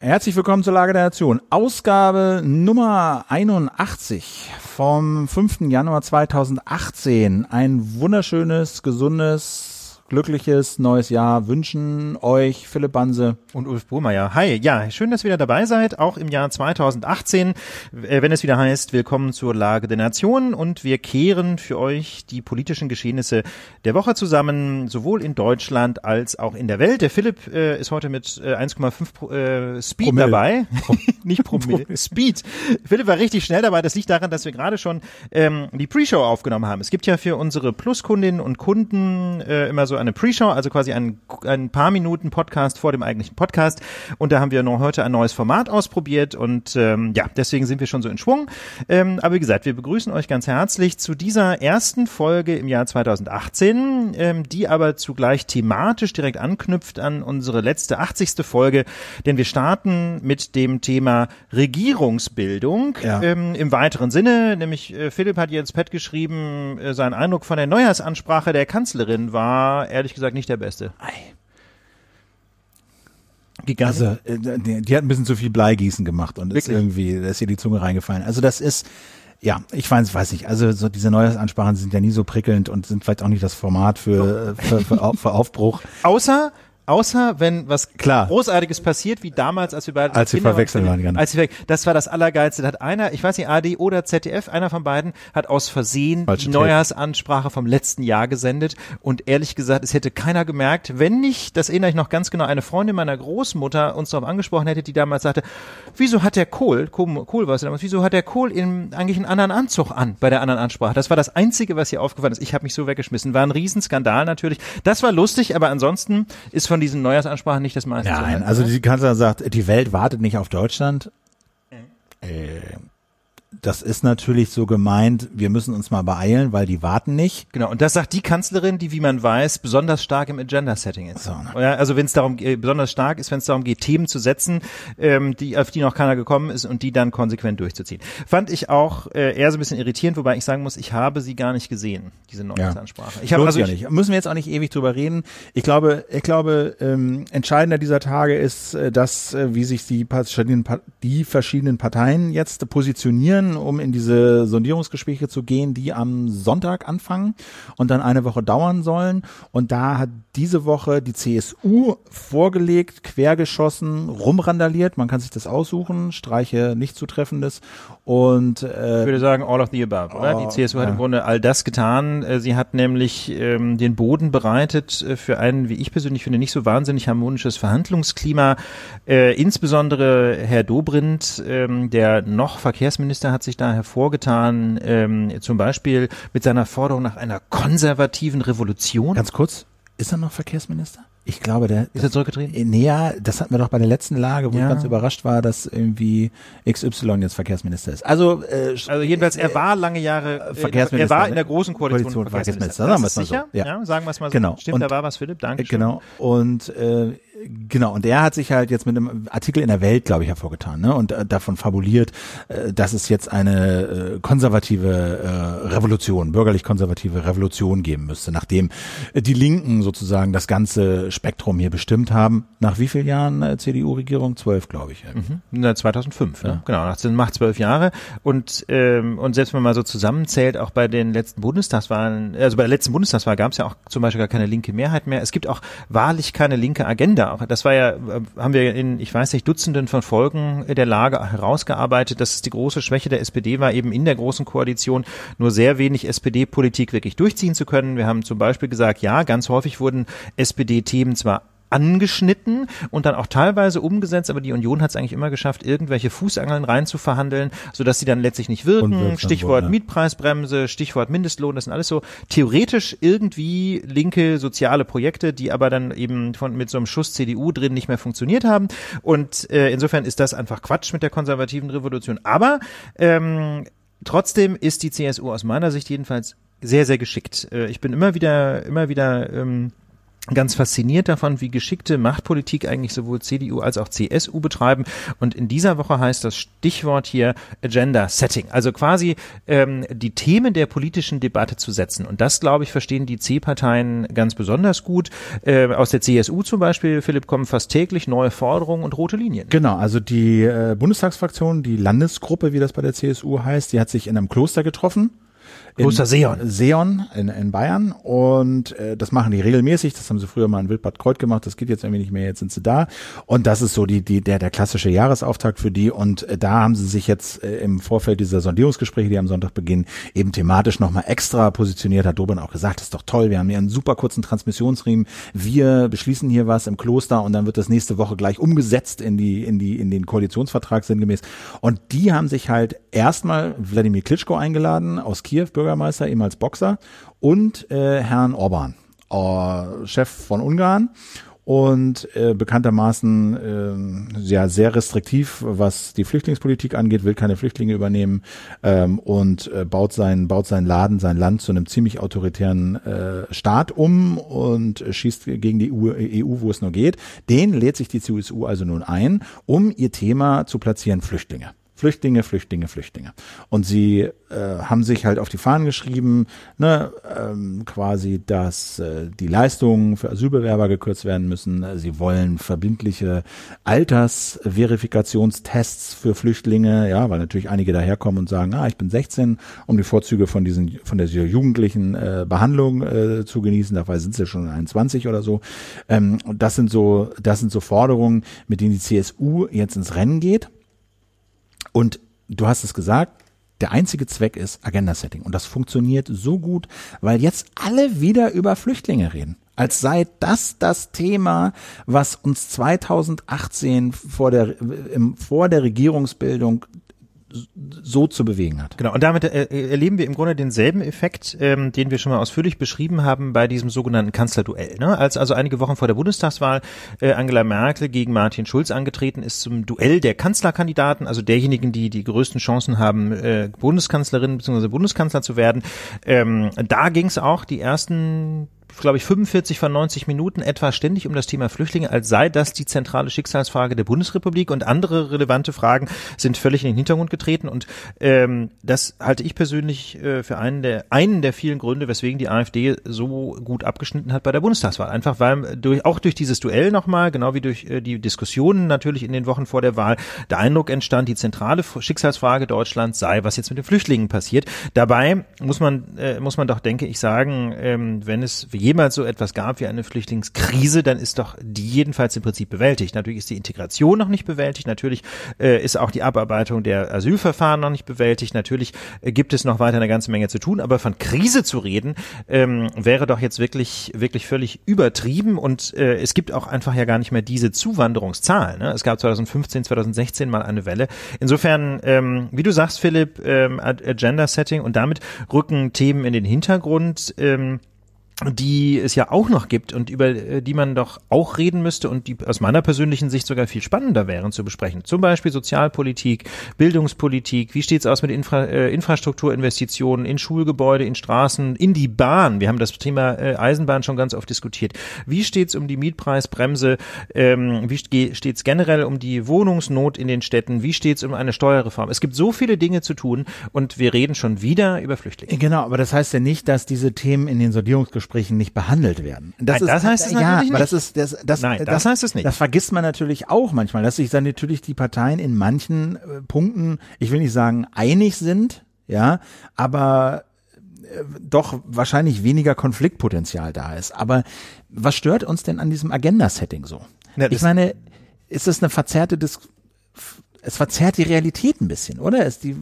Herzlich willkommen zur Lage der Nation. Ausgabe Nummer 81 vom 5. Januar 2018. Ein wunderschönes, gesundes, glückliches neues Jahr wünschen euch Philipp Banse und Ulf Burmeier. Hi, ja, schön, dass ihr wieder dabei seid, auch im Jahr 2018, äh, wenn es wieder heißt, willkommen zur Lage der Nation und wir kehren für euch die politischen Geschehnisse der Woche zusammen, sowohl in Deutschland als auch in der Welt. Der Philipp äh, ist heute mit äh, 1,5 äh, Speed Promille. dabei, nicht Promille, Speed. Philipp war richtig schnell dabei, das liegt daran, dass wir gerade schon ähm, die Pre-Show aufgenommen haben. Es gibt ja für unsere Plus-Kundinnen und Kunden äh, immer so eine Pre-Show, also quasi ein, ein paar Minuten Podcast vor dem eigentlichen Podcast. Und da haben wir noch heute ein neues Format ausprobiert und ähm, ja, deswegen sind wir schon so in Schwung. Ähm, aber wie gesagt, wir begrüßen euch ganz herzlich zu dieser ersten Folge im Jahr 2018, ähm, die aber zugleich thematisch direkt anknüpft an unsere letzte 80. Folge, denn wir starten mit dem Thema Regierungsbildung ja. ähm, im weiteren Sinne, nämlich äh, Philipp hat jetzt Pet geschrieben, äh, sein Eindruck von der Neujahrsansprache der Kanzlerin war ehrlich gesagt nicht der beste. Ei. Also, äh, die, die, hat ein bisschen zu viel Bleigießen gemacht und Wirklich? ist irgendwie, da ist ihr die Zunge reingefallen. Also das ist, ja, ich weiß, weiß nicht. Also so diese Neujahrsansprachen sind ja nie so prickelnd und sind vielleicht auch nicht das Format für, für, für, für Aufbruch. Außer Außer wenn was Klar. Großartiges passiert, wie damals, als wir beide als wir verwechseln waren, genau. Als wir, das war das Allergeilste. Da hat einer, ich weiß nicht, AD oder ZDF, einer von beiden, hat aus Versehen Falsche die Neujahrsansprache vom letzten Jahr gesendet. Und ehrlich gesagt, es hätte keiner gemerkt, wenn nicht, das erinnere ich noch ganz genau, eine Freundin meiner Großmutter uns darauf angesprochen hätte, die damals sagte, wieso hat der Kohl, Kohl, Kohl war es damals, wieso hat der Kohl in, eigentlich einen anderen Anzug an bei der anderen Ansprache? Das war das Einzige, was hier aufgefallen ist. Ich habe mich so weggeschmissen. War ein Riesenskandal natürlich. Das war lustig, aber ansonsten ist von diesen Neujahrsansprachen nicht das meiste. Nein, also die Kanzlerin sagt, die Welt wartet nicht auf Deutschland. Mhm. Äh, das ist natürlich so gemeint, wir müssen uns mal beeilen, weil die warten nicht. Genau, und das sagt die Kanzlerin, die, wie man weiß, besonders stark im Agenda-Setting ist. So, ne? Also wenn es darum äh, besonders stark ist, wenn es darum geht, Themen zu setzen, ähm, die, auf die noch keiner gekommen ist und die dann konsequent durchzuziehen. Fand ich auch äh, eher so ein bisschen irritierend, wobei ich sagen muss, ich habe sie gar nicht gesehen, diese Neujahrsansprache. Ja. Ich habe also ja nicht. Müssen wir jetzt auch nicht ewig drüber reden. Ich glaube, ich glaube, ähm, entscheidender dieser Tage ist, äh, dass, äh, wie sich die die verschiedenen Parteien jetzt positionieren um in diese Sondierungsgespräche zu gehen, die am Sonntag anfangen und dann eine Woche dauern sollen. Und da hat diese Woche die CSU vorgelegt, quergeschossen, rumrandaliert. Man kann sich das aussuchen, streiche nicht zutreffendes. Und äh, ich würde sagen, all of the above, oder? Oh, die CSU hat ja. im Grunde all das getan. Äh, sie hat nämlich ähm, den Boden bereitet äh, für ein, wie ich persönlich finde, nicht so wahnsinnig harmonisches Verhandlungsklima. Äh, insbesondere Herr Dobrindt, ähm, der noch Verkehrsminister, hat sich da hervorgetan, ähm, zum Beispiel mit seiner Forderung nach einer konservativen Revolution. Ganz kurz, ist er noch Verkehrsminister? Ich glaube, der ist er zurückgetreten. Äh, nee, ja, das hatten wir doch bei der letzten Lage, wo ja. ich ganz überrascht war, dass irgendwie XY jetzt Verkehrsminister ist. Also, äh, also jedenfalls, er war lange Jahre äh, Verkehrsminister. Er war in der großen Koalition, Koalition Verkehrsminister. Verkehrsminister. Sagen wir es mal so. Ja. ja. sagen wir es mal so. Genau. Stimmt, und, da war was, Philipp. Danke. Genau. Und äh, Genau, und er hat sich halt jetzt mit einem Artikel in der Welt, glaube ich, hervorgetan, ne? Und äh, davon fabuliert, äh, dass es jetzt eine äh, konservative äh, Revolution, bürgerlich-konservative Revolution geben müsste, nachdem äh, die Linken sozusagen das ganze Spektrum hier bestimmt haben. Nach wie vielen Jahren äh, CDU-Regierung? Zwölf, glaube ich. Mhm. 2005, ja. ne? Genau, nach macht zwölf Jahre. Und ähm, und selbst wenn man mal so zusammenzählt, auch bei den letzten Bundestagswahlen, also bei der letzten Bundestagswahl gab es ja auch zum Beispiel gar keine linke Mehrheit mehr. Es gibt auch wahrlich keine linke Agenda auch. Das war ja, haben wir in, ich weiß nicht, Dutzenden von Folgen der Lage herausgearbeitet, dass es die große Schwäche der SPD war, eben in der großen Koalition nur sehr wenig SPD-Politik wirklich durchziehen zu können. Wir haben zum Beispiel gesagt, ja, ganz häufig wurden SPD-Themen zwar angeschnitten und dann auch teilweise umgesetzt, aber die Union hat es eigentlich immer geschafft, irgendwelche Fußangeln reinzuverhandeln, sodass sie dann letztlich nicht wirken. Stichwort ja. Mietpreisbremse, Stichwort Mindestlohn, das sind alles so theoretisch irgendwie linke soziale Projekte, die aber dann eben von mit so einem Schuss CDU drin nicht mehr funktioniert haben. Und äh, insofern ist das einfach Quatsch mit der konservativen Revolution. Aber ähm, trotzdem ist die CSU aus meiner Sicht jedenfalls sehr, sehr geschickt. Äh, ich bin immer wieder, immer wieder ähm, ganz fasziniert davon, wie geschickte Machtpolitik eigentlich sowohl CDU als auch CSU betreiben. Und in dieser Woche heißt das Stichwort hier Agenda Setting. Also quasi ähm, die Themen der politischen Debatte zu setzen. Und das, glaube ich, verstehen die C-Parteien ganz besonders gut. Äh, aus der CSU zum Beispiel, Philipp, kommen fast täglich neue Forderungen und rote Linien. Genau, also die äh, Bundestagsfraktion, die Landesgruppe, wie das bei der CSU heißt, die hat sich in einem Kloster getroffen Kloster Seon. Seon in, in Bayern und äh, das machen die regelmäßig. Das haben sie früher mal in Wildbad Kreuth gemacht. Das geht jetzt irgendwie nicht mehr. Jetzt sind sie da und das ist so die die der der klassische Jahresauftakt für die und äh, da haben sie sich jetzt äh, im Vorfeld dieser Sondierungsgespräche, die am Sonntag beginnen, eben thematisch nochmal extra positioniert. Hat Dobin auch gesagt, das ist doch toll. Wir haben hier einen super kurzen Transmissionsriemen. Wir beschließen hier was im Kloster und dann wird das nächste Woche gleich umgesetzt in die in die in den Koalitionsvertrag sinngemäß. Und die haben sich halt erstmal Wladimir Klitschko eingeladen aus Kiew, Bürger Bürgermeister, ehemals Boxer, und äh, Herrn Orban, äh, Chef von Ungarn und äh, bekanntermaßen äh, ja sehr restriktiv, was die Flüchtlingspolitik angeht, will keine Flüchtlinge übernehmen ähm, und äh, baut sein baut sein Laden, sein Land zu einem ziemlich autoritären äh, Staat um und schießt gegen die EU, EU, wo es nur geht. Den lädt sich die CSU also nun ein, um ihr Thema zu platzieren Flüchtlinge. Flüchtlinge, Flüchtlinge, Flüchtlinge. Und sie äh, haben sich halt auf die Fahnen geschrieben, ne, ähm, quasi, dass äh, die Leistungen für Asylbewerber gekürzt werden müssen. Sie wollen verbindliche Altersverifikationstests für Flüchtlinge, ja, weil natürlich einige daherkommen und sagen, ah, ich bin 16, um die Vorzüge von diesen, von der jugendlichen äh, Behandlung äh, zu genießen. Dabei sind sie schon 21 oder so. Ähm, und das sind so, das sind so Forderungen, mit denen die CSU jetzt ins Rennen geht. Und du hast es gesagt, der einzige Zweck ist Agenda-Setting. Und das funktioniert so gut, weil jetzt alle wieder über Flüchtlinge reden. Als sei das das Thema, was uns 2018 vor der, im, vor der Regierungsbildung so zu bewegen hat. Genau, und damit äh, erleben wir im Grunde denselben Effekt, ähm, den wir schon mal ausführlich beschrieben haben bei diesem sogenannten Kanzlerduell. Ne? Als also einige Wochen vor der Bundestagswahl äh, Angela Merkel gegen Martin Schulz angetreten ist zum Duell der Kanzlerkandidaten, also derjenigen, die die größten Chancen haben, äh, Bundeskanzlerin bzw. Bundeskanzler zu werden. Ähm, da ging es auch die ersten glaube ich, 45 von 90 Minuten etwa ständig um das Thema Flüchtlinge, als sei das die zentrale Schicksalsfrage der Bundesrepublik und andere relevante Fragen sind völlig in den Hintergrund getreten und ähm, das halte ich persönlich äh, für einen der einen der vielen Gründe, weswegen die AfD so gut abgeschnitten hat bei der Bundestagswahl. Einfach weil durch auch durch dieses Duell nochmal, genau wie durch äh, die Diskussionen natürlich in den Wochen vor der Wahl, der Eindruck entstand, die zentrale Schicksalsfrage Deutschlands sei, was jetzt mit den Flüchtlingen passiert. Dabei muss man äh, muss man doch denke ich sagen, ähm, wenn es jemals so etwas gab wie eine Flüchtlingskrise, dann ist doch die jedenfalls im Prinzip bewältigt. Natürlich ist die Integration noch nicht bewältigt, natürlich äh, ist auch die Abarbeitung der Asylverfahren noch nicht bewältigt, natürlich äh, gibt es noch weiter eine ganze Menge zu tun, aber von Krise zu reden, ähm, wäre doch jetzt wirklich, wirklich völlig übertrieben und äh, es gibt auch einfach ja gar nicht mehr diese Zuwanderungszahl. Ne? Es gab 2015, 2016 mal eine Welle. Insofern, ähm, wie du sagst, Philipp, ähm, Agenda Setting und damit rücken Themen in den Hintergrund. Ähm, die es ja auch noch gibt und über äh, die man doch auch reden müsste und die aus meiner persönlichen Sicht sogar viel spannender wären zu besprechen. Zum Beispiel Sozialpolitik, Bildungspolitik, wie steht's aus mit Infra äh, Infrastrukturinvestitionen in Schulgebäude, in Straßen, in die Bahn. Wir haben das Thema äh, Eisenbahn schon ganz oft diskutiert. Wie steht's um die Mietpreisbremse? Ähm, wie steht's generell um die Wohnungsnot in den Städten? Wie steht's um eine Steuerreform? Es gibt so viele Dinge zu tun und wir reden schon wieder über Flüchtlinge. Genau, aber das heißt ja nicht, dass diese Themen in den Sondierungsgesprächen Gesprächen nicht behandelt werden. Das, Nein, ist, das heißt es ja, natürlich aber das ist das, das, Nein, das, das, heißt es nicht. Das vergisst man natürlich auch manchmal, dass sich dann natürlich die Parteien in manchen äh, Punkten, ich will nicht sagen einig sind, ja, aber äh, doch wahrscheinlich weniger Konfliktpotenzial da ist. Aber was stört uns denn an diesem Agenda-Setting so? Ja, ich meine, ist das eine verzerrte Dis es verzerrt die Realität ein bisschen, oder? Ist die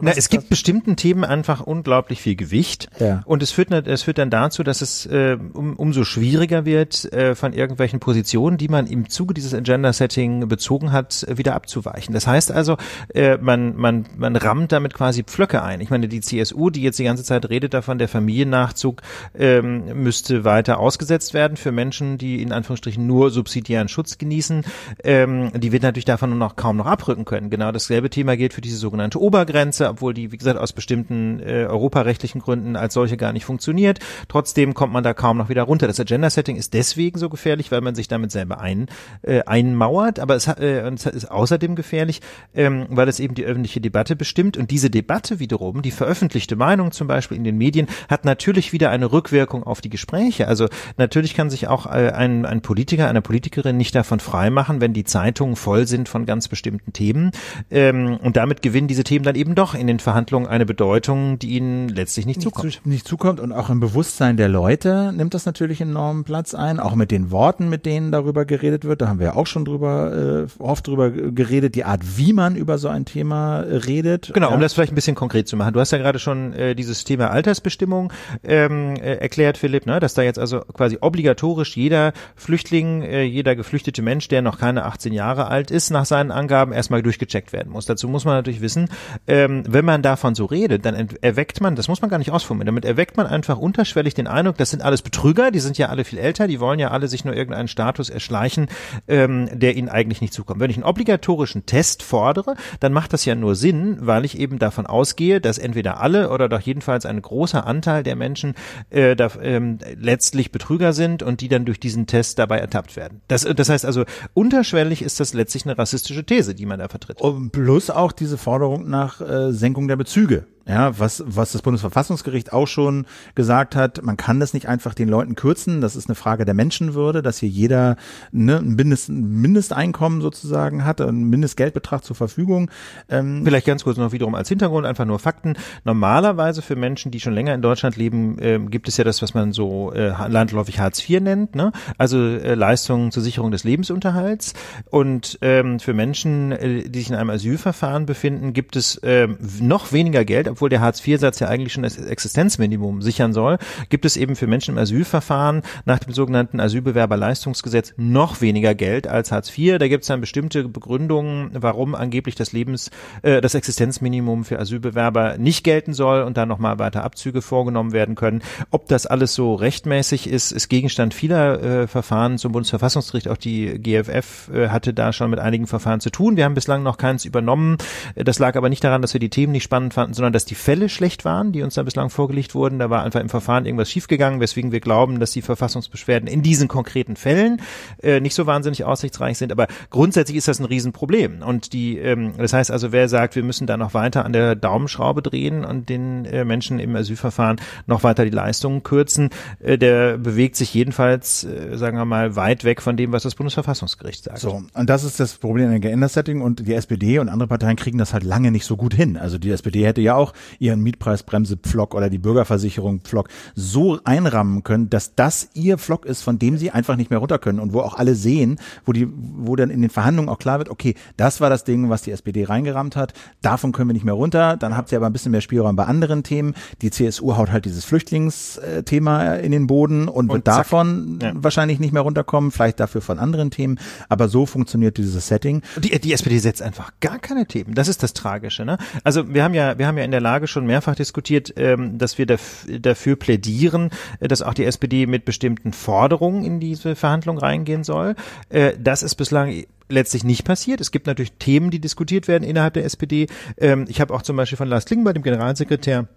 na, es gibt bestimmten Themen einfach unglaublich viel Gewicht. Ja. Und es führt, es führt dann dazu, dass es äh, um, umso schwieriger wird, äh, von irgendwelchen Positionen, die man im Zuge dieses Agenda-Setting bezogen hat, wieder abzuweichen. Das heißt also, äh, man, man, man rammt damit quasi Pflöcke ein. Ich meine, die CSU, die jetzt die ganze Zeit redet davon, der Familiennachzug ähm, müsste weiter ausgesetzt werden für Menschen, die in Anführungsstrichen nur subsidiären Schutz genießen, ähm, die wird natürlich davon noch kaum noch abrücken können. Genau dasselbe Thema gilt für diese sogenannte Obergrenze Gesetze, obwohl die, wie gesagt, aus bestimmten äh, europarechtlichen Gründen als solche gar nicht funktioniert. Trotzdem kommt man da kaum noch wieder runter. Das Agenda-Setting ist deswegen so gefährlich, weil man sich damit selber ein, äh, einmauert, aber es, äh, es ist außerdem gefährlich, ähm, weil es eben die öffentliche Debatte bestimmt und diese Debatte wiederum, die veröffentlichte Meinung zum Beispiel in den Medien, hat natürlich wieder eine Rückwirkung auf die Gespräche. Also natürlich kann sich auch äh, ein, ein Politiker, eine Politikerin nicht davon freimachen, wenn die Zeitungen voll sind von ganz bestimmten Themen ähm, und damit gewinnen diese Themen dann eben doch in den Verhandlungen eine Bedeutung, die ihnen letztlich nicht, nicht zukommt. Zu, nicht zukommt und auch im Bewusstsein der Leute nimmt das natürlich enormen Platz ein, auch mit den Worten, mit denen darüber geredet wird. Da haben wir ja auch schon drüber, äh, oft drüber geredet, die Art, wie man über so ein Thema redet. Genau, ja. um das vielleicht ein bisschen konkret zu machen. Du hast ja gerade schon äh, dieses Thema Altersbestimmung ähm, äh, erklärt, Philipp, ne? dass da jetzt also quasi obligatorisch jeder Flüchtling, äh, jeder geflüchtete Mensch, der noch keine 18 Jahre alt ist, nach seinen Angaben erstmal durchgecheckt werden muss. Dazu muss man natürlich wissen, ähm, wenn man davon so redet, dann erweckt man, das muss man gar nicht ausformulieren, damit erweckt man einfach unterschwellig den Eindruck, das sind alles Betrüger, die sind ja alle viel älter, die wollen ja alle sich nur irgendeinen Status erschleichen, ähm, der ihnen eigentlich nicht zukommt. Wenn ich einen obligatorischen Test fordere, dann macht das ja nur Sinn, weil ich eben davon ausgehe, dass entweder alle oder doch jedenfalls ein großer Anteil der Menschen äh, da, ähm, letztlich Betrüger sind und die dann durch diesen Test dabei ertappt werden. Das, das heißt also, unterschwellig ist das letztlich eine rassistische These, die man da vertritt. Und plus auch diese Forderung nach äh, Senkung der Bezüge. Ja, was, was das Bundesverfassungsgericht auch schon gesagt hat, man kann das nicht einfach den Leuten kürzen. Das ist eine Frage der Menschenwürde, dass hier jeder ne, ein, Mindest, ein Mindesteinkommen sozusagen hat, einen Mindestgeldbetrag zur Verfügung. Ähm Vielleicht ganz kurz noch wiederum als Hintergrund, einfach nur Fakten. Normalerweise für Menschen, die schon länger in Deutschland leben, äh, gibt es ja das, was man so äh, landläufig Hartz IV nennt, ne? also äh, Leistungen zur Sicherung des Lebensunterhalts. Und ähm, für Menschen, äh, die sich in einem Asylverfahren befinden, gibt es äh, noch weniger Geld, obwohl der Hartz-IV-Satz ja eigentlich schon das Existenzminimum sichern soll, gibt es eben für Menschen im Asylverfahren nach dem sogenannten Asylbewerberleistungsgesetz noch weniger Geld als Hartz IV. Da gibt es dann bestimmte Begründungen, warum angeblich das Lebens, äh, das Existenzminimum für Asylbewerber nicht gelten soll und dann nochmal weiter Abzüge vorgenommen werden können. Ob das alles so rechtmäßig ist, ist Gegenstand vieler äh, Verfahren zum Bundesverfassungsgericht. Auch die GFF äh, hatte da schon mit einigen Verfahren zu tun. Wir haben bislang noch keins übernommen. Das lag aber nicht daran, dass wir die Themen nicht spannend fanden, sondern dass dass die Fälle schlecht waren, die uns da bislang vorgelegt wurden. Da war einfach im Verfahren irgendwas schiefgegangen, weswegen wir glauben, dass die Verfassungsbeschwerden in diesen konkreten Fällen äh, nicht so wahnsinnig aussichtsreich sind. Aber grundsätzlich ist das ein Riesenproblem. Und die, ähm, das heißt also, wer sagt, wir müssen da noch weiter an der Daumenschraube drehen und den äh, Menschen im Asylverfahren noch weiter die Leistungen kürzen, äh, der bewegt sich jedenfalls, äh, sagen wir mal, weit weg von dem, was das Bundesverfassungsgericht sagt. So, und das ist das Problem in der Geändert-Setting und die SPD und andere Parteien kriegen das halt lange nicht so gut hin. Also die SPD hätte ja auch ihren Mietpreisbremse-Pflock oder die Bürgerversicherung-Pflock so einrammen können, dass das ihr Pflock ist, von dem sie einfach nicht mehr runter können und wo auch alle sehen, wo die, wo dann in den Verhandlungen auch klar wird, okay, das war das Ding, was die SPD reingerammt hat, davon können wir nicht mehr runter, dann habt ihr aber ein bisschen mehr Spielraum bei anderen Themen. Die CSU haut halt dieses Flüchtlingsthema in den Boden und, und wird zack. davon ja. wahrscheinlich nicht mehr runterkommen, vielleicht dafür von anderen Themen, aber so funktioniert dieses Setting. Die, die SPD setzt einfach gar keine Themen. Das ist das Tragische, ne? Also wir haben ja, wir haben ja in der Lage schon mehrfach diskutiert, ähm, dass wir dafür plädieren, äh, dass auch die SPD mit bestimmten Forderungen in diese Verhandlung reingehen soll. Äh, das ist bislang letztlich nicht passiert. Es gibt natürlich Themen, die diskutiert werden innerhalb der SPD. Ähm, ich habe auch zum Beispiel von Lars Klingbeil, dem Generalsekretär,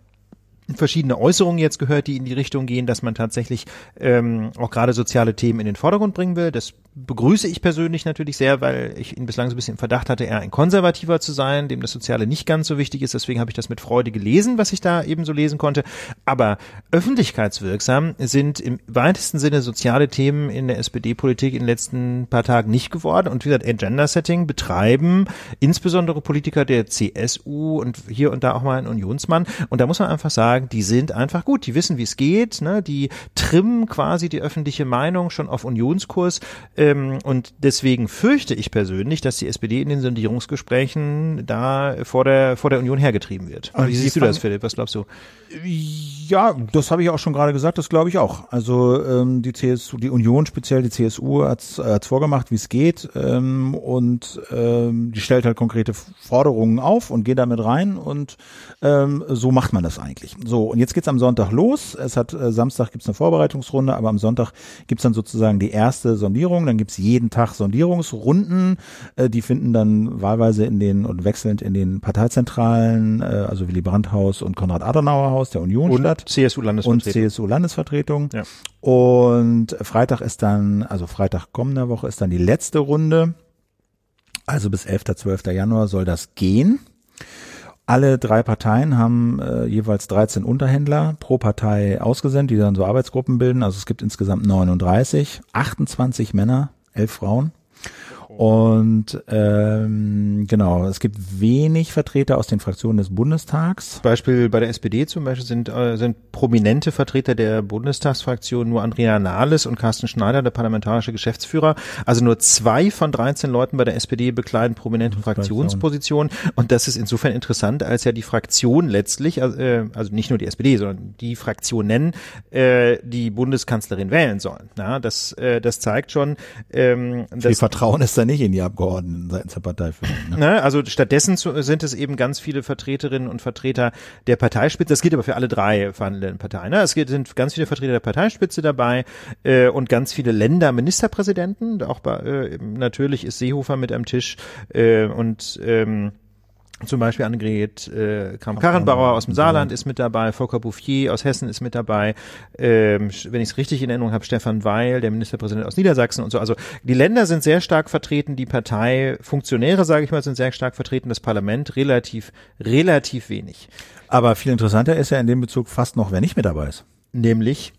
verschiedene Äußerungen jetzt gehört, die in die Richtung gehen, dass man tatsächlich ähm, auch gerade soziale Themen in den Vordergrund bringen will. Das begrüße ich persönlich natürlich sehr, weil ich ihn bislang so ein bisschen im Verdacht hatte, eher ein Konservativer zu sein, dem das Soziale nicht ganz so wichtig ist. Deswegen habe ich das mit Freude gelesen, was ich da eben so lesen konnte. Aber öffentlichkeitswirksam sind im weitesten Sinne soziale Themen in der SPD-Politik in den letzten paar Tagen nicht geworden. Und wie gesagt, Agenda-Setting betreiben insbesondere Politiker der CSU und hier und da auch mal ein Unionsmann. Und da muss man einfach sagen, die sind einfach gut. Die wissen, wie es geht. Ne? Die trimmen quasi die öffentliche Meinung schon auf Unionskurs. Äh, ähm, und deswegen fürchte ich persönlich, dass die SPD in den Sondierungsgesprächen da vor der, vor der Union hergetrieben wird. Und Wie siehst du das, Philipp? Was glaubst du? Ja, das habe ich auch schon gerade gesagt, das glaube ich auch. Also ähm, die CSU, die Union, speziell die CSU, hat's hat's vorgemacht, wie es geht ähm, und ähm, die stellt halt konkrete Forderungen auf und geht damit rein und ähm, so macht man das eigentlich. So, und jetzt geht's am Sonntag los. Es hat äh, Samstag gibt's eine Vorbereitungsrunde, aber am Sonntag gibt's dann sozusagen die erste Sondierung. Dann gibt's jeden Tag Sondierungsrunden, äh, die finden dann wahlweise in den und wechselnd in den Parteizentralen, äh, also Willy Brandt-Haus und Konrad-Adenauer-Haus der Union und statt. CSU-Landesvertretung. Und CSU-Landesvertretung. Ja. Und Freitag ist dann, also Freitag kommender Woche ist dann die letzte Runde. Also bis 11. 12. Januar soll das gehen. Alle drei Parteien haben äh, jeweils 13 Unterhändler pro Partei ausgesendet, die dann so Arbeitsgruppen bilden. Also es gibt insgesamt 39, 28 Männer, 11 Frauen. Und ähm, genau, es gibt wenig Vertreter aus den Fraktionen des Bundestags. Beispiel bei der SPD zum Beispiel sind, äh, sind prominente Vertreter der Bundestagsfraktion nur Andrea Nahles und Carsten Schneider, der parlamentarische Geschäftsführer. Also nur zwei von 13 Leuten bei der SPD bekleiden prominente Fraktionspositionen. Und das ist insofern interessant, als ja die Fraktion letztlich, äh, also nicht nur die SPD, sondern die Fraktionen äh, die Bundeskanzlerin wählen sollen. Ja, das, äh, das zeigt schon, ähm, dass Vertrauen ist da nicht in die Abgeordneten seitens der Parteiführung. Ne? Ne? Also stattdessen sind es eben ganz viele Vertreterinnen und Vertreter der Parteispitze. Das gilt aber für alle drei verhandelnden Parteien. Ne? Es sind ganz viele Vertreter der Parteispitze dabei äh, und ganz viele Länderministerpräsidenten. Auch bei, äh, natürlich ist Seehofer mit am Tisch äh, und ähm, zum Beispiel Annegret äh, Kramp-Karrenbauer aus dem Saarland ist mit dabei, Volker Bouffier aus Hessen ist mit dabei, ähm, wenn ich es richtig in Erinnerung habe, Stefan Weil, der Ministerpräsident aus Niedersachsen und so. Also die Länder sind sehr stark vertreten, die Parteifunktionäre, sage ich mal, sind sehr stark vertreten, das Parlament relativ, relativ wenig. Aber viel interessanter ist ja in dem Bezug fast noch, wer nicht mit dabei ist. Nämlich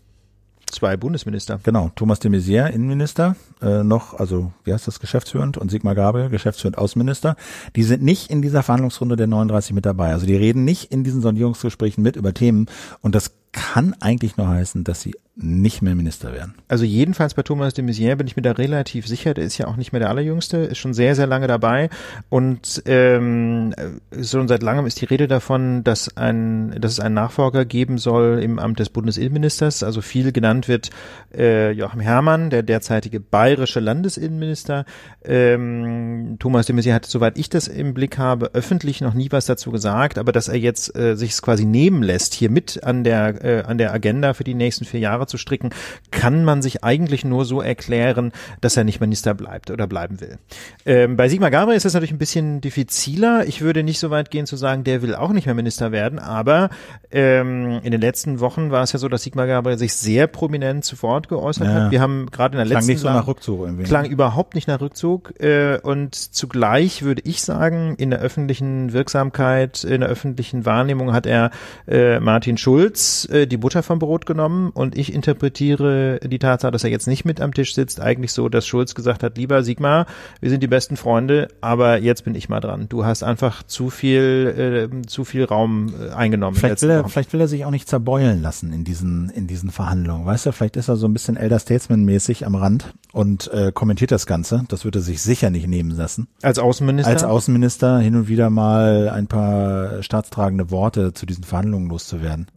zwei Bundesminister. Genau, Thomas de Maizière, Innenminister, äh, noch, also wie heißt das, geschäftsführend und Sigmar Gabriel, geschäftsführend Außenminister. Die sind nicht in dieser Verhandlungsrunde der 39 mit dabei. Also die reden nicht in diesen Sondierungsgesprächen mit über Themen und das kann eigentlich nur heißen, dass sie nicht mehr Minister werden. Also jedenfalls bei Thomas de Maizière bin ich mir da relativ sicher, der ist ja auch nicht mehr der Allerjüngste, ist schon sehr, sehr lange dabei und ähm, schon seit langem ist die Rede davon, dass, ein, dass es einen Nachfolger geben soll im Amt des Bundesinnenministers, also viel genannt wird äh, Joachim Herrmann, der derzeitige bayerische Landesinnenminister. Ähm, Thomas de Maizière hat, soweit ich das im Blick habe, öffentlich noch nie was dazu gesagt, aber dass er jetzt äh, sich quasi nehmen lässt, hier mit an der, äh, an der Agenda für die nächsten vier Jahre zu stricken, kann man sich eigentlich nur so erklären, dass er nicht Minister bleibt oder bleiben will. Ähm, bei Sigmar Gabriel ist das natürlich ein bisschen diffiziler. Ich würde nicht so weit gehen zu sagen, der will auch nicht mehr Minister werden, aber ähm, in den letzten Wochen war es ja so, dass Sigmar Gabriel sich sehr prominent zu Wort geäußert Ja. hat. Wir haben gerade in der Klang letzten nicht so nach Rückzug irgendwie. klang überhaupt nicht nach Rückzug äh, und zugleich würde ich sagen, in der öffentlichen Wirksamkeit, in der öffentlichen Wahrnehmung hat er äh, Martin Schulz äh, die Butter vom Brot genommen und ich interpretiere die Tatsache, dass er jetzt nicht mit am Tisch sitzt, eigentlich so, dass Schulz gesagt hat, lieber Sigmar, wir sind die besten Freunde, aber jetzt bin ich mal dran. Du hast einfach zu viel, äh, zu viel Raum äh, eingenommen. Vielleicht will, er, Wochen. vielleicht will er sich auch nicht zerbeulen lassen in diesen, in diesen Verhandlungen. Weißt du, vielleicht ist er so ein bisschen Elder Statesman-mäßig am Rand und äh, kommentiert das Ganze. Das wird er sich sicher nicht nehmen lassen. Als Außenminister? Als Außenminister hin und wieder mal ein paar staatstragende Worte zu diesen Verhandlungen loszuwerden.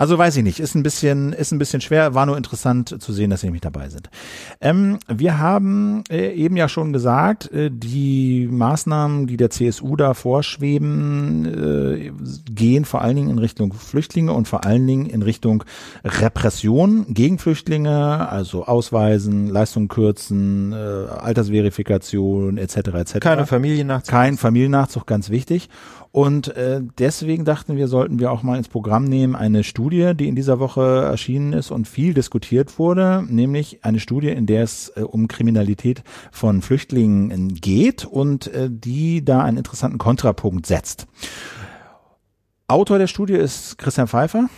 Also weiß ich nicht, ist ein bisschen, ist ein bisschen schwer, war nur interessant zu sehen, dass sie nämlich dabei sind. Ähm, wir haben äh, eben ja schon gesagt, äh, die Maßnahmen, die der CSU da vorschweben, äh, gehen vor allen Dingen in Richtung Flüchtlinge und vor allen Dingen in Richtung Repression gegen Flüchtlinge, also Ausweisen, Leistungen kürzen, Altersverifikation etc. etc. Keine Familiennachzug. Kein Familiennachzug, ganz wichtig. Und äh, deswegen dachten wir, sollten wir auch mal ins Programm nehmen eine Studie, die in dieser Woche erschienen ist und viel diskutiert wurde, nämlich eine Studie, in der es äh, um Kriminalität von Flüchtlingen geht und äh, die da einen interessanten Kontrapunkt setzt. Autor der Studie ist Christian Pfeiffer.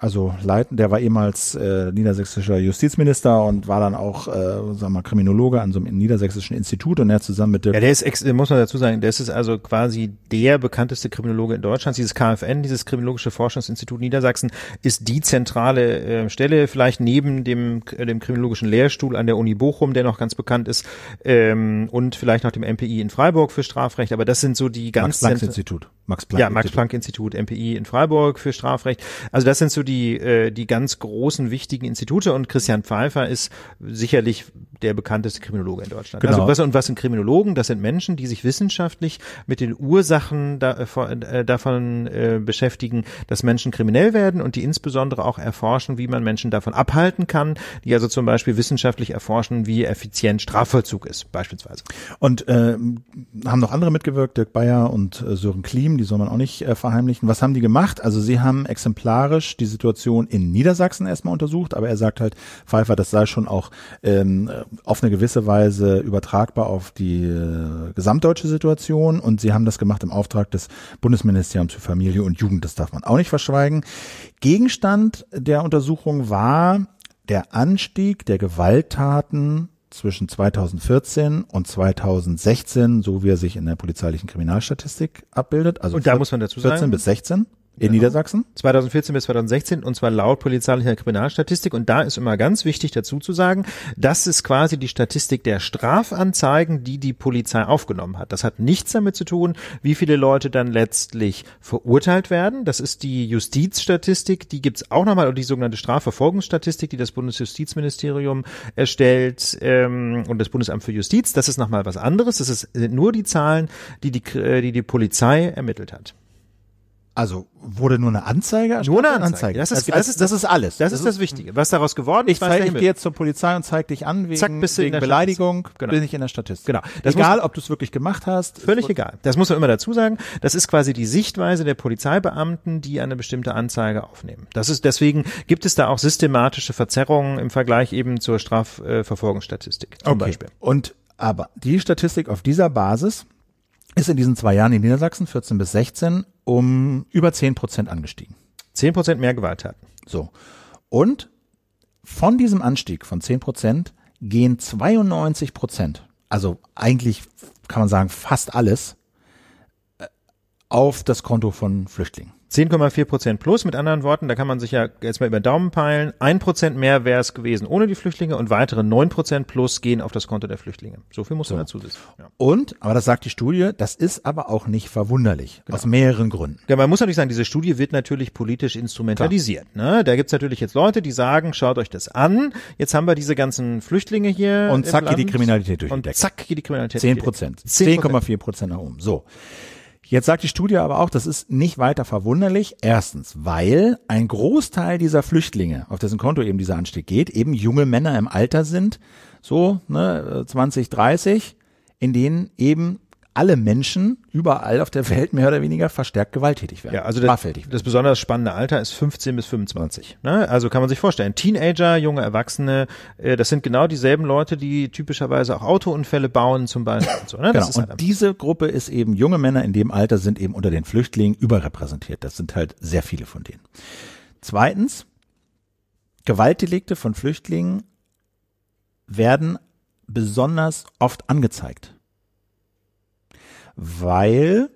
Also Leiten, der war ehemals äh, niedersächsischer Justizminister und war dann auch, äh, sagen wir mal, Kriminologe an so einem niedersächsischen Institut und er zusammen mit Dirk Ja, der ist, ex muss man dazu sagen, der ist also quasi der bekannteste Kriminologe in Deutschland. Dieses KFN, dieses Kriminologische Forschungsinstitut Niedersachsen, ist die zentrale äh, Stelle, vielleicht neben dem, äh, dem Kriminologischen Lehrstuhl an der Uni Bochum, der noch ganz bekannt ist, ähm, und vielleicht noch dem MPI in Freiburg für Strafrecht. Aber das sind so die ganz Max-Planck-Institut. Max-Planck ja, Max-Planck-Institut, MPI in Freiburg für Strafrecht. Also das sind so die, äh, die ganz großen, wichtigen Institute. Und Christian Pfeiffer ist sicherlich der bekannteste Kriminologe in Deutschland. Genau. Also was, und was sind Kriminologen? Das sind Menschen, die sich wissenschaftlich mit den Ursachen da, äh, davon äh, beschäftigen, dass Menschen kriminell werden und die insbesondere auch erforschen, wie man Menschen davon abhalten kann, die also zum Beispiel wissenschaftlich erforschen, wie effizient Strafvollzug ist, beispielsweise. Und äh, haben noch andere mitgewirkt, Dirk Bayer und äh, Sören Klim, die soll man auch nicht äh, verheimlichen. Was haben die gemacht? Also sie haben exemplarisch die Situation in Niedersachsen erstmal untersucht, aber er sagt halt, Pfeiffer, das sei schon auch ähm, auf eine gewisse Weise übertragbar auf die äh, gesamtdeutsche Situation und sie haben das gemacht im Auftrag des Bundesministeriums für Familie und Jugend, das darf man auch nicht verschweigen. Gegenstand der Untersuchung war der Anstieg der Gewalttaten zwischen 2014 und 2016, so wie er sich in der polizeilichen Kriminalstatistik abbildet. Also Und da muss man dazu 14 sagen, bis 16 in Niedersachsen. 2014 bis 2016 und zwar laut polizeilicher Kriminalstatistik und da ist immer ganz wichtig dazu zu sagen, das ist quasi die Statistik der Strafanzeigen, die die Polizei aufgenommen hat. Das hat nichts damit zu tun, wie viele Leute dann letztlich verurteilt werden. Das ist die Justizstatistik, die gibt's auch nochmal und die sogenannte Strafverfolgungsstatistik, die das Bundesjustizministerium erstellt ähm, und das Bundesamt für Justiz. Das ist nochmal was anderes. Das ist, sind nur die Zahlen, die die, äh, die die Polizei ermittelt hat. Also wurde nur eine Anzeige? erstattet? Nur eine Anzeige. Das ist- das, das ist- das ist alles. Das ist das Wichtige. Was daraus geworden Ich, ist, weiß zeig, ich gehe jetzt zur Polizei und zeig dich an wegen, Zack, bist du in wegen der Beleidigung. Genau. bin ich in der Statistik. Genau. Das Egal, ob du es wirklich gemacht hast. Völlig egal. Das muss man immer dazu sagen. Das ist quasi die Sichtweise der Polizeibeamten, die eine bestimmte Anzeige aufnehmen. Das ist deswegen gibt es da auch systematische Verzerrungen im Vergleich eben zur Strafverfolgungsstatistik zum Okay. Beispiel. Und aber die Statistik auf dieser Basis ist in diesen zwei Jahren in Niedersachsen, 14 bis 16, um über 10 Prozent angestiegen. Zehn Prozent mehr Gewalttaten. So. Und von diesem Anstieg von 10 Prozent gehen 92 Prozent, also eigentlich kann man sagen fast alles, äh, auf das Konto von Flüchtlingen. 10,4 Prozent plus. Mit anderen Worten, da kann man sich ja jetzt mal über den Daumen peilen. Ein Prozent mehr wäre es gewesen ohne die Flüchtlinge und weitere neun Prozent plus gehen auf das Konto der Flüchtlinge. So viel muss man dazu wissen. Ja. Und, aber das sagt die Studie, das ist aber auch nicht verwunderlich. Genau. Aus mehreren Gründen. Ja, man muss natürlich sagen, diese Studie wird natürlich politisch instrumentalisiert. Ne? Da gibt's natürlich jetzt Leute, die sagen, schaut euch das an. Jetzt haben wir diese ganzen Flüchtlinge hier. Und zack geht die Land. Kriminalität durch die Und Decke. zack geht die Kriminalität 10 durch die Prozent. Decke. 10%. 10,4 Prozent nach oben. So. Jetzt sagt die Studie aber auch, das ist nicht weiter verwunderlich. Erstens, weil ein Großteil dieser Flüchtlinge, auf dessen Konto eben dieser Anstieg geht, eben junge Männer im Alter sind, so ne, 20, 30, in denen eben alle Menschen überall auf der Welt mehr oder weniger verstärkt gewalttätig werden. Ja, also das, werden. das besonders spannende Alter ist 15 bis 25. Ne? Also kann man sich vorstellen, Teenager, junge Erwachsene, äh, das sind genau dieselben Leute, die typischerweise auch Autounfälle bauen zum Beispiel. Und so, ne? Genau. ist halt Und diese Gruppe ist eben junge Männer in dem Alter sind eben unter den Flüchtlingen überrepräsentiert. Das sind halt sehr viele von denen. Zweitens, Gewaltdelikte von Flüchtlingen werden besonders oft angezeigt. Weil,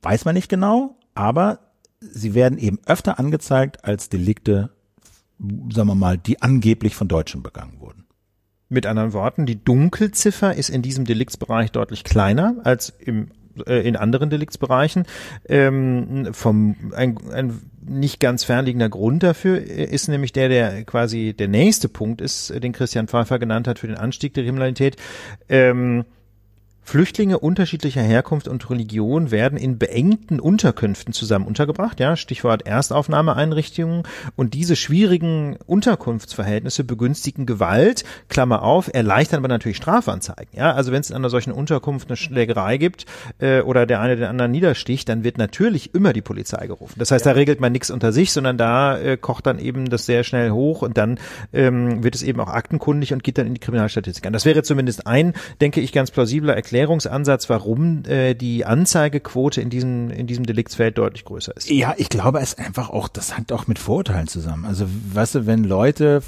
weiß man nicht genau, aber sie werden eben öfter angezeigt als Delikte, sagen wir mal, die angeblich von Deutschen begangen wurden. Mit anderen Worten, die Dunkelziffer ist in diesem Deliktsbereich deutlich kleiner als im äh, in anderen Deliktsbereichen. Ähm, vom ein, ein nicht ganz fernliegender Grund dafür ist nämlich der, der quasi der nächste Punkt ist, den Christian Pfeiffer genannt hat für den Anstieg der Kriminalität. Ähm, Flüchtlinge unterschiedlicher Herkunft und Religion werden in beengten Unterkünften zusammen untergebracht, ja, Stichwort Erstaufnahmeeinrichtungen. Und diese schwierigen Unterkunftsverhältnisse begünstigen Gewalt, Klammer auf, erleichtern aber natürlich Strafanzeigen. Ja, also wenn es in einer solchen Unterkunft eine Schlägerei gibt äh, oder der eine den anderen niedersticht, dann wird natürlich immer die Polizei gerufen. Das heißt, da regelt man nichts unter sich, sondern da äh, kocht dann eben das sehr schnell hoch und dann ähm, wird es eben auch aktenkundig und geht dann in die Kriminalstatistik an. Das wäre zumindest ein, denke ich, ganz plausibler Erklärungsansatz, warum äh, die Anzeigequote in diesem, in diesem Deliktsfeld deutlich größer ist. Ja, ich glaube, es ist einfach auch, das hängt auch mit Vorurteilen zusammen. Also, weißt du, wenn Leute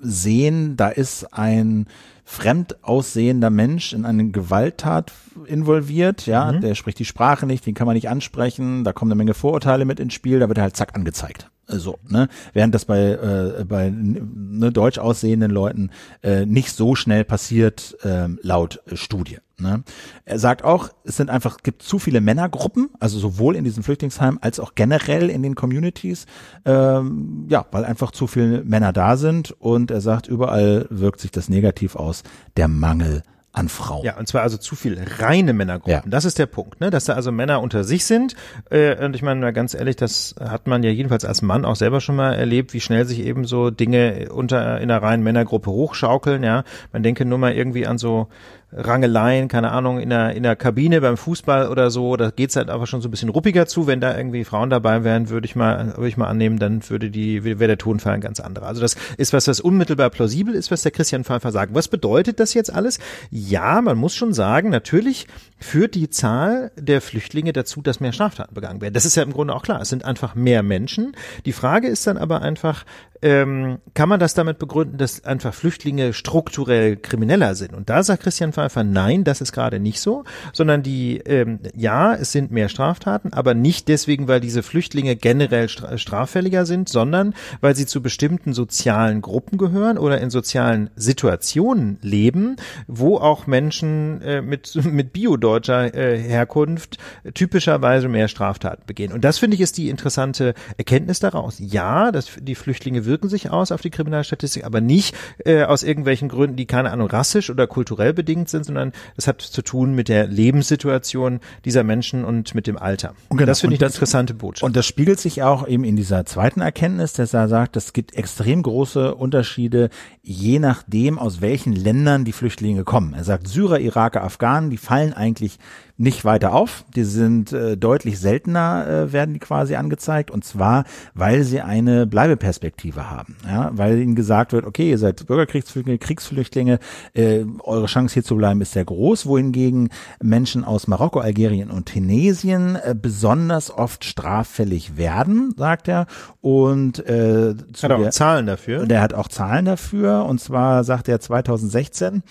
sehen, da ist ein fremd aussehender Mensch in eine Gewalttat involviert, ja, mhm. der spricht die Sprache nicht, den kann man nicht ansprechen, da kommen eine Menge Vorurteile mit ins Spiel, da wird er halt zack angezeigt. So, ne? Während das bei, äh, bei ne, deutsch aussehenden Leuten äh, nicht so schnell passiert, äh, laut Studie. Ne? Er sagt auch, es sind einfach, gibt zu viele Männergruppen, also sowohl in diesen Flüchtlingsheimen als auch generell in den Communities, ähm, ja, weil einfach zu viele Männer da sind und er sagt, überall wirkt sich das negativ aus, der Mangel an Frauen. Ja, und zwar also zu viel reine Männergruppen. Ja. Das ist der Punkt, ne? dass da also Männer unter sich sind. Äh, und ich meine, ganz ehrlich, das hat man ja jedenfalls als Mann auch selber schon mal erlebt, wie schnell sich eben so Dinge unter in einer reinen Männergruppe hochschaukeln. Ja, man denke nur mal irgendwie an so Rangeleien, keine Ahnung, in der, in der Kabine beim Fußball oder so, da geht's halt einfach schon so ein bisschen ruppiger zu. Wenn da irgendwie Frauen dabei wären, würde ich mal, würde ich mal annehmen, dann würde die, wäre der Tonfall ein ganz anderer. Also das ist was, was unmittelbar plausibel ist, was der Christian Pfeiffer sagt. Was bedeutet das jetzt alles? Ja, man muss schon sagen, natürlich führt die Zahl der Flüchtlinge dazu, dass mehr Straftaten begangen werden. Das ist ja im Grunde auch klar. Es sind einfach mehr Menschen. Die Frage ist dann aber einfach, ähm, kann man das damit begründen, dass einfach Flüchtlinge strukturell krimineller sind? Und da sagt Christian Pfeiffer, nein, das ist gerade nicht so, sondern die, ähm, ja, es sind mehr Straftaten, aber nicht deswegen, weil diese Flüchtlinge generell straffälliger sind, sondern weil sie zu bestimmten sozialen Gruppen gehören oder in sozialen Situationen leben, wo auch Menschen äh, mit, mit biodeutscher äh, Herkunft typischerweise mehr Straftaten begehen. Und das finde ich ist die interessante Erkenntnis daraus. Ja, dass die Flüchtlinge wirken sich aus auf die Kriminalstatistik, aber nicht äh, aus irgendwelchen Gründen, die keine Ahnung rassisch oder kulturell bedingt sind, sondern das hat zu tun mit der Lebenssituation dieser Menschen und mit dem Alter. Und genau. Das finde ich eine interessante Botschaft. Und das spiegelt sich auch eben in dieser zweiten Erkenntnis, dass er sagt, es gibt extrem große Unterschiede, je nachdem, aus welchen Ländern die Flüchtlinge kommen. Er sagt, Syrer, Iraker, Afghanen, die fallen eigentlich nicht weiter auf. Die sind äh, deutlich seltener, äh, werden die quasi angezeigt. Und zwar, weil sie eine Bleibeperspektive haben. Ja, weil ihnen gesagt wird, okay, ihr seid Bürgerkriegsflüchtlinge, Kriegsflüchtlinge, äh, eure Chance hier zu bleiben ist sehr groß. Wohingegen Menschen aus Marokko, Algerien und Tunesien äh, besonders oft straffällig werden, sagt er. Und äh, hat auch der, Zahlen dafür. Der hat auch Zahlen dafür. Und zwar sagt er 2016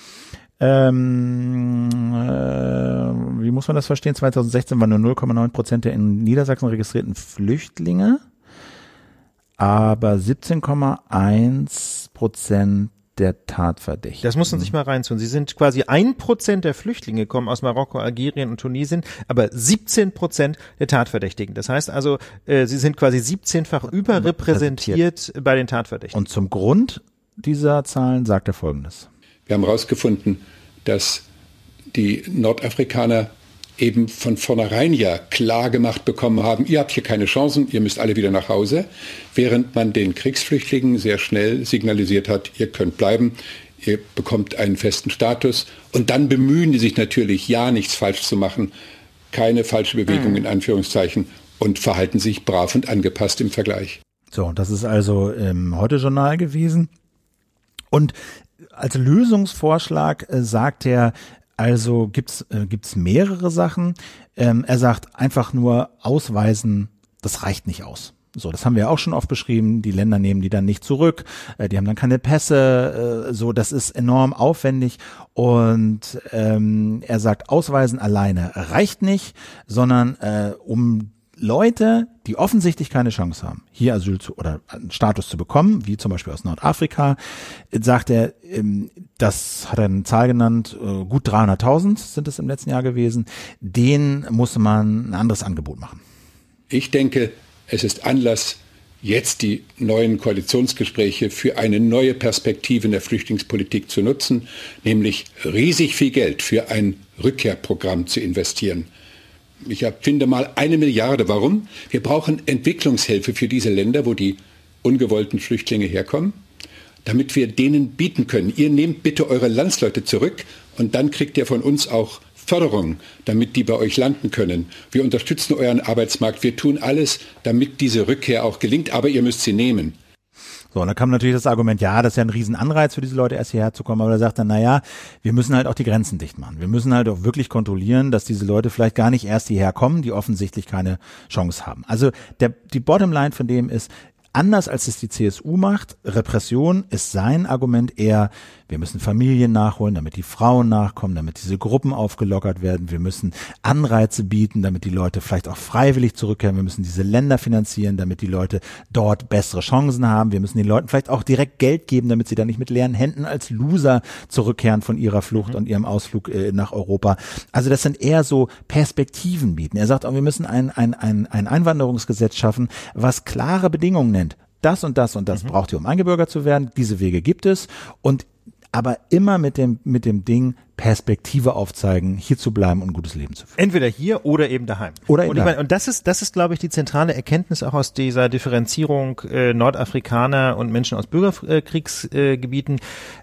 ähm, äh, wie muss man das verstehen? 2016 waren nur 0,9 Prozent der in Niedersachsen registrierten Flüchtlinge, aber 17,1 Prozent der Tatverdächtigen. Das muss man sich mal reinziehen. Sie sind quasi ein Prozent der Flüchtlinge kommen aus Marokko, Algerien und Tunesien, aber 17 Prozent der Tatverdächtigen. Das heißt also, äh, sie sind quasi 17-fach überrepräsentiert bei den Tatverdächtigen. Und zum Grund dieser Zahlen sagt er Folgendes. Wir haben herausgefunden, dass die Nordafrikaner eben von vornherein ja klar gemacht bekommen haben, ihr habt hier keine Chancen, ihr müsst alle wieder nach Hause, während man den Kriegsflüchtlingen sehr schnell signalisiert hat, ihr könnt bleiben, ihr bekommt einen festen Status und dann bemühen die sich natürlich, ja nichts falsch zu machen, keine falsche Bewegung mhm. in Anführungszeichen und verhalten sich brav und angepasst im Vergleich. So, das ist also im Heute-Journal gewesen. Und als Lösungsvorschlag äh, sagt er, also gibt's äh, gibt's mehrere Sachen. Ähm, er sagt einfach nur ausweisen, das reicht nicht aus. So, das haben wir auch schon oft beschrieben. Die Länder nehmen die dann nicht zurück. Äh, die haben dann keine Pässe. Äh, so, das ist enorm aufwendig. Und ähm, er sagt, Ausweisen alleine reicht nicht, sondern äh, um Leute, die offensichtlich keine Chance haben, hier Asyl zu oder einen Status zu bekommen, wie zum Beispiel aus Nordafrika, sagt er, ähm, das hat er eine Zahl genannt, äh, gut 300.000 sind es im letzten Jahr gewesen, denen muss man ein anderes Angebot machen. Ich denke, es ist Anlass, jetzt die neuen Koalitionsgespräche für eine neue Perspektive in der Flüchtlingspolitik zu nutzen, nämlich riesig viel Geld für ein Rückkehrprogramm zu investieren ich finde mal eine Milliarde. Warum? Wir brauchen Entwicklungshilfe für diese Länder, wo die ungewollten Flüchtlinge herkommen, damit wir denen bieten können. Ihr nehmt bitte eure Landsleute zurück und dann kriegt ihr von uns auch Förderung, damit die bei euch landen können. Wir unterstützen euren Arbeitsmarkt. Wir tun alles, damit diese Rückkehr auch gelingt, aber ihr müsst sie nehmen. So, und da kam natürlich das Argument, ja, das ist ja ein Riesenanreiz für diese Leute, erst hierher zu kommen, aber er sagt dann, naja, wir müssen halt auch die Grenzen dicht machen. Wir müssen halt auch wirklich kontrollieren, dass diese Leute vielleicht gar nicht erst hierher kommen, die offensichtlich keine Chance haben. Also der, die Bottomline von dem ist, anders als es die CSU macht, Repression ist sein Argument eher wir müssen Familien nachholen, damit die Frauen nachkommen, damit diese Gruppen aufgelockert werden. Wir müssen Anreize bieten, damit die Leute vielleicht auch freiwillig zurückkehren. Wir müssen diese Länder finanzieren, damit die Leute dort bessere Chancen haben. Wir müssen den Leuten vielleicht auch direkt Geld geben, damit sie dann nicht mit leeren Händen als Loser zurückkehren von ihrer Flucht mhm. und ihrem Ausflug äh, nach Europa. Also das sind eher so Perspektiven bieten. Er sagt auch, wir müssen ein, ein, ein, ein Einwanderungsgesetz schaffen, was klare Bedingungen nennt das und das und das mhm. braucht ihr, um eingebürgert zu werden. Diese Wege gibt es. Und aber immer mit dem, mit dem Ding, Perspektive aufzeigen, hier zu bleiben und ein gutes Leben zu führen. Entweder hier oder eben daheim. Oder eben und, ich meine, und das ist, das ist, glaube ich, die zentrale Erkenntnis auch aus dieser Differenzierung äh, Nordafrikaner und Menschen aus Bürgerkriegsgebieten.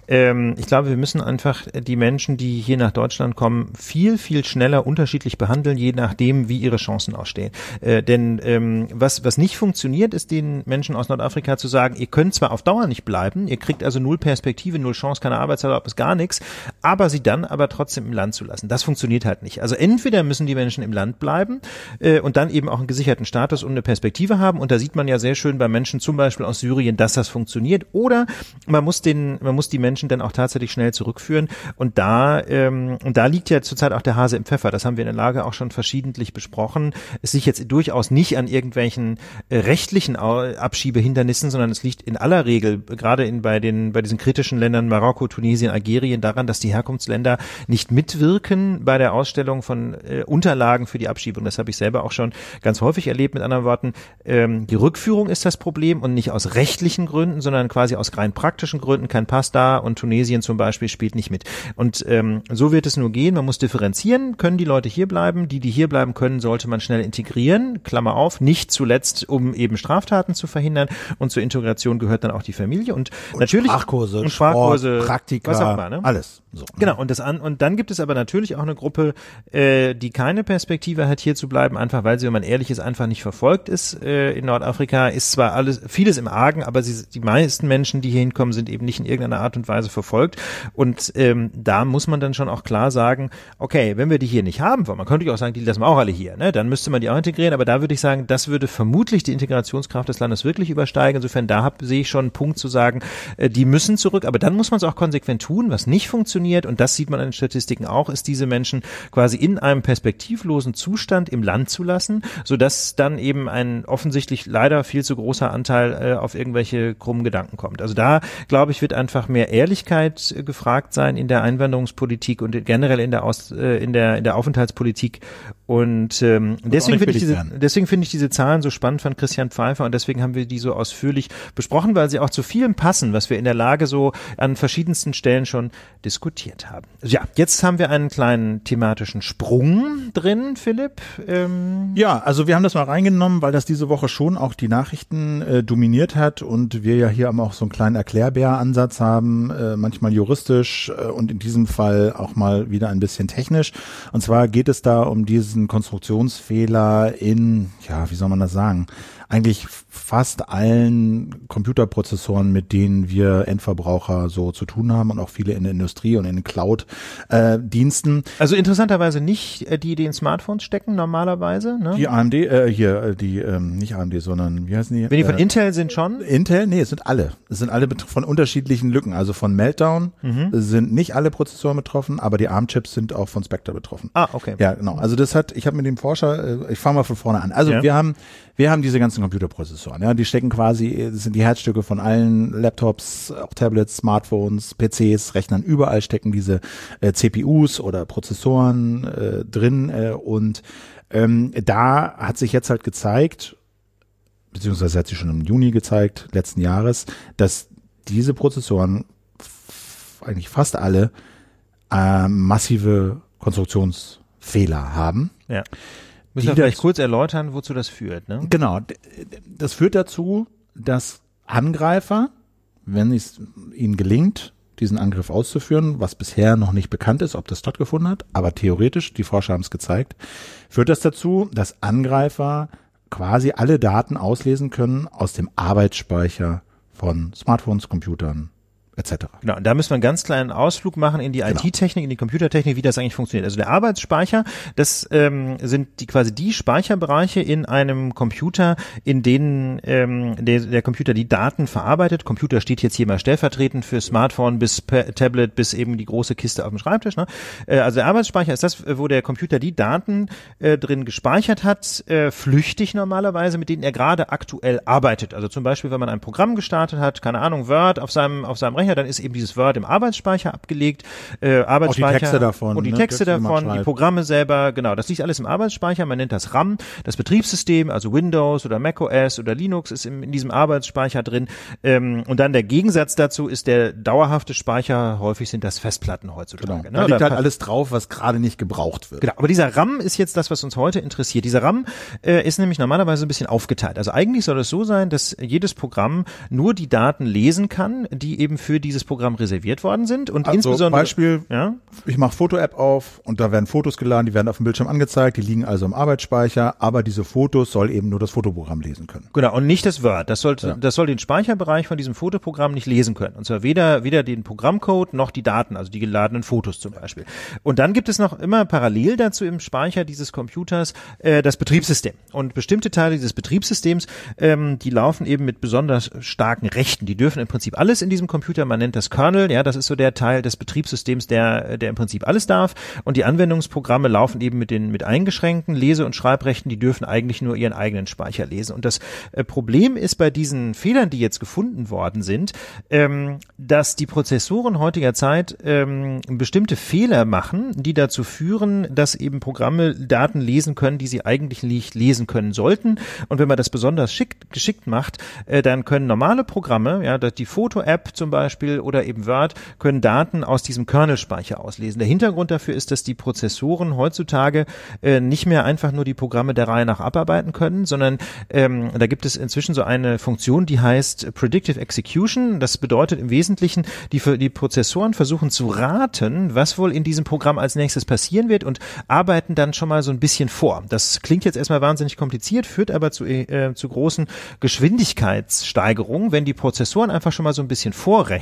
Äh, ähm, ich glaube, wir müssen einfach die Menschen, die hier nach Deutschland kommen, viel, viel schneller unterschiedlich behandeln, je nachdem, wie ihre Chancen ausstehen. Äh, denn ähm, was, was nicht funktioniert, ist den Menschen aus Nordafrika zu sagen, ihr könnt zwar auf Dauer nicht bleiben, ihr kriegt also null Perspektive, null Chance, keine Arbeitserlaubnis, gar nichts, aber sie dann aber trotzdem im Land zu lassen. Das funktioniert halt nicht. Also entweder müssen die Menschen im Land bleiben äh, und dann eben auch einen gesicherten Status und eine Perspektive haben. Und da sieht man ja sehr schön bei Menschen zum Beispiel aus Syrien, dass das funktioniert. Oder man muss den, man muss die Menschen dann auch tatsächlich schnell zurückführen. Und da, ähm, und da liegt ja zurzeit auch der Hase im Pfeffer. Das haben wir in der Lage auch schon verschiedentlich besprochen. Es liegt jetzt durchaus nicht an irgendwelchen äh, rechtlichen Abschiebehindernissen, sondern es liegt in aller Regel, gerade in, bei den, bei diesen kritischen Ländern Marokko, Tunesien, Algerien daran, dass die Herkunftsländer Länder nicht mitwirken bei der Ausstellung von äh, Unterlagen für die Abschiebung. Das habe ich selber auch schon ganz häufig erlebt. Mit anderen Worten, ähm, die Rückführung ist das Problem und nicht aus rechtlichen Gründen, sondern quasi aus rein praktischen Gründen. Kein Pass da und Tunesien zum Beispiel spielt nicht mit. Und ähm, so wird es nur gehen. Man muss differenzieren. Können die Leute hier bleiben? Die, die hier bleiben können, sollte man schnell integrieren. Klammer auf. Nicht zuletzt, um eben Straftaten zu verhindern. Und zur Integration gehört dann auch die Familie. Und, und natürlich Sprachkurse, und Sprachkurse, Sport, Praktika, was auch immer, ne? alles. So. Genau. Und das an und dann gibt es aber natürlich auch eine Gruppe, äh, die keine Perspektive hat, hier zu bleiben, einfach weil sie, wenn man ehrlich ist, einfach nicht verfolgt ist äh, in Nordafrika. Ist zwar alles vieles im Argen, aber sie, die meisten Menschen, die hier hinkommen, sind eben nicht in irgendeiner Art und Weise verfolgt. Und ähm, da muss man dann schon auch klar sagen, okay, wenn wir die hier nicht haben wollen, man könnte auch sagen, die lassen wir auch alle hier, ne? Dann müsste man die auch integrieren, aber da würde ich sagen, das würde vermutlich die Integrationskraft des Landes wirklich übersteigen. Insofern da hab, sehe ich schon einen Punkt zu sagen, äh, die müssen zurück, aber dann muss man es auch konsequent tun, was nicht funktioniert und das sieht man an den Statistiken auch, ist diese Menschen quasi in einem perspektivlosen Zustand im Land zu lassen, sodass dann eben ein offensichtlich leider viel zu großer Anteil äh, auf irgendwelche krummen Gedanken kommt. Also da, glaube ich, wird einfach mehr Ehrlichkeit äh, gefragt sein in der Einwanderungspolitik und generell in der, Aus, äh, in der, in der Aufenthaltspolitik. Und ähm, deswegen finde ich, diese, deswegen finde ich diese Zahlen so spannend von Christian Pfeiffer und deswegen haben wir die so ausführlich besprochen, weil sie auch zu vielem passen, was wir in der Lage so an verschiedensten Stellen schon diskutiert haben. Ja, jetzt haben wir einen kleinen thematischen Sprung drin, Philipp. Ähm ja, also wir haben das mal reingenommen, weil das diese Woche schon auch die Nachrichten äh, dominiert hat und wir ja hier auch so einen kleinen Erklärbär-Ansatz haben, äh, manchmal juristisch äh, und in diesem Fall auch mal wieder ein bisschen technisch. Und zwar geht es da um diesen Konstruktionsfehler in, ja, wie soll man das sagen? Eigentlich fast allen Computerprozessoren, mit denen wir Endverbraucher so zu tun haben und auch viele in der Industrie und in den Cloud-Diensten. Äh, also interessanterweise nicht äh, die, die in Smartphones stecken normalerweise. Ne? Die AMD, äh, hier, äh, die, ähm, nicht AMD, sondern wie heißen die? Wenn die von äh, Intel sind schon? Intel, nee, es sind alle. Es sind alle von unterschiedlichen Lücken. Also von Meltdown mhm. sind nicht alle Prozessoren betroffen, aber die ARM-Chips sind auch von Spectre betroffen. Ah, okay. Ja, genau. Also das hat, ich habe mit dem Forscher, ich fange mal von vorne an. Also ja. wir haben, wir haben diese ganzen Computerprozessoren. Ja, die stecken quasi, sind die Herzstücke von allen Laptops, auch Tablets, Smartphones, PCs, Rechnern. Überall stecken diese äh, CPUs oder Prozessoren äh, drin. Äh, und ähm, da hat sich jetzt halt gezeigt, beziehungsweise hat sich schon im Juni gezeigt, letzten Jahres, dass diese Prozessoren eigentlich fast alle äh, massive Konstruktionsfehler haben. Ja. Müssen wir vielleicht kurz erläutern, wozu das führt, ne? Genau. Das führt dazu, dass Angreifer, wenn es ihnen gelingt, diesen Angriff auszuführen, was bisher noch nicht bekannt ist, ob das stattgefunden hat, aber theoretisch, die Forscher haben es gezeigt, führt das dazu, dass Angreifer quasi alle Daten auslesen können aus dem Arbeitsspeicher von Smartphones, Computern, etc. Genau, und da müssen wir einen ganz kleinen Ausflug machen in die genau. IT-Technik, in die Computertechnik, wie das eigentlich funktioniert. Also der Arbeitsspeicher, das ähm, sind die quasi die Speicherbereiche in einem Computer, in denen ähm, der, der Computer die Daten verarbeitet. Computer steht jetzt hier mal stellvertretend für Smartphone bis Tablet bis eben die große Kiste auf dem Schreibtisch. Ne? Äh, also der Arbeitsspeicher ist das, wo der Computer die Daten äh, drin gespeichert hat, äh, flüchtig normalerweise, mit denen er gerade aktuell arbeitet. Also zum Beispiel, wenn man ein Programm gestartet hat, keine Ahnung, Word auf seinem auf seinem Rechner, dann ist eben dieses Word im Arbeitsspeicher abgelegt. Äh, Arbeitsspeicher auch die Texte davon. Und die ne? Texte davon, die Programme selber, genau, das liegt alles im Arbeitsspeicher. Man nennt das RAM. Das Betriebssystem, also Windows oder macOS oder Linux ist im, in diesem Arbeitsspeicher drin. Ähm, und dann der Gegensatz dazu ist der dauerhafte Speicher. Häufig sind das Festplatten heutzutage. Genau. Ne? Da liegt halt alles drauf, was gerade nicht gebraucht wird. Genau. Aber dieser RAM ist jetzt das, was uns heute interessiert. Dieser RAM äh, ist nämlich normalerweise ein bisschen aufgeteilt. Also eigentlich soll es so sein, dass jedes Programm nur die Daten lesen kann, die eben für dieses Programm reserviert worden sind und also insbesondere Beispiel, ja? ich mache Foto-App auf und da werden Fotos geladen, die werden auf dem Bildschirm angezeigt, die liegen also im Arbeitsspeicher, aber diese Fotos soll eben nur das Fotoprogramm lesen können. Genau und nicht das Word. Das soll ja. das soll den Speicherbereich von diesem Fotoprogramm nicht lesen können und zwar weder weder den Programmcode noch die Daten, also die geladenen Fotos zum Beispiel. Und dann gibt es noch immer parallel dazu im Speicher dieses Computers äh, das Betriebssystem und bestimmte Teile dieses Betriebssystems, ähm, die laufen eben mit besonders starken Rechten. Die dürfen im Prinzip alles in diesem Computer, man nennt das Kernel, ja, das ist so der Teil des Betriebssystems, der, der im Prinzip alles darf. Und die Anwendungsprogramme laufen eben mit den, mit eingeschränkten Lese- und Schreibrechten, die dürfen eigentlich nur ihren eigenen Speicher lesen. Und das äh, Problem ist bei diesen Fehlern, die jetzt gefunden worden sind, ähm, dass die Prozessoren heutiger Zeit ähm, bestimmte Fehler machen, die dazu führen, dass eben Programme Daten lesen können, die sie eigentlich nicht lesen können sollten. Und wenn man das besonders schick, geschickt macht, äh, dann können normale Programme, ja, die Foto-App zum Beispiel oder eben Word können Daten aus diesem Kernelspeicher auslesen. Der Hintergrund dafür ist, dass die Prozessoren heutzutage äh, nicht mehr einfach nur die Programme der Reihe nach abarbeiten können, sondern ähm, da gibt es inzwischen so eine Funktion, die heißt Predictive Execution. Das bedeutet im Wesentlichen, die, die Prozessoren versuchen zu raten, was wohl in diesem Programm als nächstes passieren wird und arbeiten dann schon mal so ein bisschen vor. Das klingt jetzt erstmal wahnsinnig kompliziert, führt aber zu, äh, zu großen Geschwindigkeitssteigerungen, wenn die Prozessoren einfach schon mal so ein bisschen vorrechnen.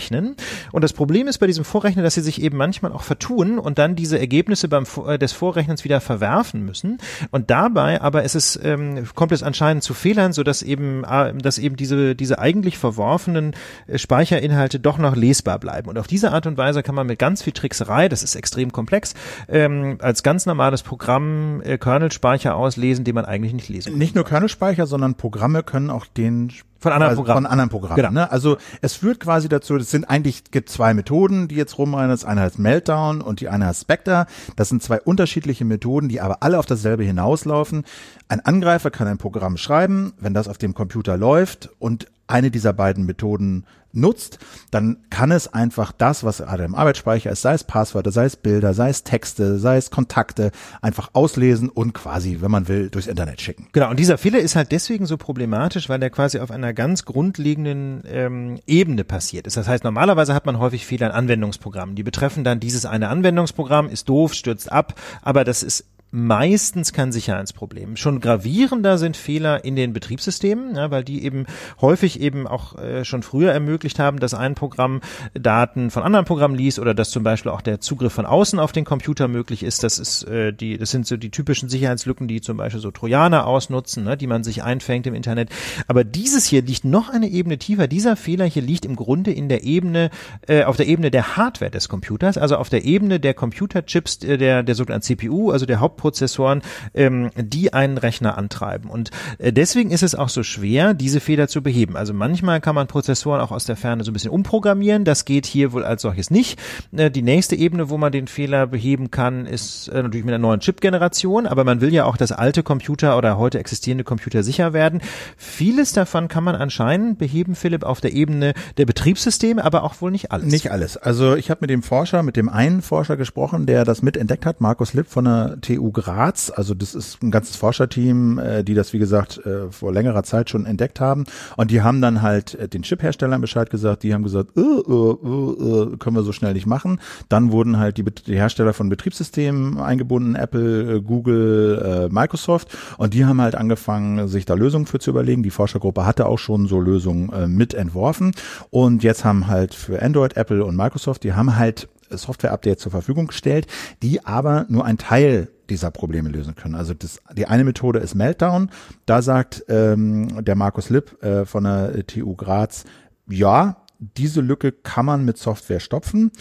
Und das Problem ist bei diesem Vorrechnen, dass sie sich eben manchmal auch vertun und dann diese Ergebnisse beim äh, des Vorrechnens wieder verwerfen müssen. Und dabei aber ist es ähm, kommt es anscheinend zu Fehlern, so dass eben äh, dass eben diese diese eigentlich verworfenen äh, Speicherinhalte doch noch lesbar bleiben. Und auf diese Art und Weise kann man mit ganz viel Trickserei, das ist extrem komplex, ähm, als ganz normales Programm äh, Kernelspeicher auslesen, den man eigentlich nicht lesen kann. Nicht nur Kernelspeicher, sondern Programme können auch den von anderen also Programmen. Von anderen Programmen. Genau. Ne? Also es führt quasi dazu, es sind eigentlich gibt zwei Methoden, die jetzt rumrennen. Das eine heißt Meltdown und die eine heißt Spectre. Das sind zwei unterschiedliche Methoden, die aber alle auf dasselbe hinauslaufen. Ein Angreifer kann ein Programm schreiben, wenn das auf dem Computer läuft und eine dieser beiden Methoden nutzt, dann kann es einfach das, was gerade im Arbeitsspeicher ist, sei es Passwörter, sei es Bilder, sei es Texte, sei es Kontakte, einfach auslesen und quasi, wenn man will, durchs Internet schicken. Genau, und dieser Fehler ist halt deswegen so problematisch, weil der quasi auf einer ganz grundlegenden ähm, Ebene passiert ist. Das heißt, normalerweise hat man häufig Fehler in Anwendungsprogrammen. Die betreffen dann dieses eine Anwendungsprogramm, ist doof, stürzt ab, aber das ist meistens kein Sicherheitsproblem. Schon gravierender sind Fehler in den Betriebssystemen, ja, weil die eben häufig eben auch äh, schon früher ermöglicht haben, dass ein Programm Daten von anderen Programmen liest oder dass zum Beispiel auch der Zugriff von außen auf den Computer möglich ist. Das ist äh, die, das sind so die typischen Sicherheitslücken, die zum Beispiel so Trojaner ausnutzen, ne, die man sich einfängt im Internet. Aber dieses hier liegt noch eine Ebene tiefer. Dieser Fehler hier liegt im Grunde in der Ebene, äh, auf der Ebene der Hardware des Computers, also auf der Ebene der Computerchips, äh, der, der sogenannten CPU, also der Haupt Prozessoren, ähm, die einen Rechner antreiben. Und äh, deswegen ist es auch so schwer, diese Fehler zu beheben. Also manchmal kann man Prozessoren auch aus der Ferne so ein bisschen umprogrammieren. Das geht hier wohl als solches nicht. Äh, die nächste Ebene, wo man den Fehler beheben kann, ist äh, natürlich mit einer neuen Chip-Generation. Aber man will ja auch, dass alte Computer oder heute existierende Computer sicher werden. Vieles davon kann man anscheinend beheben, Philipp, auf der Ebene der Betriebssysteme, aber auch wohl nicht alles. Nicht alles. Also ich habe mit dem Forscher, mit dem einen Forscher gesprochen, der das mitentdeckt hat, Markus Lipp von der TU Graz. Also das ist ein ganzes Forscherteam, äh, die das, wie gesagt, äh, vor längerer Zeit schon entdeckt haben. Und die haben dann halt äh, den Chip-Herstellern Bescheid gesagt. Die haben gesagt, äh, äh, äh, können wir so schnell nicht machen. Dann wurden halt die, die Hersteller von Betriebssystemen eingebunden, Apple, äh, Google, äh, Microsoft. Und die haben halt angefangen, sich da Lösungen für zu überlegen. Die Forschergruppe hatte auch schon so Lösungen äh, mit entworfen. Und jetzt haben halt für Android, Apple und Microsoft, die haben halt Software-Updates zur Verfügung gestellt, die aber nur ein Teil dieser Probleme lösen können. Also das, die eine Methode ist Meltdown. Da sagt ähm, der Markus Lipp äh, von der TU Graz, ja, diese Lücke kann man mit Software stopfen.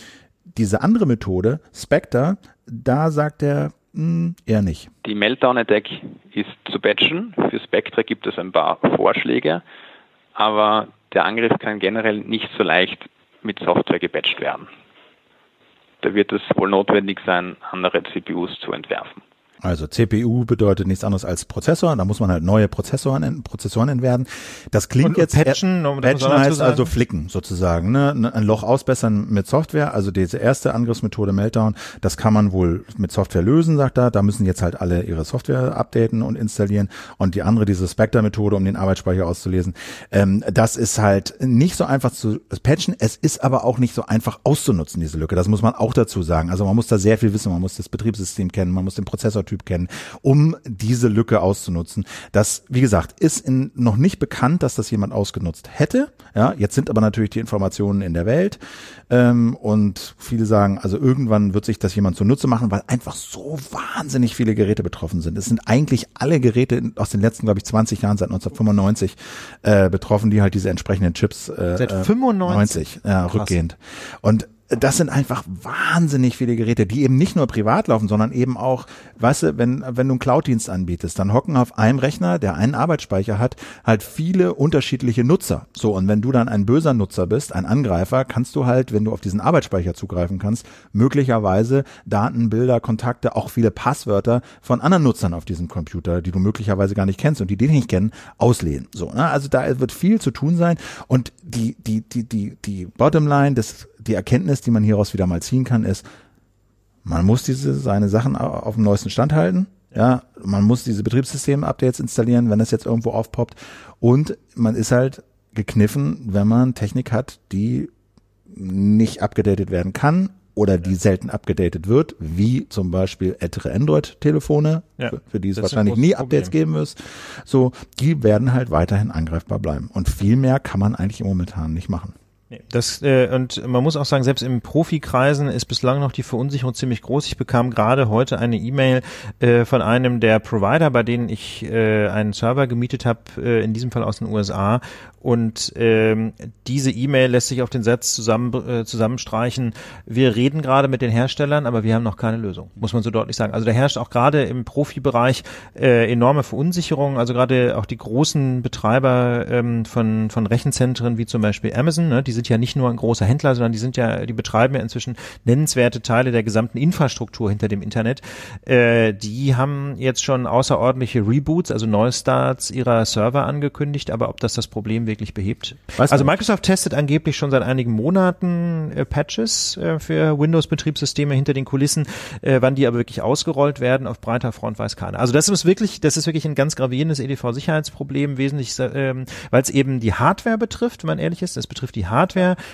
Diese andere Methode, Spectre, da sagt er mh, hm, eher nicht. Die Meltdown-Attack ist zu patchen. Für Spectre gibt es ein paar Vorschläge, aber der Angriff kann generell nicht so leicht mit Software gepatcht werden. Da wird es wohl notwendig sein, andere CPUs zu entwerfen. Also CPU bedeutet nichts anderes als Prozessor. Da muss man halt neue Prozessoren, Prozessoren entwerfen. Das klingt und, jetzt patchen, um patchen heißt also flicken sozusagen, ne? ein Loch ausbessern mit Software. Also diese erste Angriffsmethode Meltdown, das kann man wohl mit Software lösen, sagt er. Da müssen jetzt halt alle ihre Software updaten und installieren. Und die andere, diese Spectre-Methode, um den Arbeitsspeicher auszulesen, ähm, das ist halt nicht so einfach zu patchen. Es ist aber auch nicht so einfach auszunutzen diese Lücke. Das muss man auch dazu sagen. Also man muss da sehr viel wissen. Man muss das Betriebssystem kennen, man muss den Prozessor Typ kennen, um diese Lücke auszunutzen. Das, wie gesagt, ist in, noch nicht bekannt, dass das jemand ausgenutzt hätte. Ja, jetzt sind aber natürlich die Informationen in der Welt. Ähm, und viele sagen, also irgendwann wird sich das jemand zunutze machen, weil einfach so wahnsinnig viele Geräte betroffen sind. Es sind eigentlich alle Geräte aus den letzten, glaube ich, 20 Jahren, seit 1995 äh, betroffen, die halt diese entsprechenden Chips äh, seit 95 äh, ja, rückgehend. Und das sind einfach wahnsinnig viele Geräte, die eben nicht nur privat laufen, sondern eben auch, weißt du, wenn, wenn du einen Cloud-Dienst anbietest, dann hocken auf einem Rechner, der einen Arbeitsspeicher hat, halt viele unterschiedliche Nutzer. So, und wenn du dann ein böser Nutzer bist, ein Angreifer, kannst du halt, wenn du auf diesen Arbeitsspeicher zugreifen kannst, möglicherweise Daten, Bilder, Kontakte, auch viele Passwörter von anderen Nutzern auf diesem Computer, die du möglicherweise gar nicht kennst und die dich nicht kennen, auslehnen. So, ne? Also da wird viel zu tun sein und die, die, die, die, die Bottomline des die Erkenntnis, die man hieraus wieder mal ziehen kann, ist, man muss diese seine Sachen auf dem neuesten Stand halten. Ja, man muss diese Betriebssystem-Updates installieren, wenn das jetzt irgendwo aufpoppt. Und man ist halt gekniffen, wenn man Technik hat, die nicht abgedatet werden kann oder die selten abgedatet wird, wie zum Beispiel ältere Android-Telefone, ja, für, für, die es wahrscheinlich nie Updates Problem. geben muss. So, die werden halt weiterhin angreifbar bleiben. Und viel mehr kann man eigentlich momentan nicht machen. Das äh, und man muss auch sagen, selbst im Profikreisen ist bislang noch die Verunsicherung ziemlich groß. Ich bekam gerade heute eine E-Mail äh, von einem der Provider, bei denen ich äh, einen Server gemietet habe, äh, in diesem Fall aus den USA, und ähm, diese E-Mail lässt sich auf den Satz zusammen, äh, zusammenstreichen, wir reden gerade mit den Herstellern, aber wir haben noch keine Lösung, muss man so deutlich sagen. Also da herrscht auch gerade im Profibereich äh, enorme Verunsicherung. Also gerade auch die großen Betreiber ähm, von, von Rechenzentren wie zum Beispiel Amazon, ne, die sind ja nicht nur ein großer Händler, sondern die sind ja, die betreiben ja inzwischen nennenswerte Teile der gesamten Infrastruktur hinter dem Internet. Äh, die haben jetzt schon außerordentliche Reboots, also Neustarts ihrer Server angekündigt, aber ob das das Problem wirklich behebt. Weiß also Microsoft testet angeblich schon seit einigen Monaten äh, Patches äh, für Windows-Betriebssysteme hinter den Kulissen. Äh, wann die aber wirklich ausgerollt werden auf breiter Front weiß keiner. Also das ist wirklich, das ist wirklich ein ganz gravierendes EDV-Sicherheitsproblem, wesentlich, ähm, weil es eben die Hardware betrifft, wenn man ehrlich ist. Es betrifft die Hardware,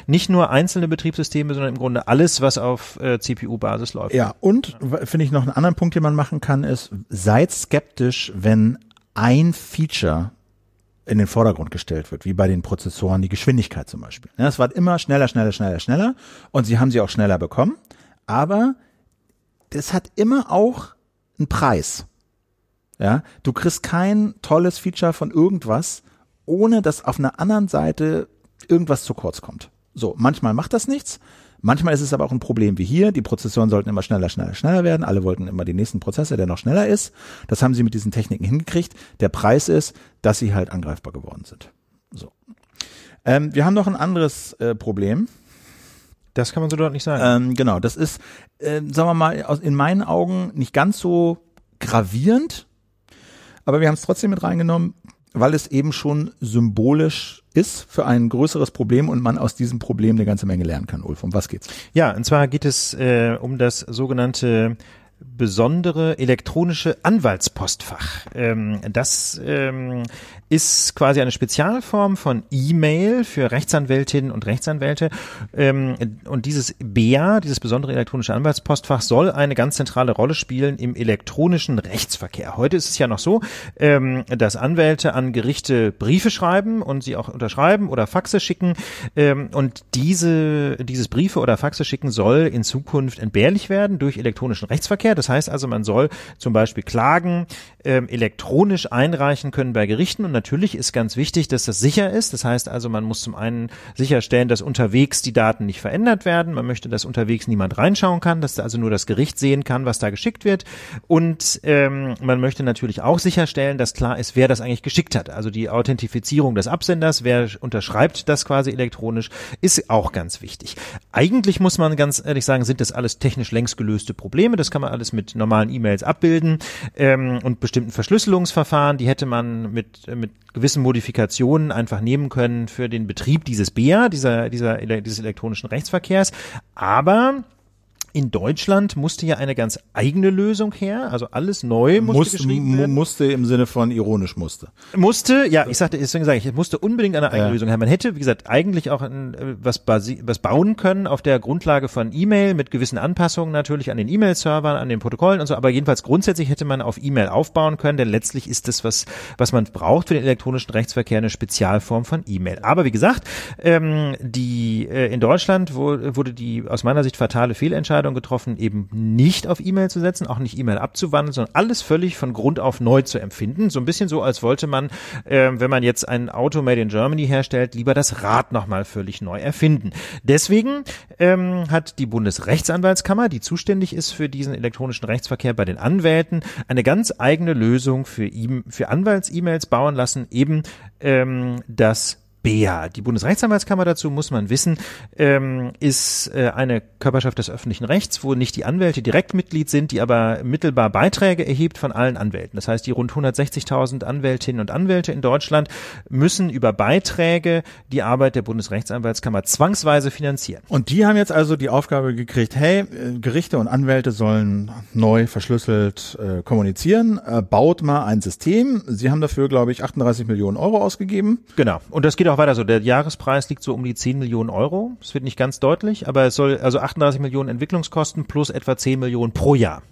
nicht nur einzelne Betriebssysteme, sondern im Grunde alles, was auf äh, CPU-Basis läuft. Ja, und finde ich noch einen anderen Punkt, den man machen kann, ist, seid skeptisch, wenn ein Feature in den Vordergrund gestellt wird, wie bei den Prozessoren die Geschwindigkeit zum Beispiel. Ja, es war immer schneller, schneller, schneller, schneller und sie haben sie auch schneller bekommen, aber das hat immer auch einen Preis. Ja, du kriegst kein tolles Feature von irgendwas, ohne dass auf einer anderen Seite irgendwas zu kurz kommt. So, manchmal macht das nichts, Manchmal ist es aber auch ein Problem wie hier. Die Prozessoren sollten immer schneller, schneller, schneller werden. Alle wollten immer den nächsten Prozessor, der noch schneller ist. Das haben sie mit diesen Techniken hingekriegt. Der Preis ist, dass sie halt angreifbar geworden sind. So. Ähm, wir haben noch ein anderes äh, Problem. Das kann man so deutlich sagen. Ähm, genau, das ist, äh, sagen wir mal, aus, in meinen Augen nicht ganz so gravierend, aber wir haben es trotzdem mit reingenommen, weil es eben schon symbolisch ist für ein größeres Problem und man aus diesem Problem eine ganze Menge lernen kann. Ulf, um was geht's? Ja, und zwar geht es äh, um das sogenannte besondere elektronische Anwaltspostfach. Ähm, das ähm, ist quasi eine Spezialform von E-Mail für Rechtsanwältinnen und Rechtsanwälte. Ähm, und dieses BEA, dieses besondere elektronische Anwaltspostfach, soll eine ganz zentrale Rolle spielen im elektronischen Rechtsverkehr. Heute ist es ja noch so, ähm, dass Anwälte an Gerichte Briefe schreiben und sie auch unterschreiben oder Faxe schicken. Ähm, und diese, dieses Briefe oder Faxe schicken soll in Zukunft entbehrlich werden durch elektronischen Rechtsverkehr. Das heißt also, man soll zum Beispiel Klagen ähm, elektronisch einreichen können bei Gerichten und natürlich ist ganz wichtig, dass das sicher ist. Das heißt also, man muss zum einen sicherstellen, dass unterwegs die Daten nicht verändert werden. Man möchte, dass unterwegs niemand reinschauen kann, dass also nur das Gericht sehen kann, was da geschickt wird. Und ähm, man möchte natürlich auch sicherstellen, dass klar ist, wer das eigentlich geschickt hat. Also die Authentifizierung des Absenders, wer unterschreibt das quasi elektronisch, ist auch ganz wichtig. Eigentlich muss man ganz ehrlich sagen, sind das alles technisch längst gelöste Probleme. Das kann man alles mit normalen E-Mails abbilden ähm, und bestimmten Verschlüsselungsverfahren, die hätte man mit, mit gewissen Modifikationen einfach nehmen können für den Betrieb dieses BEA, dieser, dieser, dieses elektronischen Rechtsverkehrs. Aber in Deutschland musste ja eine ganz eigene Lösung her, also alles neu musste Muss, geschrieben werden. Musste im Sinne von ironisch musste. Musste, ja, ich sagte, deswegen sage ich, es musste unbedingt eine eigene Ja. Lösung her. Man hätte, wie gesagt, eigentlich auch ein, äh, was, was bauen können auf der Grundlage von E-Mail mit gewissen Anpassungen natürlich an den E-Mail-Servern, an den Protokollen und so, aber jedenfalls grundsätzlich hätte man auf E-Mail aufbauen können, denn letztlich ist das, was, was man braucht für den elektronischen Rechtsverkehr, eine Spezialform von E-Mail. Aber wie gesagt, ähm, die äh, in Deutschland wo, wurde die aus meiner Sicht fatale Fehlentscheidung getroffen, eben nicht auf E-Mail zu setzen, auch nicht E-Mail abzuwandeln, sondern alles völlig von Grund auf neu zu empfinden. So ein bisschen so, als wollte man, äh, wenn man jetzt ein Auto made in Germany herstellt, lieber das Rad nochmal völlig neu erfinden. Deswegen ähm, hat die Bundesrechtsanwaltskammer, die zuständig ist für diesen elektronischen Rechtsverkehr bei den Anwälten, eine ganz eigene Lösung für, e für Anwalts-E-Mails bauen lassen, eben ähm, das BEA. Die Bundesrechtsanwaltskammer dazu, muss man wissen, ähm, ist äh, eine Körperschaft des öffentlichen Rechts, wo nicht die Anwälte direkt Mitglied sind, die aber mittelbar Beiträge erhebt von allen Anwälten. Das heißt, die rund 160.000 Anwältinnen und Anwälte in Deutschland müssen über Beiträge die Arbeit der Bundesrechtsanwaltskammer zwangsweise finanzieren. Und die haben jetzt also die Aufgabe gekriegt, hey, äh, Gerichte und Anwälte sollen neu verschlüsselt äh, kommunizieren, äh, baut mal ein System. Sie haben dafür, glaube ich, 38 Millionen Euro ausgegeben. Genau. Und das geht auch weiter so. Der Jahrespreis liegt so um die 10 Millionen Euro. Das wird nicht ganz deutlich, aber es soll also 38 Millionen Entwicklungskosten plus etwa 10 Millionen pro Jahr.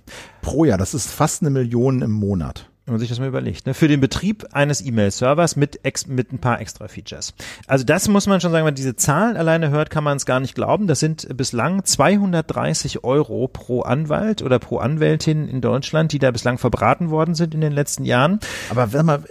Pro Jahr, das ist fast eine Million im Monat. Wenn man sich das mal überlegt. Ne? Für den Betrieb eines E-Mail-Servers mit, ex mit ein paar extra Features. Also das muss man schon sagen, wenn man diese Zahlen alleine hört, kann man es gar nicht glauben. Das sind bislang 230 Euro pro Anwalt oder pro Anwältin in Deutschland, die da bislang verbraten worden sind in den letzten Jahren. Aber mal,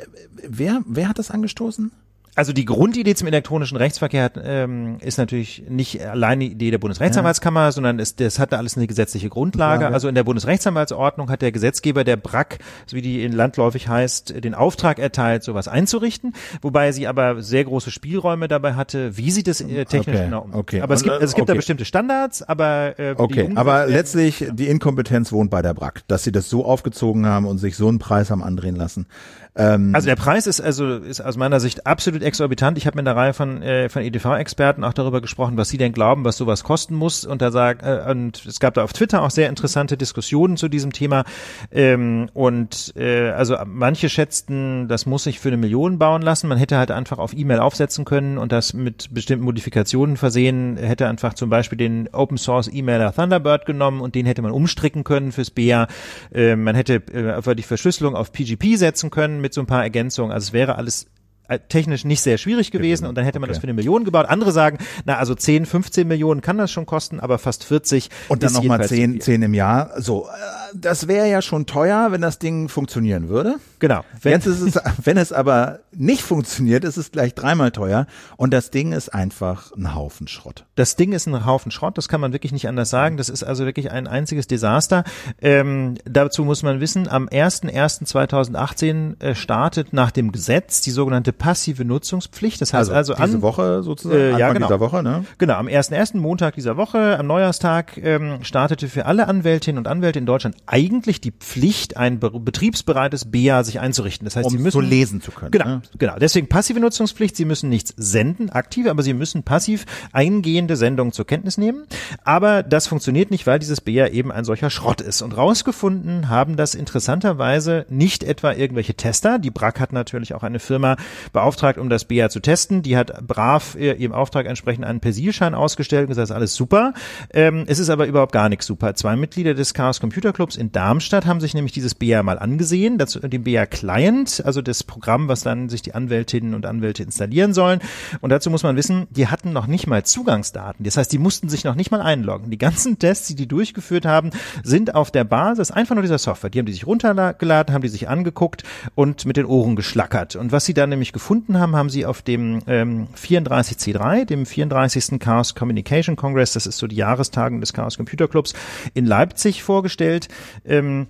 wer, wer hat das angestoßen? Also die Grundidee zum elektronischen Rechtsverkehr hat, ähm, ist natürlich nicht allein die Idee der Bundesrechtsanwaltskammer, ja. sondern es, das hatte alles eine gesetzliche Grundlage. Frage. Also in der Bundesrechtsanwaltsordnung hat der Gesetzgeber der BRAC, so wie die in landläufig heißt, den Auftrag erteilt, sowas einzurichten, wobei sie aber sehr große Spielräume dabei hatte, wie sie das äh, technisch Okay, genau umsetzt. okay. Aber es gibt, also es gibt okay. da bestimmte Standards, aber äh, Okay, aber letztlich die Inkompetenz wohnt bei der BRAC, dass sie das so aufgezogen haben und sich so einen Preis haben andrehen lassen. Ähm, Also der Preis ist also ist aus meiner Sicht absolut exorbitant. Ich habe mit einer Reihe von äh, von EDV-Experten auch darüber gesprochen, was sie denn glauben, was sowas kosten muss. Und da sagt äh, und es gab da auf Twitter auch sehr interessante Diskussionen zu diesem Thema. Ähm, und äh, also manche schätzten, das muss sich für eine Million bauen lassen. Man hätte halt einfach auf E-Mail aufsetzen können und das mit bestimmten Modifikationen versehen. Hätte einfach zum Beispiel den Open Source E-Mailer Thunderbird genommen und den hätte man umstricken können fürs BEA. Äh, man hätte äh, einfach die Verschlüsselung auf PGP setzen können mit so ein paar Ergänzungen. Also es wäre alles äh, technisch nicht sehr schwierig gewesen und dann hätte man Okay. das für eine Million gebaut. Andere sagen, na also 10, 15 Millionen kann das schon kosten, aber fast 40 und dann nochmal jedenfalls zu 10, viel. 10 im Jahr. So, äh, das wäre ja schon teuer, wenn das Ding funktionieren würde. Genau. Wenn, Jetzt ist es, wenn es aber nicht funktioniert, ist es gleich dreimal teuer und das Ding ist einfach ein Haufen Schrott. Das Ding ist ein Haufen Schrott, das kann man wirklich nicht anders sagen. Das ist also wirklich ein einziges Desaster. Ähm, dazu muss man wissen, am 01.01.2018 äh, startet nach dem Gesetz die sogenannte passive Nutzungspflicht. Das heißt also, diese an, Woche sozusagen, Äh, ja, Anfang genau. dieser Woche, ne? Genau, am 1.1. Montag dieser Woche, am Neujahrstag, ähm, startete für alle Anwältinnen und Anwälte in Deutschland eigentlich die Pflicht, ein betriebsbereites BA sich einzurichten. Das heißt, um sie müssen so lesen zu können. Genau, ne? genau. Deswegen passive Nutzungspflicht. Sie müssen nichts senden, aktiv, aber sie müssen passiv eingehende Sendungen zur Kenntnis nehmen. Aber das funktioniert nicht, weil dieses BA eben ein solcher Schrott ist. Und rausgefunden haben das interessanterweise nicht etwa irgendwelche Tester. Die BRAC hat natürlich auch eine Firma beauftragt, um das BA zu testen. Die hat brav ihrem Auftrag entsprechend einen Persilschein ausgestellt und gesagt, ist alles super. Ähm, es ist aber überhaupt gar nichts super. Zwei Mitglieder des Chaos Computer Clubs in Darmstadt haben sich nämlich dieses BA mal angesehen, dazu den BA Client, also das Programm, was dann sich die Anwältinnen und Anwälte installieren sollen. Und dazu muss man wissen, die hatten noch nicht mal Zugangsdaten. Das heißt, die mussten sich noch nicht mal einloggen. Die ganzen Tests, die die durchgeführt haben, sind auf der Basis einfach nur dieser Software. Die haben die sich runtergeladen, haben die sich angeguckt und mit den Ohren geschlackert. Und was sie dann nämlich gefunden haben, haben sie auf dem ähm, 34C3, dem 34. Chaos Communication Congress, das ist so die Jahrestagung des Chaos Computer Clubs, in Leipzig vorgestellt. Ähm,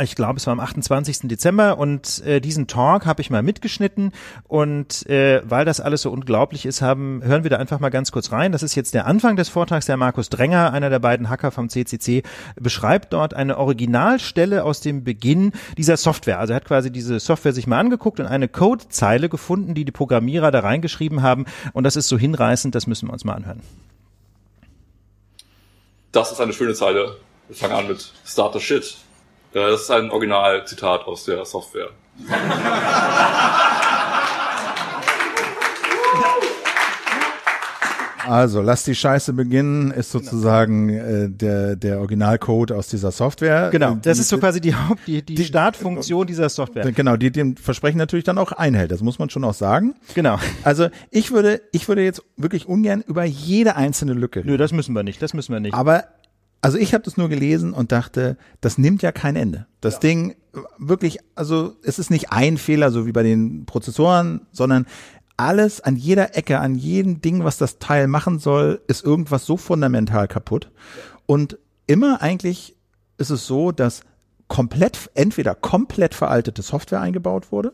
ich glaube, es war am 28. Dezember und äh, diesen Talk habe ich mal mitgeschnitten und äh, weil das alles so unglaublich ist, haben hören wir da einfach mal ganz kurz rein. Das ist jetzt der Anfang des Vortrags. Der Markus Dränger, einer der beiden Hacker vom CCC, beschreibt dort eine Originalstelle aus dem Beginn dieser Software. Also er hat quasi diese Software sich mal angeguckt und eine Codezeile gefunden, die die Programmierer da reingeschrieben haben und das ist so hinreißend, das müssen wir uns mal anhören. Das ist eine schöne Zeile. Wir fangen an mit Start the Shit. Das ist ein Originalzitat aus der Software. Also, lass die Scheiße beginnen, ist sozusagen äh, der, der Originalcode aus dieser Software. Genau, Äh, das ist so quasi die Haupt, die, die, die- Startfunktion dieser Software. Genau, die dem Versprechen natürlich dann auch einhält. Das muss man schon auch sagen. Genau. Also ich würde, ich würde jetzt wirklich ungern über jede einzelne Lücke. Nö, das müssen wir nicht, das müssen wir nicht. Aber also ich habe das nur gelesen und dachte, das nimmt ja kein Ende. Das Ding äh, wirklich, also es ist nicht ein Fehler, so wie bei den Prozessoren, sondern alles an jeder Ecke, an jedem Ding, was das Teil machen soll, ist irgendwas so fundamental kaputt. Und immer eigentlich ist es so, dass komplett, entweder komplett veraltete Software eingebaut wurde,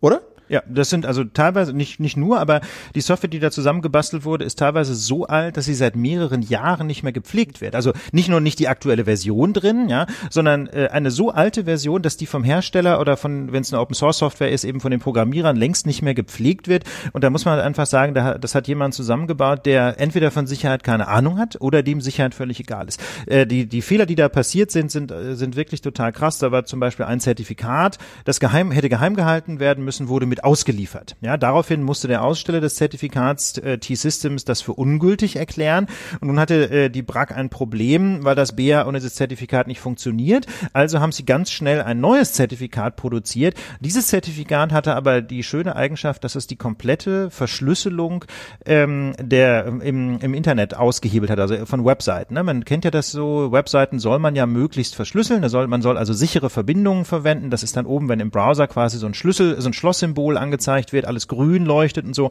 oder? Ja, das sind also teilweise nicht nicht nur, aber die Software, die da zusammengebastelt wurde, ist teilweise so alt, dass sie seit mehreren Jahren nicht mehr gepflegt wird. Also nicht nur nicht die aktuelle Version drin, ja, sondern äh, eine so alte Version, dass die vom Hersteller oder von, wenn es eine Open Source Software ist, eben von den Programmierern längst nicht mehr gepflegt wird. Und da muss man halt einfach sagen, da, das hat jemand zusammengebaut, der entweder von Sicherheit keine Ahnung hat oder dem Sicherheit völlig egal ist. Äh, die die Fehler, die da passiert sind, sind äh, sind wirklich total krass. Da war zum Beispiel ein Zertifikat, das geheim hätte geheim gehalten werden müssen, wurde mit ausgeliefert. Ja, daraufhin musste der Aussteller des Zertifikats äh, T-Systems das für ungültig erklären. Und nun hatte äh, die BRAC ein Problem, weil das BA ohne das Zertifikat nicht funktioniert. Also haben sie ganz schnell ein neues Zertifikat produziert. Dieses Zertifikat hatte aber die schöne Eigenschaft, dass es die komplette Verschlüsselung ähm, der im, im Internet ausgehebelt hat, also von Webseiten. Ne? Man kennt ja das so, Webseiten soll man ja möglichst verschlüsseln. Da soll, man soll also sichere Verbindungen verwenden. Das ist dann oben, wenn im Browser quasi so ein Schlüssel, so ein Schlosssymbol angezeigt wird, alles grün leuchtet und so.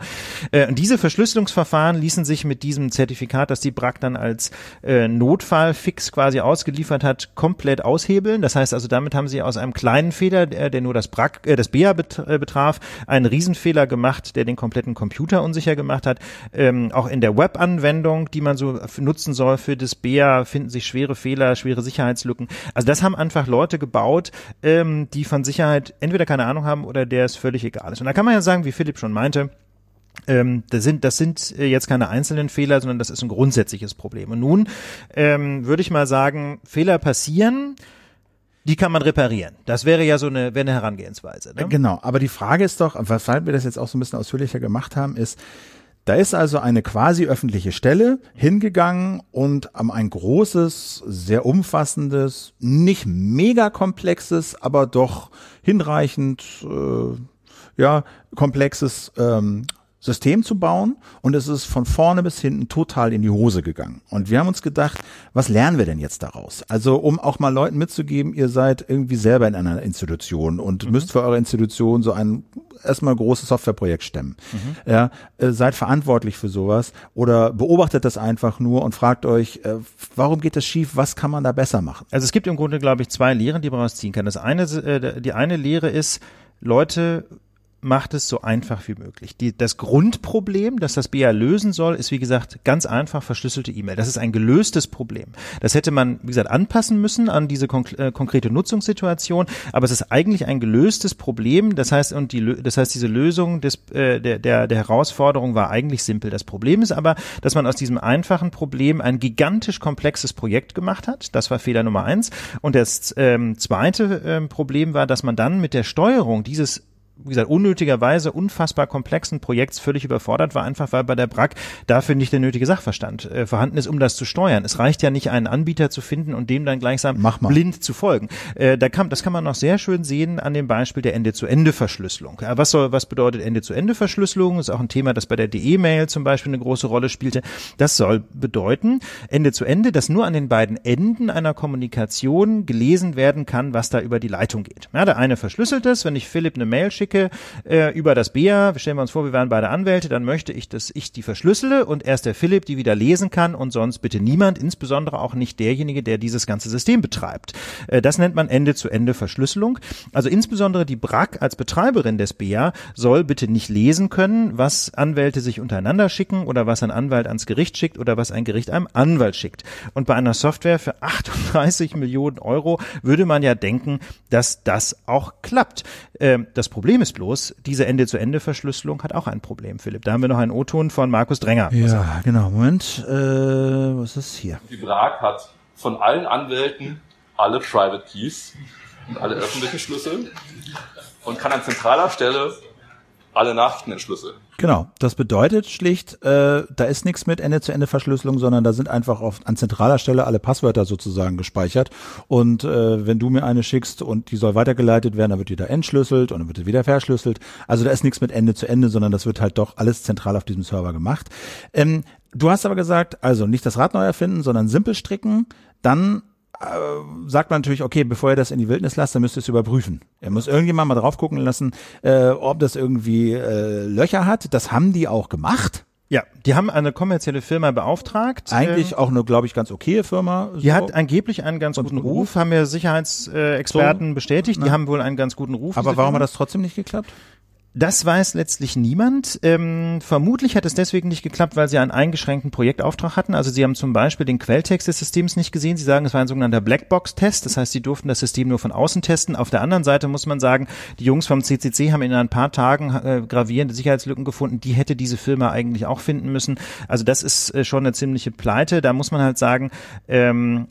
Äh, und diese Verschlüsselungsverfahren ließen sich mit diesem Zertifikat, das die BRAC dann als äh, Notfallfix quasi ausgeliefert hat, komplett aushebeln. Das heißt also, damit haben sie aus einem kleinen Fehler, der, der nur das BRAC, äh, das bet, äh, betraf, einen Riesenfehler gemacht, der den kompletten Computer unsicher gemacht hat. Ähm, auch in der Web-Anwendung, die man so nutzen soll für das BA, finden sich schwere Fehler, schwere Sicherheitslücken. Also das haben einfach Leute gebaut, ähm, die von Sicherheit entweder keine Ahnung haben oder der es völlig egal ist. Und da kann man ja sagen, wie Philipp schon meinte, ähm, das sind, das sind äh, jetzt keine einzelnen Fehler, sondern das ist ein grundsätzliches Problem. Und nun ähm, würde ich mal sagen, Fehler passieren, die kann man reparieren. Das wäre ja so eine, wäre eine Herangehensweise. Ne? Genau, aber die Frage ist doch, weshalb wir das jetzt auch so ein bisschen ausführlicher gemacht haben, ist, da ist also eine quasi öffentliche Stelle hingegangen und am ein großes, sehr umfassendes, nicht mega komplexes, aber doch hinreichend, äh, ja, komplexes ähm, System zu bauen und es ist von vorne bis hinten total in die Hose gegangen. Und wir haben uns gedacht, was lernen wir denn jetzt daraus? Also um auch mal Leuten mitzugeben, ihr seid irgendwie selber in einer Institution und müsst für eure Institution so ein erstmal großes Softwareprojekt stemmen. Ja, äh, seid verantwortlich für sowas oder beobachtet das einfach nur und fragt euch, äh, warum geht das schief? Was kann man da besser machen? Also es gibt im Grunde, glaube ich, zwei Lehren, die man rausziehen kann. Das eine, äh, die eine Lehre ist, Leute macht es so einfach wie möglich. Die, das Grundproblem, das das BA lösen soll, ist wie gesagt ganz einfach verschlüsselte E-Mail. Das ist ein gelöstes Problem. Das hätte man, wie gesagt, anpassen müssen an diese konk äh, konkrete Nutzungssituation, aber es ist eigentlich ein gelöstes Problem. Das heißt, und die, das heißt, diese Lösung des, äh, der, der, der Herausforderung war eigentlich simpel. Das Problem ist aber, dass man aus diesem einfachen Problem ein gigantisch komplexes Projekt gemacht hat. Das war Fehler Nummer eins. Und das ähm, zweite ähm, Problem war, dass man dann mit der Steuerung dieses wie gesagt, unnötigerweise unfassbar komplexen Projekts völlig überfordert war, einfach weil bei der BRAC dafür nicht der nötige Sachverstand äh, vorhanden ist, um das zu steuern. Es reicht ja nicht, einen Anbieter zu finden und dem dann gleichsam blind zu folgen. Äh, da kann, das kann man noch sehr schön sehen an dem Beispiel der Ende-zu-Ende-Verschlüsselung. Ja, was soll, was bedeutet Ende-zu-Ende-Verschlüsselung? Ist auch ein Thema, das bei der DE-Mail zum Beispiel eine große Rolle spielte. Das soll bedeuten, Ende-zu-Ende, dass nur an den beiden Enden einer Kommunikation gelesen werden kann, was da über die Leitung geht. Ja, der eine verschlüsselt es, wenn ich Philipp eine Mail schicke, schicke äh, über das BEA, stellen wir uns vor, wir wären beide Anwälte, dann möchte ich, dass ich die verschlüssele und erst der Philipp die wieder lesen kann und sonst bitte niemand, insbesondere auch nicht derjenige, der dieses ganze System betreibt. Äh, das nennt man Ende-zu-Ende-Verschlüsselung. Also insbesondere die BRAC als Betreiberin des BEA soll bitte nicht lesen können, was Anwälte sich untereinander schicken oder was ein Anwalt ans Gericht schickt oder was ein Gericht einem Anwalt schickt. Und bei einer Software für 38 Millionen Euro würde man ja denken, dass das auch klappt. Ähm, das Problem ist bloß, diese Ende-zu-Ende-Verschlüsselung hat auch ein Problem, Philipp. Da haben wir noch einen O-Ton von Markus Drenger. Ja, genau. Moment, äh, was ist hier? Die BRAG hat von allen Anwälten alle Private Keys und alle öffentlichen Schlüssel und kann an zentraler Stelle alle Nachrichten entschlüsseln. Genau, das bedeutet schlicht, äh, da ist nichts mit Ende-zu-Ende-Verschlüsselung, sondern da sind einfach auf, an zentraler Stelle alle Passwörter sozusagen gespeichert. Und äh, wenn du mir eine schickst und die soll weitergeleitet werden, dann wird die da entschlüsselt und dann wird die wieder verschlüsselt. Also da ist nichts mit Ende-zu-Ende, sondern das wird halt doch alles zentral auf diesem Server gemacht. Ähm, du hast aber gesagt, also nicht das Rad neu erfinden, sondern simpel stricken, dann sagt man natürlich, okay, bevor er das in die Wildnis lasst, dann müsst ihr es überprüfen. Er muss irgendjemand mal drauf gucken lassen, äh, ob das irgendwie äh, Löcher hat. Das haben die auch gemacht. Ja, die haben eine kommerzielle Firma beauftragt. Eigentlich ähm, auch eine, glaube ich, ganz okaye Firma. Die so. hat angeblich einen ganz guten Ruf, Ruf, haben ja Sicherheitsexperten so. bestätigt. Die haben wohl einen ganz guten Ruf. Aber warum Firma. hat das trotzdem nicht geklappt? Das weiß letztlich niemand. Ähm, vermutlich hat es deswegen nicht geklappt, weil sie einen eingeschränkten Projektauftrag hatten. Also sie haben zum Beispiel den Quelltext des Systems nicht gesehen. Sie sagen, es war ein sogenannter Blackbox-Test. Das heißt, sie durften das System nur von außen testen. Auf der anderen Seite muss man sagen, die Jungs vom CCC haben in ein paar Tagen äh, gravierende Sicherheitslücken gefunden. Die hätte diese Firma eigentlich auch finden müssen. Also das ist äh, schon eine ziemliche Pleite. Da muss man halt sagen, ähm,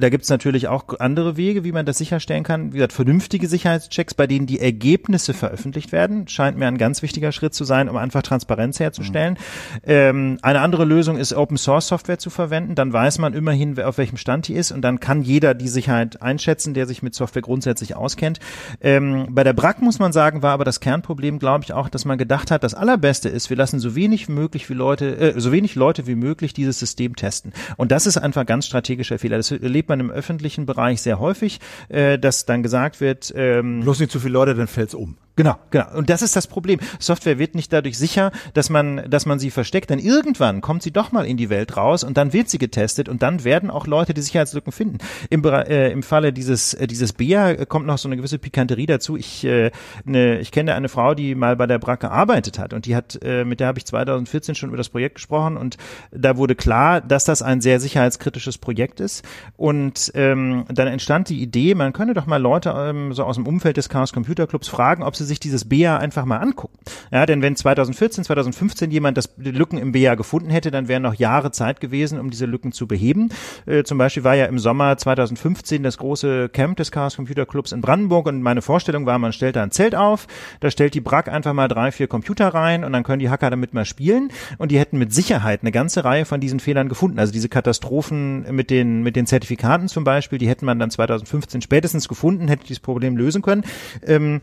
da gibt's natürlich auch andere Wege, wie man das sicherstellen kann. Wie gesagt, vernünftige Sicherheitschecks, bei denen die Ergebnisse veröffentlicht werden, scheint mir ein ganz wichtiger Schritt zu sein, um einfach Transparenz herzustellen. Mhm. Ähm, eine andere Lösung ist, Open Source Software zu verwenden. Dann weiß man immerhin, auf welchem Stand die ist und dann kann jeder die Sicherheit einschätzen, der sich mit Software grundsätzlich auskennt. Ähm, bei der BRAC muss man sagen, war aber das Kernproblem, glaube ich, auch, dass man gedacht hat, das Allerbeste ist, wir lassen so wenig möglich wie Leute, äh, so wenig Leute wie möglich dieses System testen. Und das ist einfach ganz strategischer Fehler. Das erlebt man im öffentlichen Bereich sehr häufig, äh, dass dann gesagt wird, ähm, bloß nicht zu viele Leute, dann fällt's um. Genau, genau. Und das ist das Problem. Software wird nicht dadurch sicher, dass man, dass man sie versteckt, denn irgendwann kommt sie doch mal in die Welt raus und dann wird sie getestet und dann werden auch Leute die Sicherheitslücken finden. Im, äh, im Falle dieses, äh, dieses BEA kommt noch so eine gewisse Pikanterie dazu. Ich, äh, ne, ich kenne eine Frau, die mal bei der BRAC gearbeitet hat und die hat, äh, mit der habe ich 2014 schon über das Projekt gesprochen und da wurde klar, dass das ein sehr sicherheitskritisches Projekt ist und ähm, dann entstand die Idee, man könne doch mal Leute ähm, so aus dem Umfeld des Chaos Computer Clubs fragen, ob sie sich dieses BEA einfach mal angucken. Ja, denn wenn 2014, 2015 jemand das Lücken im BEA gefunden hätte, dann wären noch Jahre Zeit gewesen, um diese Lücken zu beheben. Äh, zum Beispiel war ja im Sommer 2015 das große Camp des Chaos Computer Clubs in Brandenburg und meine Vorstellung war, man stellt da ein Zelt auf, da stellt die BRAC einfach mal drei, vier Computer rein und dann können die Hacker damit mal spielen und die hätten mit Sicherheit eine ganze Reihe von diesen Fehlern gefunden. Also diese Katastrophen mit den, mit den Zertifikaten zum Beispiel, die hätten man dann 2015 spätestens gefunden, hätte dieses Problem lösen können. Ähm,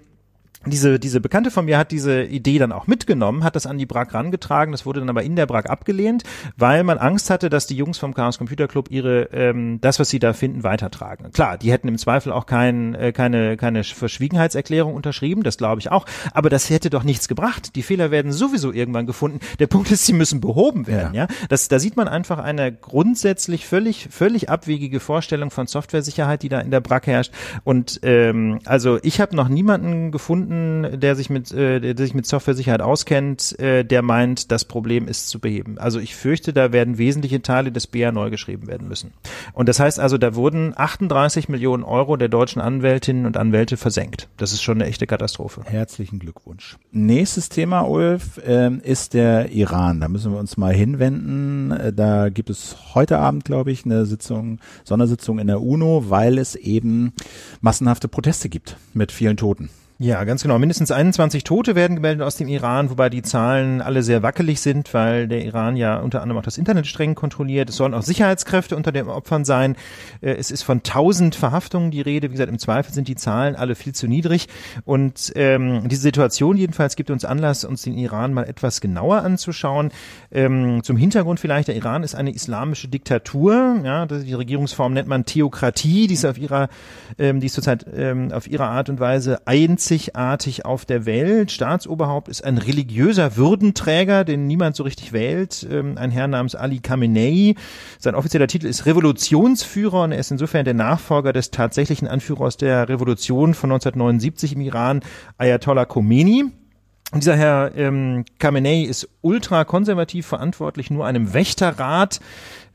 diese, diese Bekannte von mir hat diese Idee dann auch mitgenommen, hat das an die BRAG rangetragen, das wurde dann aber in der BRAG abgelehnt, weil man Angst hatte, dass die Jungs vom Chaos Computer Club ihre, ähm, das, was sie da finden, weitertragen. Klar, die hätten im Zweifel auch kein, äh, keine, keine Verschwiegenheitserklärung unterschrieben, das glaube ich auch, aber das hätte doch nichts gebracht. Die Fehler werden sowieso irgendwann gefunden. Der Punkt ist, sie müssen behoben werden, ja. ja? Das, da sieht man einfach eine grundsätzlich völlig, völlig abwegige Vorstellung von Softwaresicherheit, die da in der BRAG herrscht. Und ähm, also ich habe noch niemanden gefunden, jemanden, der sich mit, äh, der sich mit Software-Sicherheit auskennt, äh, der meint, das Problem ist zu beheben. Also ich fürchte, da werden wesentliche Teile des BA neu geschrieben werden müssen. Und das heißt also, da wurden 38 Millionen Euro der deutschen Anwältinnen und Anwälte versenkt. Das ist schon eine echte Katastrophe. Herzlichen Glückwunsch. Nächstes Thema, Ulf, äh, ist der Iran. Da müssen wir uns mal hinwenden. Äh, da gibt es heute Abend, glaube ich, eine Sitzung, Sondersitzung in der UNO, weil es eben massenhafte Proteste gibt mit vielen Toten. Ja, ganz genau. Mindestens 21 Tote werden gemeldet aus dem Iran, wobei die Zahlen alle sehr wackelig sind, weil der Iran ja unter anderem auch das Internet streng kontrolliert. Es sollen auch Sicherheitskräfte unter den Opfern sein. Äh, es ist von 1000 Verhaftungen die Rede. Wie gesagt, im Zweifel sind die Zahlen alle viel zu niedrig. Und ähm, diese Situation jedenfalls gibt uns Anlass, uns den Iran mal etwas genauer anzuschauen. Ähm, zum Hintergrund vielleicht, der Iran ist eine islamische Diktatur. Ja, die Regierungsform nennt man Theokratie. Die ist auf ihrer, ähm, die ist zurzeit ähm, auf ihre Art und Weise eins einzigartig auf der Welt. Staatsoberhaupt ist ein religiöser Würdenträger, den niemand so richtig wählt. Ähm, ein Herr namens Ali Khamenei. Sein offizieller Titel ist Revolutionsführer und er ist insofern der Nachfolger des tatsächlichen Anführers der Revolution von 1979 im Iran, Ayatollah Khomeini. Und dieser Herr ähm, Khamenei ist ultrakonservativ verantwortlich, nur einem Wächterrat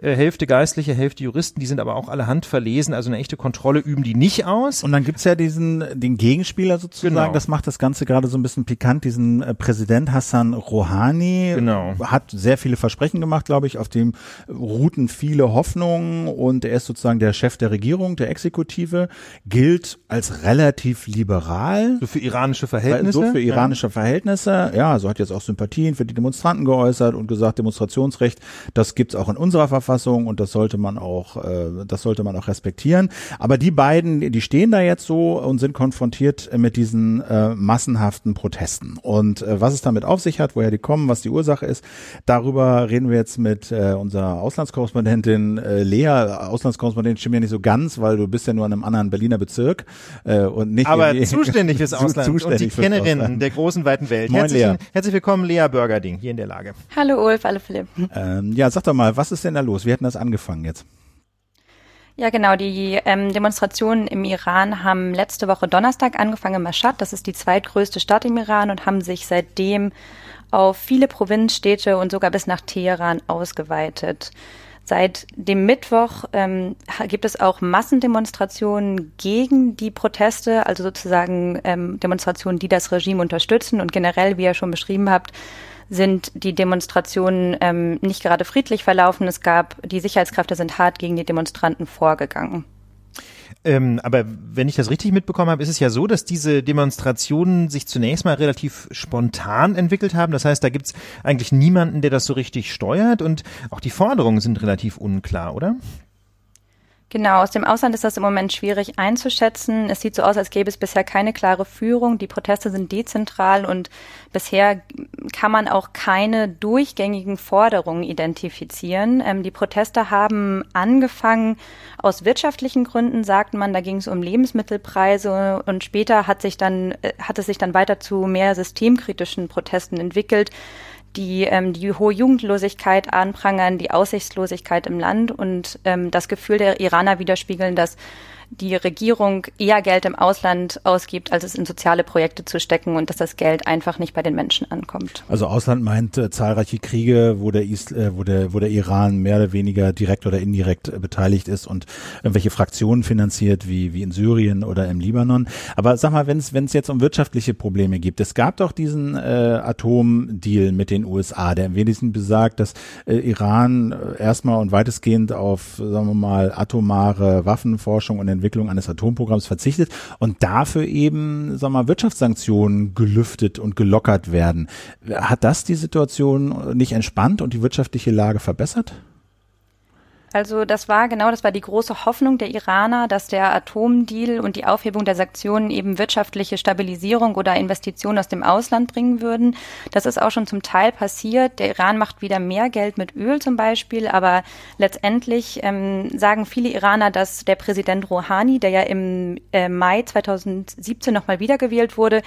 äh, Hälfte Geistliche, Hälfte Juristen, die sind aber auch alle handverlesen, also eine echte Kontrolle üben die nicht aus. Und dann gibt's ja diesen, den Gegenspieler sozusagen, genau. das macht das Ganze gerade so ein bisschen pikant, diesen äh, Präsident Hassan Rouhani, genau. hat sehr viele Versprechen gemacht, glaube ich, auf dem ruhten viele Hoffnungen und er ist sozusagen der Chef der Regierung, der Exekutive, gilt als relativ liberal. So für iranische Verhältnisse? So für iranische ja. Verhältnisse, ja, so hat jetzt auch Sympathien für die Demonstranten geäußert und gesagt, Demonstrationsrecht, das gibt's auch in unserer Verfassung Verfassung und das sollte man auch, äh, das sollte man auch respektieren. Aber die beiden, die stehen da jetzt so und sind konfrontiert mit diesen äh, massenhaften Protesten. Und äh, was es damit auf sich hat, woher die kommen, was die Ursache ist, darüber reden wir jetzt mit äh, unserer Auslandskorrespondentin äh, Lea. Auslandskorrespondentin stimmt ja nicht so ganz, weil du bist ja nur in einem anderen Berliner Bezirk äh, und nicht aber zuständig fürs Ausland zuständig und die Kennerin Ausland. der großen weiten Welt. Moin, herzlich, Lea. herzlich willkommen, Lea Bürgerding, hier in der Lage. Hallo Ulf, hallo Philipp. Ähm, ja, sag doch mal, was ist denn da los? Los? Wie hatten das angefangen jetzt? Ja, genau. Die ähm, Demonstrationen im Iran haben letzte Woche Donnerstag angefangen in Mashhad. Das ist die zweitgrößte Stadt im Iran und haben sich seitdem auf viele Provinzstädte und sogar bis nach Teheran ausgeweitet. Seit dem Mittwoch ähm, gibt es auch Massendemonstrationen gegen die Proteste, also sozusagen ähm, Demonstrationen, die das Regime unterstützen. Und generell, wie ihr schon beschrieben habt, sind die Demonstrationen ähm, nicht gerade friedlich verlaufen. Es gab, die Sicherheitskräfte sind hart gegen die Demonstranten vorgegangen. Ähm, aber wenn ich das richtig mitbekommen habe, ist es ja so, dass diese Demonstrationen sich zunächst mal relativ spontan entwickelt haben. Das heißt, da gibt's eigentlich niemanden, der das so richtig steuert und auch die Forderungen sind relativ unklar, oder? Genau, aus dem Ausland ist das im Moment schwierig einzuschätzen. Es sieht so aus, als gäbe es bisher keine klare Führung. Die Proteste sind dezentral und bisher kann man auch keine durchgängigen Forderungen identifizieren. Ähm, die Proteste haben angefangen aus wirtschaftlichen Gründen, sagt man. Da ging es um Lebensmittelpreise und später hat sich dann, äh, hat es sich dann weiter zu mehr systemkritischen Protesten entwickelt die ähm, die hohe Jugendlosigkeit anprangern, die Aussichtslosigkeit im Land und ähm, das Gefühl der Iraner widerspiegeln, dass die Regierung eher Geld im Ausland ausgibt, als es in soziale Projekte zu stecken und dass das Geld einfach nicht bei den Menschen ankommt. Also Ausland meint äh, zahlreiche Kriege, wo der, Is äh, wo, der, wo der Iran mehr oder weniger direkt oder indirekt äh, beteiligt ist und irgendwelche Fraktionen finanziert, wie, wie in Syrien oder im Libanon. Aber sag mal, wenn es jetzt um wirtschaftliche Probleme gibt, es gab doch diesen äh, Atomdeal mit den USA, der im Wesentlichen besagt, dass äh, Iran äh, erstmal und weitestgehend auf, sagen wir mal, atomare Waffenforschung und Entwicklung eines Atomprogramms verzichtet und dafür eben, wir mal, Wirtschaftssanktionen gelüftet und gelockert werden. Hat das die Situation nicht entspannt und die wirtschaftliche Lage verbessert? Also das war genau, das war die große Hoffnung der Iraner, dass der Atomdeal und die Aufhebung der Sanktionen eben wirtschaftliche Stabilisierung oder Investitionen aus dem Ausland bringen würden. Das ist auch schon zum Teil passiert. Der Iran macht wieder mehr Geld mit Öl zum Beispiel, aber letztendlich ähm, sagen viele Iraner, dass der Präsident Rouhani, der ja im äh, Mai 2017 nochmal wiedergewählt wurde,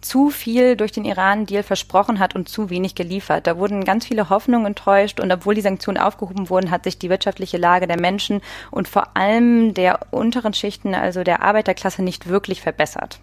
zu viel durch den Iran-Deal versprochen hat und zu wenig geliefert. Da wurden ganz viele Hoffnungen enttäuscht und obwohl die Sanktionen aufgehoben wurden, hat sich die wirtschaftliche Lage der Menschen und vor allem der unteren Schichten, also der Arbeiterklasse, nicht wirklich verbessert.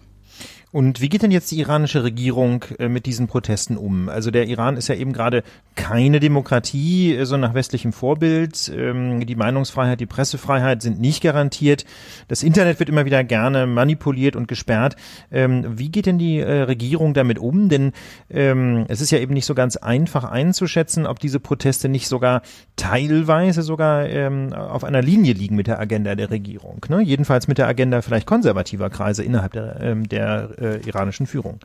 Und wie geht denn jetzt die iranische Regierung äh, mit diesen Protesten um? Also der Iran ist ja eben gerade keine Demokratie, äh, so nach westlichem Vorbild. Ähm, die Meinungsfreiheit, die Pressefreiheit sind nicht garantiert. Das Internet wird immer wieder gerne manipuliert und gesperrt. Ähm, wie geht denn die äh, Regierung damit um? Denn ähm, es ist ja eben nicht so ganz einfach einzuschätzen, ob diese Proteste nicht sogar teilweise sogar auf einer Linie liegen mit der Agenda der Regierung. Ne? Jedenfalls mit der Agenda vielleicht konservativer Kreise innerhalb der, der äh, iranischen Führung.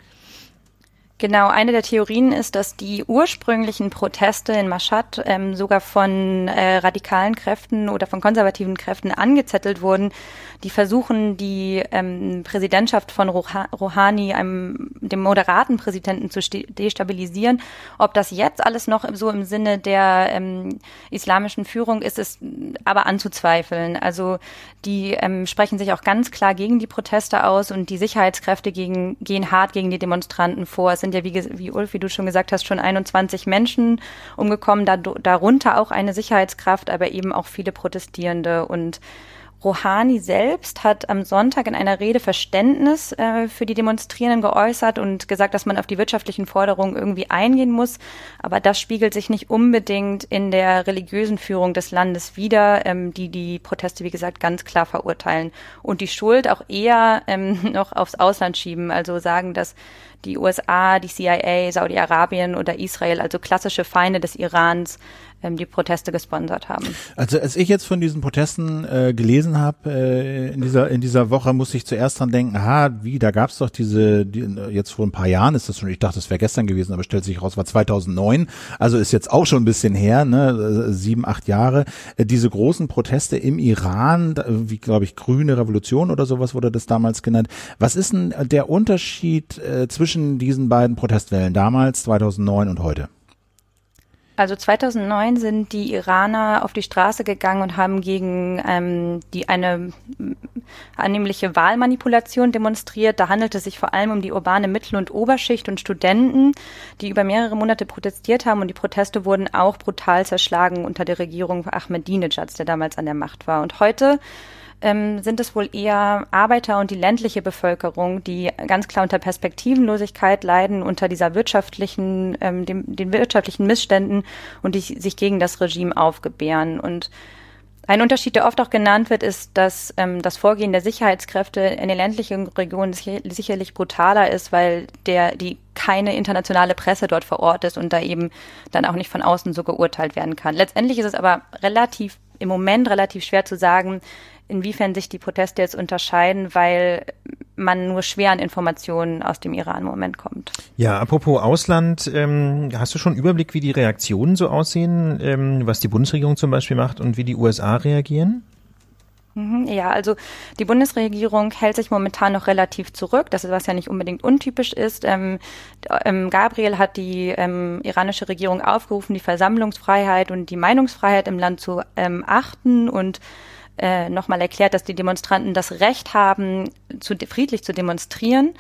Genau, eine der Theorien ist, dass die ursprünglichen Proteste in Mashhad ähm, sogar von äh, radikalen Kräften oder von konservativen Kräften angezettelt wurden, die versuchen, die ähm, Präsidentschaft von Rouhani, einem dem moderaten Präsidenten, zu destabilisieren. Ob das jetzt alles noch so im Sinne der ähm, islamischen Führung ist, ist aber anzuzweifeln. Also die ähm, sprechen sich auch ganz klar gegen die Proteste aus und die Sicherheitskräfte gegen, gehen hart gegen die Demonstranten vor. Es sind ja, wie, wie Ulf, wie du schon gesagt hast, schon 21 Menschen umgekommen, da, darunter auch eine Sicherheitskraft, aber eben auch viele Protestierende. Und Rouhani selbst hat am Sonntag in einer Rede Verständnis äh, für die Demonstrierenden geäußert und gesagt, dass man auf die wirtschaftlichen Forderungen irgendwie eingehen muss. Aber das spiegelt sich nicht unbedingt in der religiösen Führung des Landes wider, ähm, die die Proteste, wie gesagt, ganz klar verurteilen und die Schuld auch eher ähm, noch aufs Ausland schieben. Also sagen, dass die USA, die CIA, Saudi-Arabien oder Israel, also klassische Feinde des Irans, ähm, die Proteste gesponsert haben. Also als ich jetzt von diesen Protesten äh, gelesen habe äh, in dieser in dieser Woche, musste ich zuerst dran denken, aha, wie, da gab's doch diese, die, jetzt vor ein paar Jahren ist das schon, ich dachte, das wäre gestern gewesen, aber stellt sich raus, war 2009, also ist jetzt auch schon ein bisschen her, ne, äh, sieben, acht Jahre, äh, diese großen Proteste im Iran, wie glaube ich, grüne Revolution oder sowas wurde das damals genannt. Was ist denn der Unterschied äh, zwischen diesen beiden Protestwellen damals, 2009 und heute? Also 2009 sind die Iraner auf die Straße gegangen und haben gegen ähm, die eine annehmliche Wahlmanipulation demonstriert. Da handelt es sich vor allem um die urbane Mittel- und Oberschicht und Studenten, die über mehrere Monate protestiert haben und die Proteste wurden auch brutal zerschlagen unter der Regierung Ahmadinejad, der damals an der Macht war. Und heute ähm, sind es wohl eher Arbeiter und die ländliche Bevölkerung, die ganz klar unter Perspektivenlosigkeit leiden, unter dieser wirtschaftlichen, ähm, dem, den wirtschaftlichen Missständen und die sich gegen das Regime aufgebären. Und ein Unterschied, der oft auch genannt wird, ist, dass ähm, das Vorgehen der Sicherheitskräfte in den ländlichen Regionen sicherlich brutaler ist, weil der die keine internationale Presse dort vor Ort ist und da eben dann auch nicht von außen so geurteilt werden kann. Letztendlich ist es aber relativ im Moment relativ schwer zu sagen, inwiefern sich die Proteste jetzt unterscheiden, weil man nur schwer an Informationen aus dem Iran im Moment kommt. Ja, apropos Ausland, ähm, hast du schon Überblick, wie die Reaktionen so aussehen, ähm, was die Bundesregierung zum Beispiel macht und wie die USA reagieren? Mhm, ja, also die Bundesregierung hält sich momentan noch relativ zurück, das ist was ja nicht unbedingt untypisch ist. Ähm, ähm, Gabriel hat die ähm, iranische Regierung aufgerufen, die Versammlungsfreiheit und die Meinungsfreiheit im Land zu ähm, achten und äh, nochmal erklärt, dass die Demonstranten das Recht haben, zu, friedlich zu demonstrieren.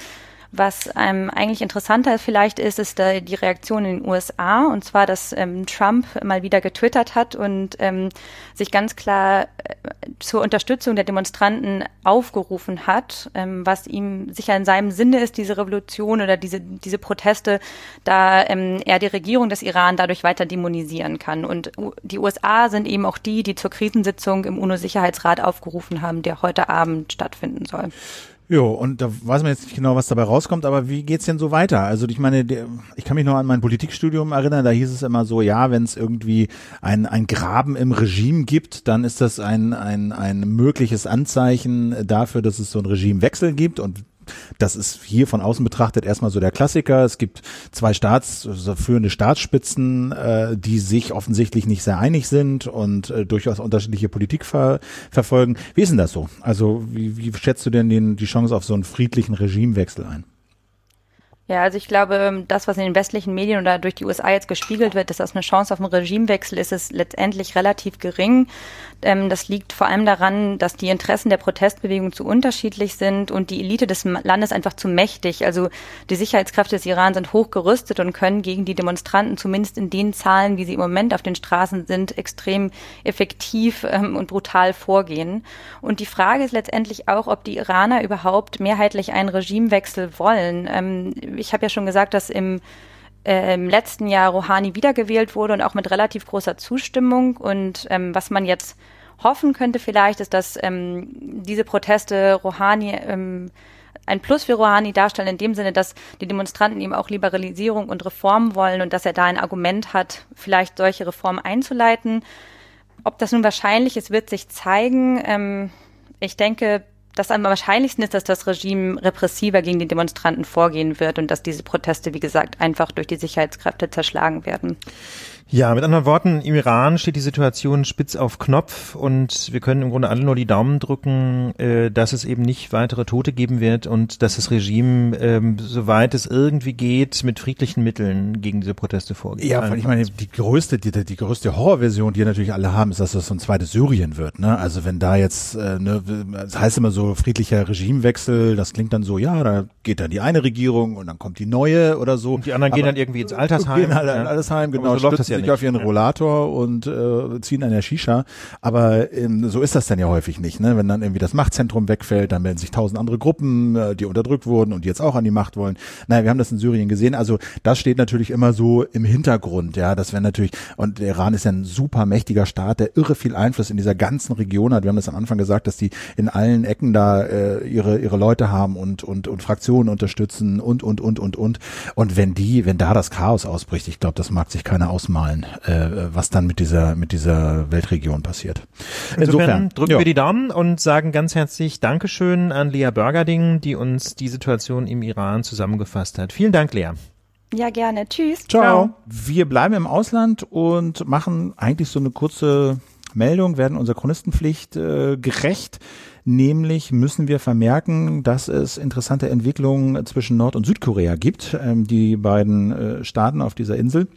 Was ähm, eigentlich interessanter vielleicht ist, ist äh, die Reaktion in den USA. Und zwar, dass ähm, Trump mal wieder getwittert hat und ähm, sich ganz klar äh, zur Unterstützung der Demonstranten aufgerufen hat, ähm, was ihm sicher in seinem Sinne ist, diese Revolution oder diese, diese Proteste, da ähm, er die Regierung des Iran dadurch weiter dämonisieren kann. Und die USA sind eben auch die, die zur Krisensitzung im UNO-Sicherheitsrat aufgerufen haben, der heute Abend stattfinden soll. Jo, und da weiß man jetzt nicht genau, was dabei rauskommt, aber wie geht's denn so weiter? Also ich meine, ich kann mich noch an mein Politikstudium erinnern, da hieß es immer so, ja, wenn es irgendwie ein, ein Graben im Regime gibt, dann ist das ein, ein, ein mögliches Anzeichen dafür, dass es so ein Regimewechsel gibt und das ist hier von außen betrachtet erstmal so der Klassiker. Es gibt zwei Staats, also führende Staatsspitzen, äh, die sich offensichtlich nicht sehr einig sind und äh, durchaus unterschiedliche Politik ver verfolgen. Wie ist denn das so? Also wie, wie schätzt du denn den, die Chance auf so einen friedlichen Regimewechsel ein? Ja, also ich glaube, das, was in den westlichen Medien oder durch die USA jetzt gespiegelt wird, dass das eine Chance auf einen Regimewechsel ist, ist letztendlich relativ gering. Ähm, das liegt vor allem daran, dass die Interessen der Protestbewegung zu unterschiedlich sind und die Elite des Landes einfach zu mächtig. Also die Sicherheitskräfte des Iran sind hochgerüstet und können gegen die Demonstranten zumindest in den Zahlen, wie sie im Moment auf den Straßen sind, extrem effektiv ähm, und brutal vorgehen. Und die Frage ist letztendlich auch, ob die Iraner überhaupt mehrheitlich einen Regimewechsel wollen. Ich habe ja schon gesagt, dass im äh, im letzten Jahr Rouhani wiedergewählt wurde und auch mit relativ großer Zustimmung. Und ähm, was man jetzt hoffen könnte vielleicht, ist, dass ähm, diese Proteste Rouhani ähm, ein Plus für Rouhani darstellen, in dem Sinne, dass die Demonstranten eben auch Liberalisierung und Reform wollen und dass er da ein Argument hat, vielleicht solche Reformen einzuleiten. Ob das nun wahrscheinlich ist, wird sich zeigen. Ähm, ich denke, das am wahrscheinlichsten ist, dass das Regime repressiver gegen die Demonstranten vorgehen wird und dass diese Proteste, wie gesagt, einfach durch die Sicherheitskräfte zerschlagen werden. Ja, mit anderen Worten, im Iran steht die Situation spitz auf Knopf und wir können im Grunde alle nur die Daumen drücken, äh, dass es eben nicht weitere Tote geben wird und dass das Regime, ähm, soweit es irgendwie geht, mit friedlichen Mitteln gegen diese Proteste vorgeht. Ja, weil ich meine, die größte, die, die größte Horrorversion, die natürlich alle haben, ist, dass das so ein zweites Syrien wird. Ne? Also wenn da jetzt, äh, ne, das heißt immer so friedlicher Regimewechsel, das klingt dann so, ja, da geht dann die eine Regierung und dann kommt die neue oder so. Und die anderen Aber gehen dann irgendwie ins Altersheim. Gehen alle, ja. Altersheim, genau. So läuft das ja sich auf ihren Rollator und äh, ziehen an der Shisha. Aber ähm, so ist das dann ja häufig nicht. Ne? Wenn dann irgendwie das Machtzentrum wegfällt, dann melden sich tausend andere Gruppen, äh, die unterdrückt wurden und die jetzt auch an die Macht wollen. Naja, wir haben das in Syrien gesehen. Also das steht natürlich immer so im Hintergrund. Ja, das wäre natürlich, und der Iran ist ja ein super mächtiger Staat, der irre viel Einfluss in dieser ganzen Region hat. Wir haben das am Anfang gesagt, dass die in allen Ecken da äh, ihre, ihre Leute haben und, und, und Fraktionen unterstützen und, und, und, und, und. Und wenn die, wenn da das Chaos ausbricht, ich glaube, das mag sich keiner ausmalen, äh, was dann mit dieser, mit dieser Weltregion passiert. Insofern, Insofern drücken ja. wir die Daumen und sagen ganz herzlich Dankeschön an Lea Börgerding, die uns die Situation im Iran zusammengefasst hat. Vielen Dank, Lea. Ja, gerne. Tschüss. Ciao. Ciao. Wir bleiben im Ausland und machen eigentlich so eine kurze Meldung, werden unserer Chronistenpflicht äh, gerecht. Nämlich müssen wir vermerken, dass es interessante Entwicklungen zwischen Nord- und Südkorea gibt, ähm, die beiden äh, Staaten auf dieser Insel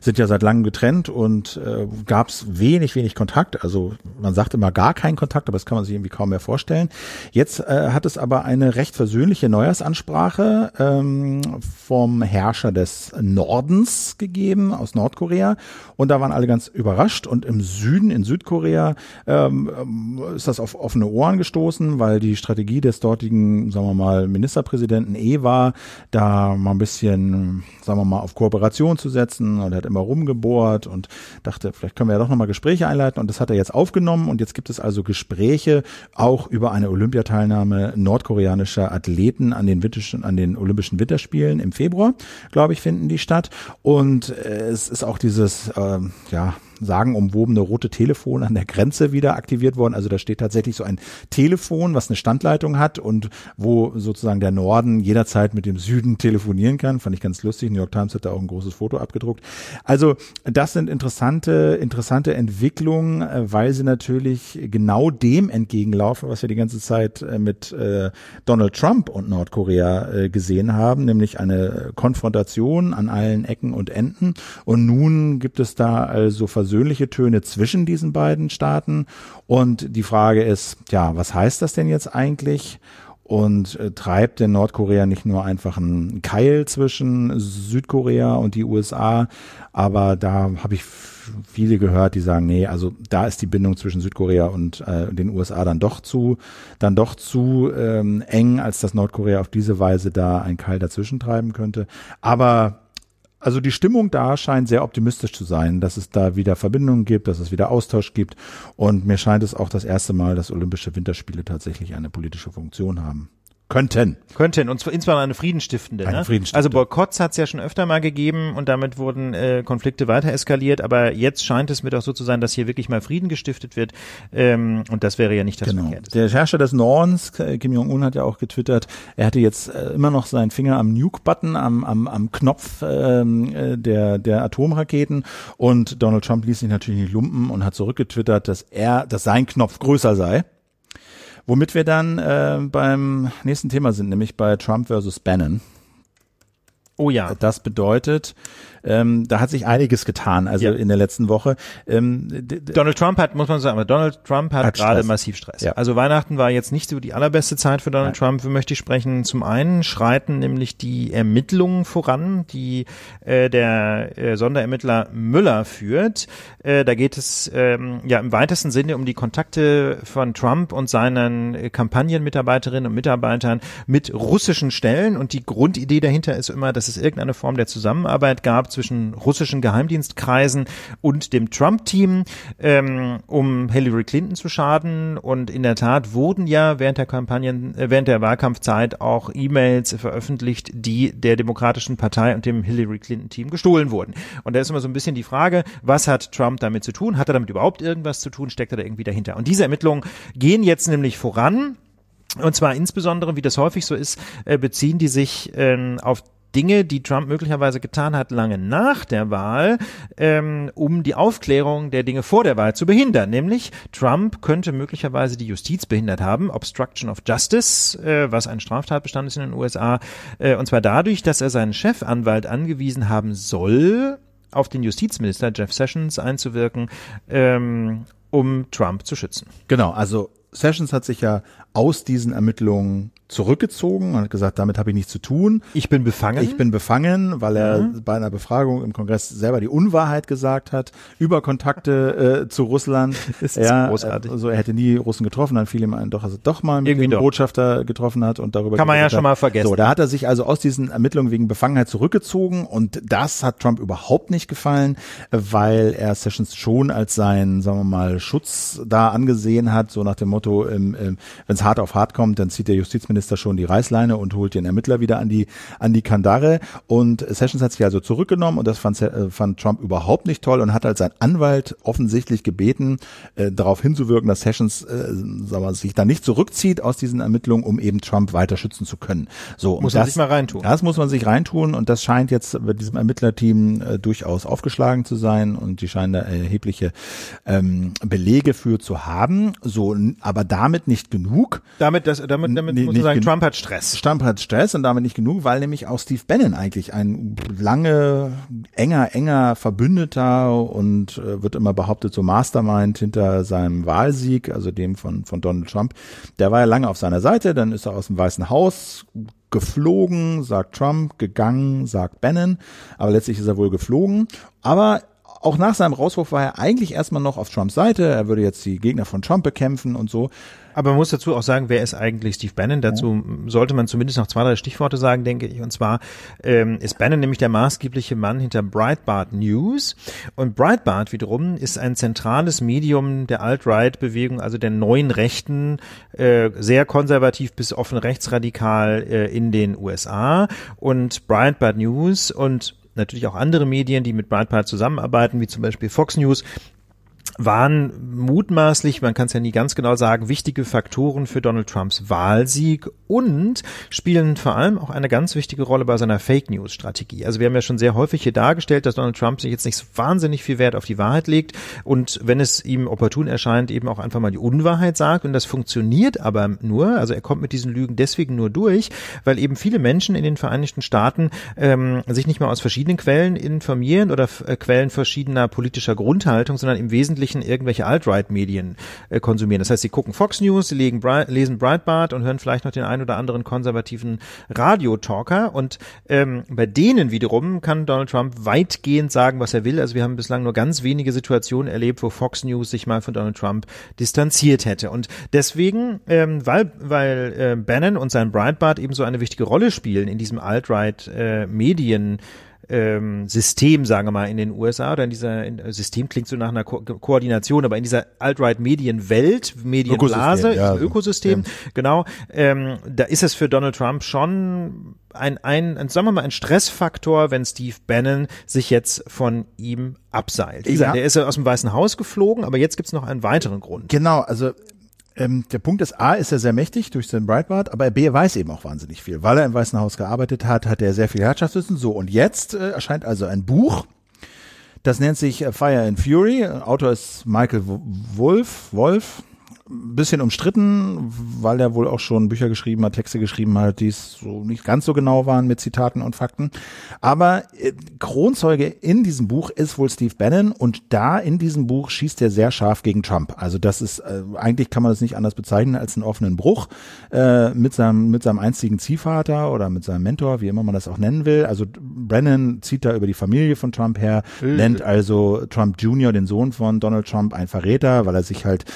sind ja seit langem getrennt und äh, gab es wenig, wenig Kontakt. Also man sagt immer gar keinen Kontakt, aber das kann man sich irgendwie kaum mehr vorstellen. Jetzt äh, hat es aber eine recht versöhnliche Neujahrsansprache ähm, vom Herrscher des Nordens gegeben aus Nordkorea und da waren alle ganz überrascht und im Süden, in Südkorea, ähm, ist das auf offene Ohren gestoßen, weil die Strategie des dortigen, sagen wir mal, Ministerpräsidenten E war, da mal ein bisschen, sagen wir mal, auf Kooperation zu setzen und er hat immer rumgebohrt und dachte, vielleicht können wir ja doch nochmal Gespräche einleiten und das hat er jetzt aufgenommen und jetzt gibt es also Gespräche auch über eine Olympiateilnahme nordkoreanischer Athleten an den, an den Olympischen Winterspielen im Februar, glaube ich, finden die statt und äh, es ist auch dieses, äh, ja, sagenumwobene rote Telefon an der Grenze wieder aktiviert worden. Also da steht tatsächlich so ein Telefon, was eine Standleitung hat und wo sozusagen der Norden jederzeit mit dem Süden telefonieren kann. Fand ich ganz lustig. New York Times hat da auch ein großes Foto abgedruckt. Also das sind interessante, interessante Entwicklungen, äh, weil sie natürlich genau dem entgegenlaufen, was wir die ganze Zeit äh, mit äh, Donald Trump und Nordkorea gesehen haben, nämlich eine Konfrontation an allen Ecken und Enden. Und nun gibt es da also Versuche, versöhnliche Töne zwischen diesen beiden Staaten. Und die Frage ist, ja, was heißt das denn jetzt eigentlich? Und äh, treibt denn Nordkorea nicht nur einfach einen Keil zwischen Südkorea und die USA? Aber da habe ich viele gehört, die sagen, nee, also da ist die Bindung zwischen Südkorea und äh, den USA dann doch zu, dann doch zu ähm, eng, als dass Nordkorea auf diese Weise da einen Keil dazwischen treiben könnte. Aber also die Stimmung da scheint sehr optimistisch zu sein, dass es da wieder Verbindungen gibt, dass es wieder Austausch gibt. Und mir scheint es auch das erste Mal, dass Olympische Winterspiele tatsächlich eine politische Funktion haben. Könnten. Könnten, und zwar insbesondere eine friedensstiftende. Eine ne? friedensstiftende. Also Boykotts hat es ja schon öfter mal gegeben und damit wurden äh, Konflikte weiter eskaliert, aber jetzt scheint es mir doch so zu sein, dass hier wirklich mal Frieden gestiftet wird ähm, und das wäre ja nicht das genau. Der Herrscher des Nordens, Kim Jong-un, hat ja auch getwittert, er hatte jetzt äh, immer noch seinen Finger am Nuke-Button, am, am, am Knopf ähm, äh, der, der Atomraketen und Donald Trump ließ sich natürlich nicht lumpen und hat zurückgetwittert, dass er, dass sein Knopf größer sei. Womit wir dann äh, beim nächsten Thema sind, nämlich bei Trump versus Bannon. Oh ja. Das bedeutet, ähm, da hat sich einiges getan, also Ja. in der letzten Woche. Ähm, Donald Trump hat, muss man sagen, aber Donald Trump hat, Hat gerade Stress. massiv Stress. Ja. Also Weihnachten war jetzt nicht so die allerbeste Zeit für Donald Trump, für möchte ich sprechen. Zum einen schreiten nämlich die Ermittlungen voran, die äh, der äh, Sonderermittler Müller führt. Äh, da geht es ähm, ja im weitesten Sinne um die Kontakte von Trump und seinen äh, Kampagnenmitarbeiterinnen und Mitarbeitern mit russischen Stellen. Und die Grundidee dahinter ist immer, dass es irgendeine Form der Zusammenarbeit gab zwischen russischen Geheimdienstkreisen und dem Trump-Team, ähm, um Hillary Clinton zu schaden. Und in der Tat wurden ja während der Kampagnen, äh, während der Wahlkampfzeit auch E-Mails veröffentlicht, die der Demokratischen Partei und dem Hillary Clinton-Team gestohlen wurden. Und da ist immer so ein bisschen die Frage, was hat Trump damit zu tun? Hat er damit überhaupt irgendwas zu tun? Steckt er da irgendwie dahinter? Und diese Ermittlungen gehen jetzt nämlich voran. Und zwar insbesondere, wie das häufig so ist, äh, beziehen die sich ähm, auf Dinge, die Trump möglicherweise getan hat, lange nach der Wahl, ähm, um die Aufklärung der Dinge vor der Wahl zu behindern. Nämlich, Trump könnte möglicherweise die Justiz behindert haben, Obstruction of Justice, äh, was ein Straftatbestand ist in den USA, äh, und zwar dadurch, dass er seinen Chefanwalt angewiesen haben soll, auf den Justizminister Jeff Sessions einzuwirken, ähm, um Trump zu schützen. Genau, also Sessions hat sich ja aus diesen Ermittlungen zurückgezogen und hat gesagt, damit habe ich nichts zu tun. Ich bin befangen. Ich bin befangen, weil er Mhm. bei einer Befragung im Kongress selber die Unwahrheit gesagt hat über Kontakte äh, zu Russland. Das ist ja, großartig. Also er hätte nie Russen getroffen, dann fiel ihm ein, doch, also doch mal mit Irgendwie dem doch. Botschafter getroffen hat und darüber Kann man ja geredet schon hat. mal vergessen. So, da hat er sich also aus diesen Ermittlungen wegen Befangenheit zurückgezogen und das hat Trump überhaupt nicht gefallen, weil er Sessions schon als seinen, sagen wir mal, Schutz da angesehen hat, so nach dem Motto, wenn es hart auf hart kommt, dann zieht der Justizminister schon die Reißleine und holt den Ermittler wieder an die an die Kandare und Sessions hat sich also zurückgenommen und das fand, äh, fand Trump überhaupt nicht toll und hat als sein Anwalt offensichtlich gebeten, äh, darauf hinzuwirken, dass Sessions äh, sagen wir, sich da nicht zurückzieht aus diesen Ermittlungen, um eben Trump weiter schützen zu können. So, Muss man das, sich mal reintun. Das muss man sich reintun und das scheint jetzt bei diesem Ermittlerteam äh, durchaus aufgeschlagen zu sein und die scheinen da erhebliche ähm, Belege für zu haben. So, aber damit nicht genug. Damit, das, damit, damit muss man nicht sagen, gen- Trump hat Stress. Trump hat Stress und damit nicht genug, weil nämlich auch Steve Bannon eigentlich ein lange, enger, enger Verbündeter und äh, wird immer behauptet, so Mastermind hinter seinem Wahlsieg, also dem von, von Donald Trump. Der war ja lange auf seiner Seite, dann ist er aus dem Weißen Haus geflogen, sagt Trump, gegangen, sagt Bannon, aber letztlich ist er wohl geflogen. Aber auch nach seinem Rauswurf war er eigentlich erstmal noch auf Trumps Seite. Er würde jetzt die Gegner von Trump bekämpfen und so. Aber man muss dazu auch sagen, wer ist eigentlich Steve Bannon? Dazu sollte man zumindest noch zwei, drei Stichworte sagen, denke ich. Und zwar ähm, ist Bannon nämlich der maßgebliche Mann hinter Breitbart News. Und Breitbart wiederum ist ein zentrales Medium der Alt-Right-Bewegung, also der neuen Rechten, äh, sehr konservativ bis offen rechtsradikal äh, in den USA. Und Breitbart News und natürlich auch andere Medien, die mit Breitbart zusammenarbeiten, wie zum Beispiel Fox News, waren mutmaßlich, man kann es ja nie ganz genau sagen, wichtige Faktoren für Donald Trumps Wahlsieg und spielen vor allem auch eine ganz wichtige Rolle bei seiner Fake News Strategie. Also wir haben ja schon sehr häufig hier dargestellt, dass Donald Trump sich jetzt nicht so wahnsinnig viel Wert auf die Wahrheit legt und wenn es ihm opportun erscheint, eben auch einfach mal die Unwahrheit sagt und das funktioniert aber nur, also er kommt mit diesen Lügen deswegen nur durch, weil eben viele Menschen in den Vereinigten Staaten ähm, sich nicht mal aus verschiedenen Quellen informieren oder äh, Quellen verschiedener politischer Grundhaltung, sondern im Wesentlichen irgendwelche Alt-Right-Medien äh, konsumieren. Das heißt, sie gucken Fox News, sie legen Bri lesen Breitbart und hören vielleicht noch den einen oder anderen konservativen Radiotalker. Und ähm, bei denen wiederum kann Donald Trump weitgehend sagen, was er will. Also wir haben bislang nur ganz wenige Situationen erlebt, wo Fox News sich mal von Donald Trump distanziert hätte. Und deswegen, ähm, weil, weil äh, Bannon und sein Breitbart eben so eine wichtige Rolle spielen in diesem Alt-Right-Medien, ähm, System, sagen wir mal, in den USA oder in dieser in, System klingt so nach einer Ko Koordination, aber in dieser Alt-Right-Medienwelt, Medienblase, Ökosystem, ja. Ökosystem, Ja. genau, ähm, da ist es für Donald Trump schon ein, ein, ein, sagen wir mal, ein Stressfaktor, wenn Steve Bannon sich jetzt von ihm abseilt. Wie gesagt, Ja. der ist ja aus dem Weißen Haus geflogen, aber jetzt gibt's noch einen weiteren Grund. Genau, also ähm, der Punkt ist, A, ist er sehr mächtig durch seinen Breitbart, aber B, weiß eben auch wahnsinnig viel. Weil er im Weißen Haus gearbeitet hat, hat er sehr viel Herrschaftswissen. So, und jetzt äh, erscheint also ein Buch, das nennt sich äh, Fire and Fury. Autor ist Michael Wolf, Wolf ein bisschen umstritten, weil er wohl auch schon Bücher geschrieben hat, Texte geschrieben hat, die es so nicht ganz so genau waren mit Zitaten und Fakten. Aber äh, Kronzeuge in diesem Buch ist wohl Steve Bannon und da in diesem Buch schießt er sehr scharf gegen Trump. Also das ist, äh, eigentlich kann man das nicht anders bezeichnen als einen offenen Bruch äh, mit seinem, mit seinem einzigen Ziehvater oder mit seinem Mentor, wie immer man das auch nennen will. Also Brennan zieht da über die Familie von Trump her, mhm. nennt also Trump Jr., den Sohn von Donald Trump, ein Verräter, weil er sich halt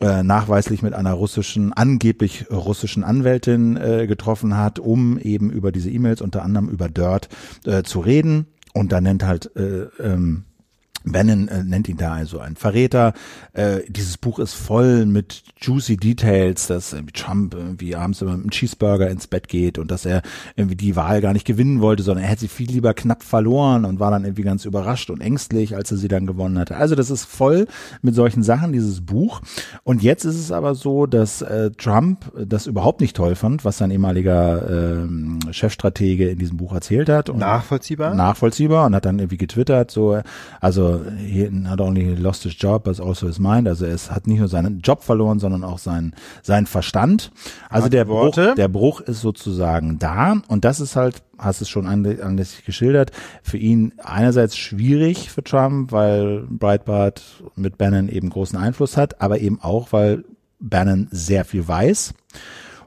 äh, nachweislich mit einer russischen, angeblich russischen Anwältin äh, getroffen hat, um eben über diese E-Mails, unter anderem über Dirt, äh, zu reden. Und da nennt halt äh, ähm, Bannon äh, nennt ihn da also ein Verräter. Äh, dieses Buch ist voll mit juicy Details, dass irgendwie Trump irgendwie abends immer mit einem Cheeseburger ins Bett geht und dass er irgendwie die Wahl gar nicht gewinnen wollte, sondern er hätte sie viel lieber knapp verloren und war dann irgendwie ganz überrascht und ängstlich, als er sie dann gewonnen hatte. Also das ist voll mit solchen Sachen, dieses Buch. Und jetzt ist es aber so, dass äh, Trump das überhaupt nicht toll fand, was sein ehemaliger äh, Chefstratege in diesem Buch erzählt hat. Und nachvollziehbar? Nachvollziehbar und hat dann irgendwie getwittert, so, also he not only lost his job, but also his mind. Also es hat nicht nur seinen Job verloren, sondern auch seinen, seinen Verstand. Also der Bruch, der Bruch ist sozusagen da. Und das ist halt, hast es schon anlässlich geschildert, für ihn einerseits schwierig für Trump, weil Breitbart mit Bannon eben großen Einfluss hat, aber eben auch, weil Bannon sehr viel weiß.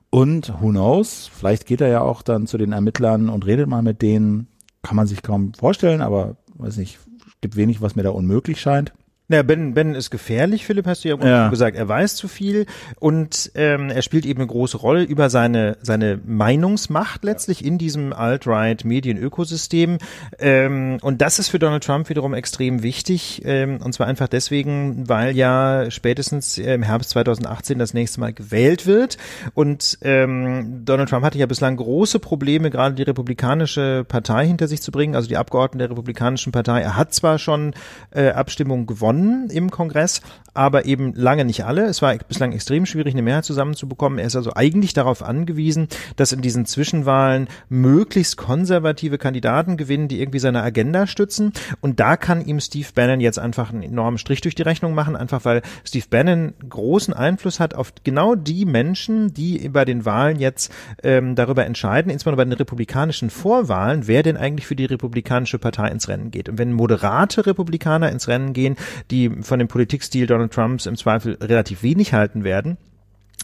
Und who knows, vielleicht geht er ja auch dann zu den Ermittlern und redet mal mit denen. Kann man sich kaum vorstellen, aber weiß nicht, gibt wenig, was mir da unmöglich scheint. Ja, Ben, ben ist gefährlich, Philipp, hast du ja, ja. gesagt. Er weiß zu viel und ähm, er spielt eben eine große Rolle über seine, seine Meinungsmacht letztlich in diesem Alt-Right-Medien-Ökosystem. Ähm, und das ist für Donald Trump wiederum extrem wichtig. Ähm, und zwar einfach deswegen, weil ja spätestens im Herbst 2018 das nächste Mal gewählt wird. Und ähm, Donald Trump hatte ja bislang große Probleme, gerade die Republikanische Partei hinter sich zu bringen, also die Abgeordneten der Republikanischen Partei. Er hat zwar schon äh, Abstimmungen gewonnen, gewonnen im Kongress, aber eben lange nicht alle. Es war bislang extrem schwierig, eine Mehrheit zusammenzubekommen. Er ist also eigentlich darauf angewiesen, dass in diesen Zwischenwahlen möglichst konservative Kandidaten gewinnen, die irgendwie seine Agenda stützen. Und da kann ihm Steve Bannon jetzt einfach einen enormen Strich durch die Rechnung machen, einfach weil Steve Bannon großen Einfluss hat auf genau die Menschen, die bei den Wahlen jetzt ähm, darüber entscheiden, insbesondere bei den republikanischen Vorwahlen, wer denn eigentlich für die republikanische Partei ins Rennen geht. Und wenn moderate Republikaner ins Rennen gehen, die von dem Politikstil Donald Trumps im Zweifel relativ wenig halten werden,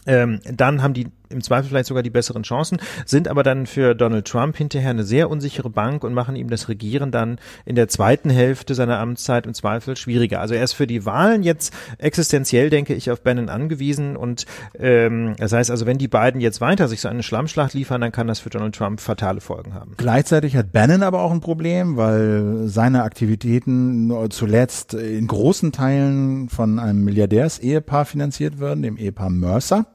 ähm, dann haben die im Zweifel vielleicht sogar die besseren Chancen, sind aber dann für Donald Trump hinterher eine sehr unsichere Bank und machen ihm das Regieren dann in der zweiten Hälfte seiner Amtszeit im Zweifel schwieriger. Also er ist für die Wahlen jetzt existenziell, denke ich, auf Bannon angewiesen und ähm, das heißt also, wenn die beiden jetzt weiter sich so eine Schlammschlacht liefern, dann kann das für Donald Trump fatale Folgen haben. Gleichzeitig hat Bannon aber auch ein Problem, weil seine Aktivitäten zuletzt in großen Teilen von einem Milliardärsehepaar finanziert werden, dem Ehepaar Mercer.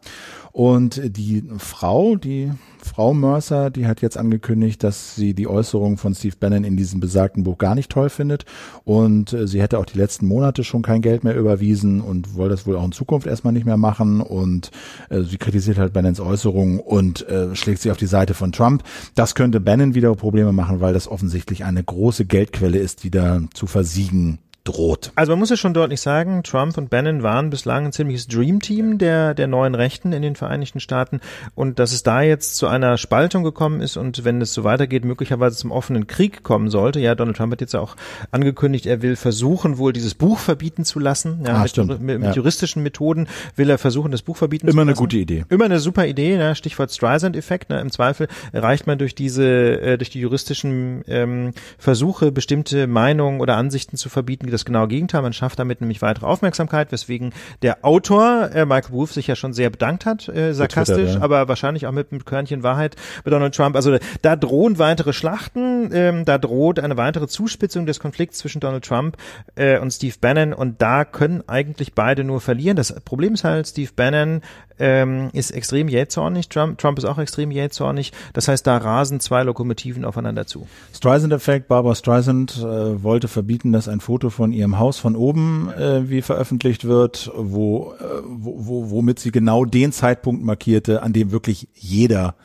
Und die Frau, die Frau Mercer, die hat jetzt angekündigt, dass sie die Äußerungen von Steve Bannon in diesem besagten Buch gar nicht toll findet. Und äh, sie hätte auch die letzten Monate schon kein Geld mehr überwiesen und woll das wohl auch in Zukunft erstmal nicht mehr machen. Und äh, sie kritisiert halt Bannons Äußerungen und äh, schlägt sie auf die Seite von Trump. Das könnte Bannon wieder Probleme machen, weil das offensichtlich eine große Geldquelle ist, die da zu versiegen droht. Also man muss ja schon deutlich sagen, Trump und Bannon waren bislang ein ziemliches Dreamteam der, der neuen Rechten in den Vereinigten Staaten und dass es da jetzt zu einer Spaltung gekommen ist und wenn es so weitergeht, möglicherweise zum offenen Krieg kommen sollte. Ja, Donald Trump hat jetzt auch angekündigt, er will versuchen, wohl dieses Buch verbieten zu lassen. Ja, ah, mit, mit, mit ja. juristischen Methoden will er versuchen, das Buch verbieten Immer zu lassen. Immer eine gute Idee. Immer eine super Idee, ne? Stichwort Streisand-Effekt. Ne? Im Zweifel erreicht man durch diese, äh, durch die juristischen ähm, Versuche, bestimmte Meinungen oder Ansichten zu verbieten, das genaue Gegenteil. Man schafft damit nämlich weitere Aufmerksamkeit, weswegen der Autor äh, Michael Wolff sich ja schon sehr bedankt hat, äh, sarkastisch, Twitter, ja. aber wahrscheinlich auch mit einem Körnchen Wahrheit bei Donald Trump. Also da drohen weitere Schlachten, ähm, da droht eine weitere Zuspitzung des Konflikts zwischen Donald Trump äh, und Steve Bannon und da können eigentlich beide nur verlieren. Das Problem ist halt, Steve Bannon ähm, ist extrem jähzornig, Trump, Trump ist auch extrem jähzornig. Das heißt, da rasen zwei Lokomotiven aufeinander zu. Streisand-Effekt, Barbara Streisand äh, wollte verbieten, dass ein Foto von ihrem Haus von oben äh, wie veröffentlicht wird, wo, äh, wo, wo, womit sie genau den Zeitpunkt markierte, an dem wirklich jeder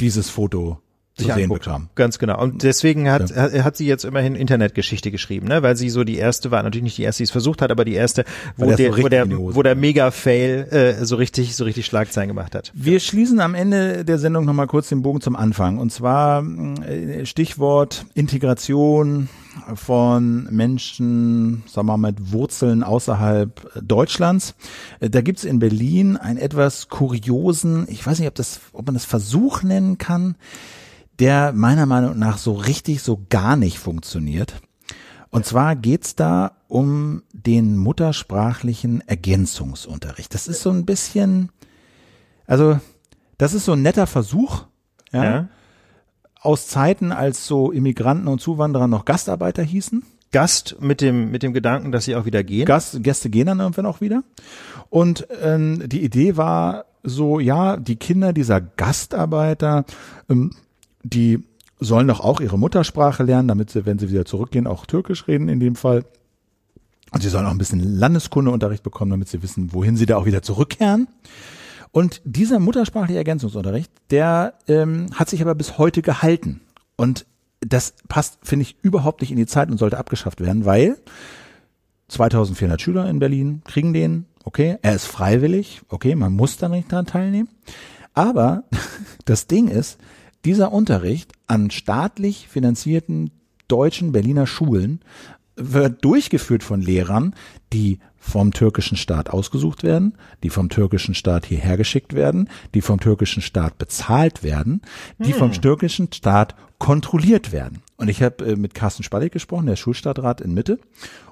dieses Foto zu sehen anguckt. bekam. Ganz genau. Und deswegen hat, ja. hat sie jetzt immerhin Internetgeschichte geschrieben, ne? weil sie so die erste war, natürlich nicht die erste, die es versucht hat, aber die erste, wo der, so wo der, wo der Mega-Fail äh, so richtig, so richtig Schlagzeilen gemacht hat. Wir ja. schließen am Ende der Sendung nochmal kurz den Bogen zum Anfang. Und zwar äh, Stichwort Integration von Menschen, sagen wir mal, mit Wurzeln außerhalb Deutschlands. Äh, da gibt's in Berlin einen etwas kuriosen, ich weiß nicht, ob das, ob man das Versuch nennen kann, der meiner Meinung nach so richtig, so gar nicht funktioniert. Und zwar geht's da um den muttersprachlichen Ergänzungsunterricht. Das ist so ein bisschen, also das ist so ein netter Versuch, ja, ja. aus Zeiten, als so Immigranten und Zuwanderer noch Gastarbeiter hießen. Gast mit dem mit dem Gedanken, dass sie auch wieder gehen. Gast, Gäste gehen dann irgendwann auch wieder. Und ähm, die Idee war so, ja, die Kinder dieser Gastarbeiter ähm, die sollen doch auch ihre Muttersprache lernen, damit sie, wenn sie wieder zurückgehen, auch Türkisch reden in dem Fall. Und sie sollen auch ein bisschen Landeskundeunterricht bekommen, damit sie wissen, wohin sie da auch wieder zurückkehren. Und dieser muttersprachliche Ergänzungsunterricht, der ähm, hat sich aber bis heute gehalten. Und das passt, finde ich, überhaupt nicht in die Zeit und sollte abgeschafft werden, weil 2400 Schüler in Berlin kriegen den, okay, er ist freiwillig, okay, man muss da nicht daran teilnehmen. Aber das Ding ist, dieser Unterricht an staatlich finanzierten deutschen Berliner Schulen wird durchgeführt von Lehrern, die vom türkischen Staat ausgesucht werden, die vom türkischen Staat hierher geschickt werden, die vom türkischen Staat bezahlt werden, die hm. vom türkischen Staat kontrolliert werden. Und ich habe äh, mit Carsten Spallig gesprochen, der Schulstadtrat in Mitte,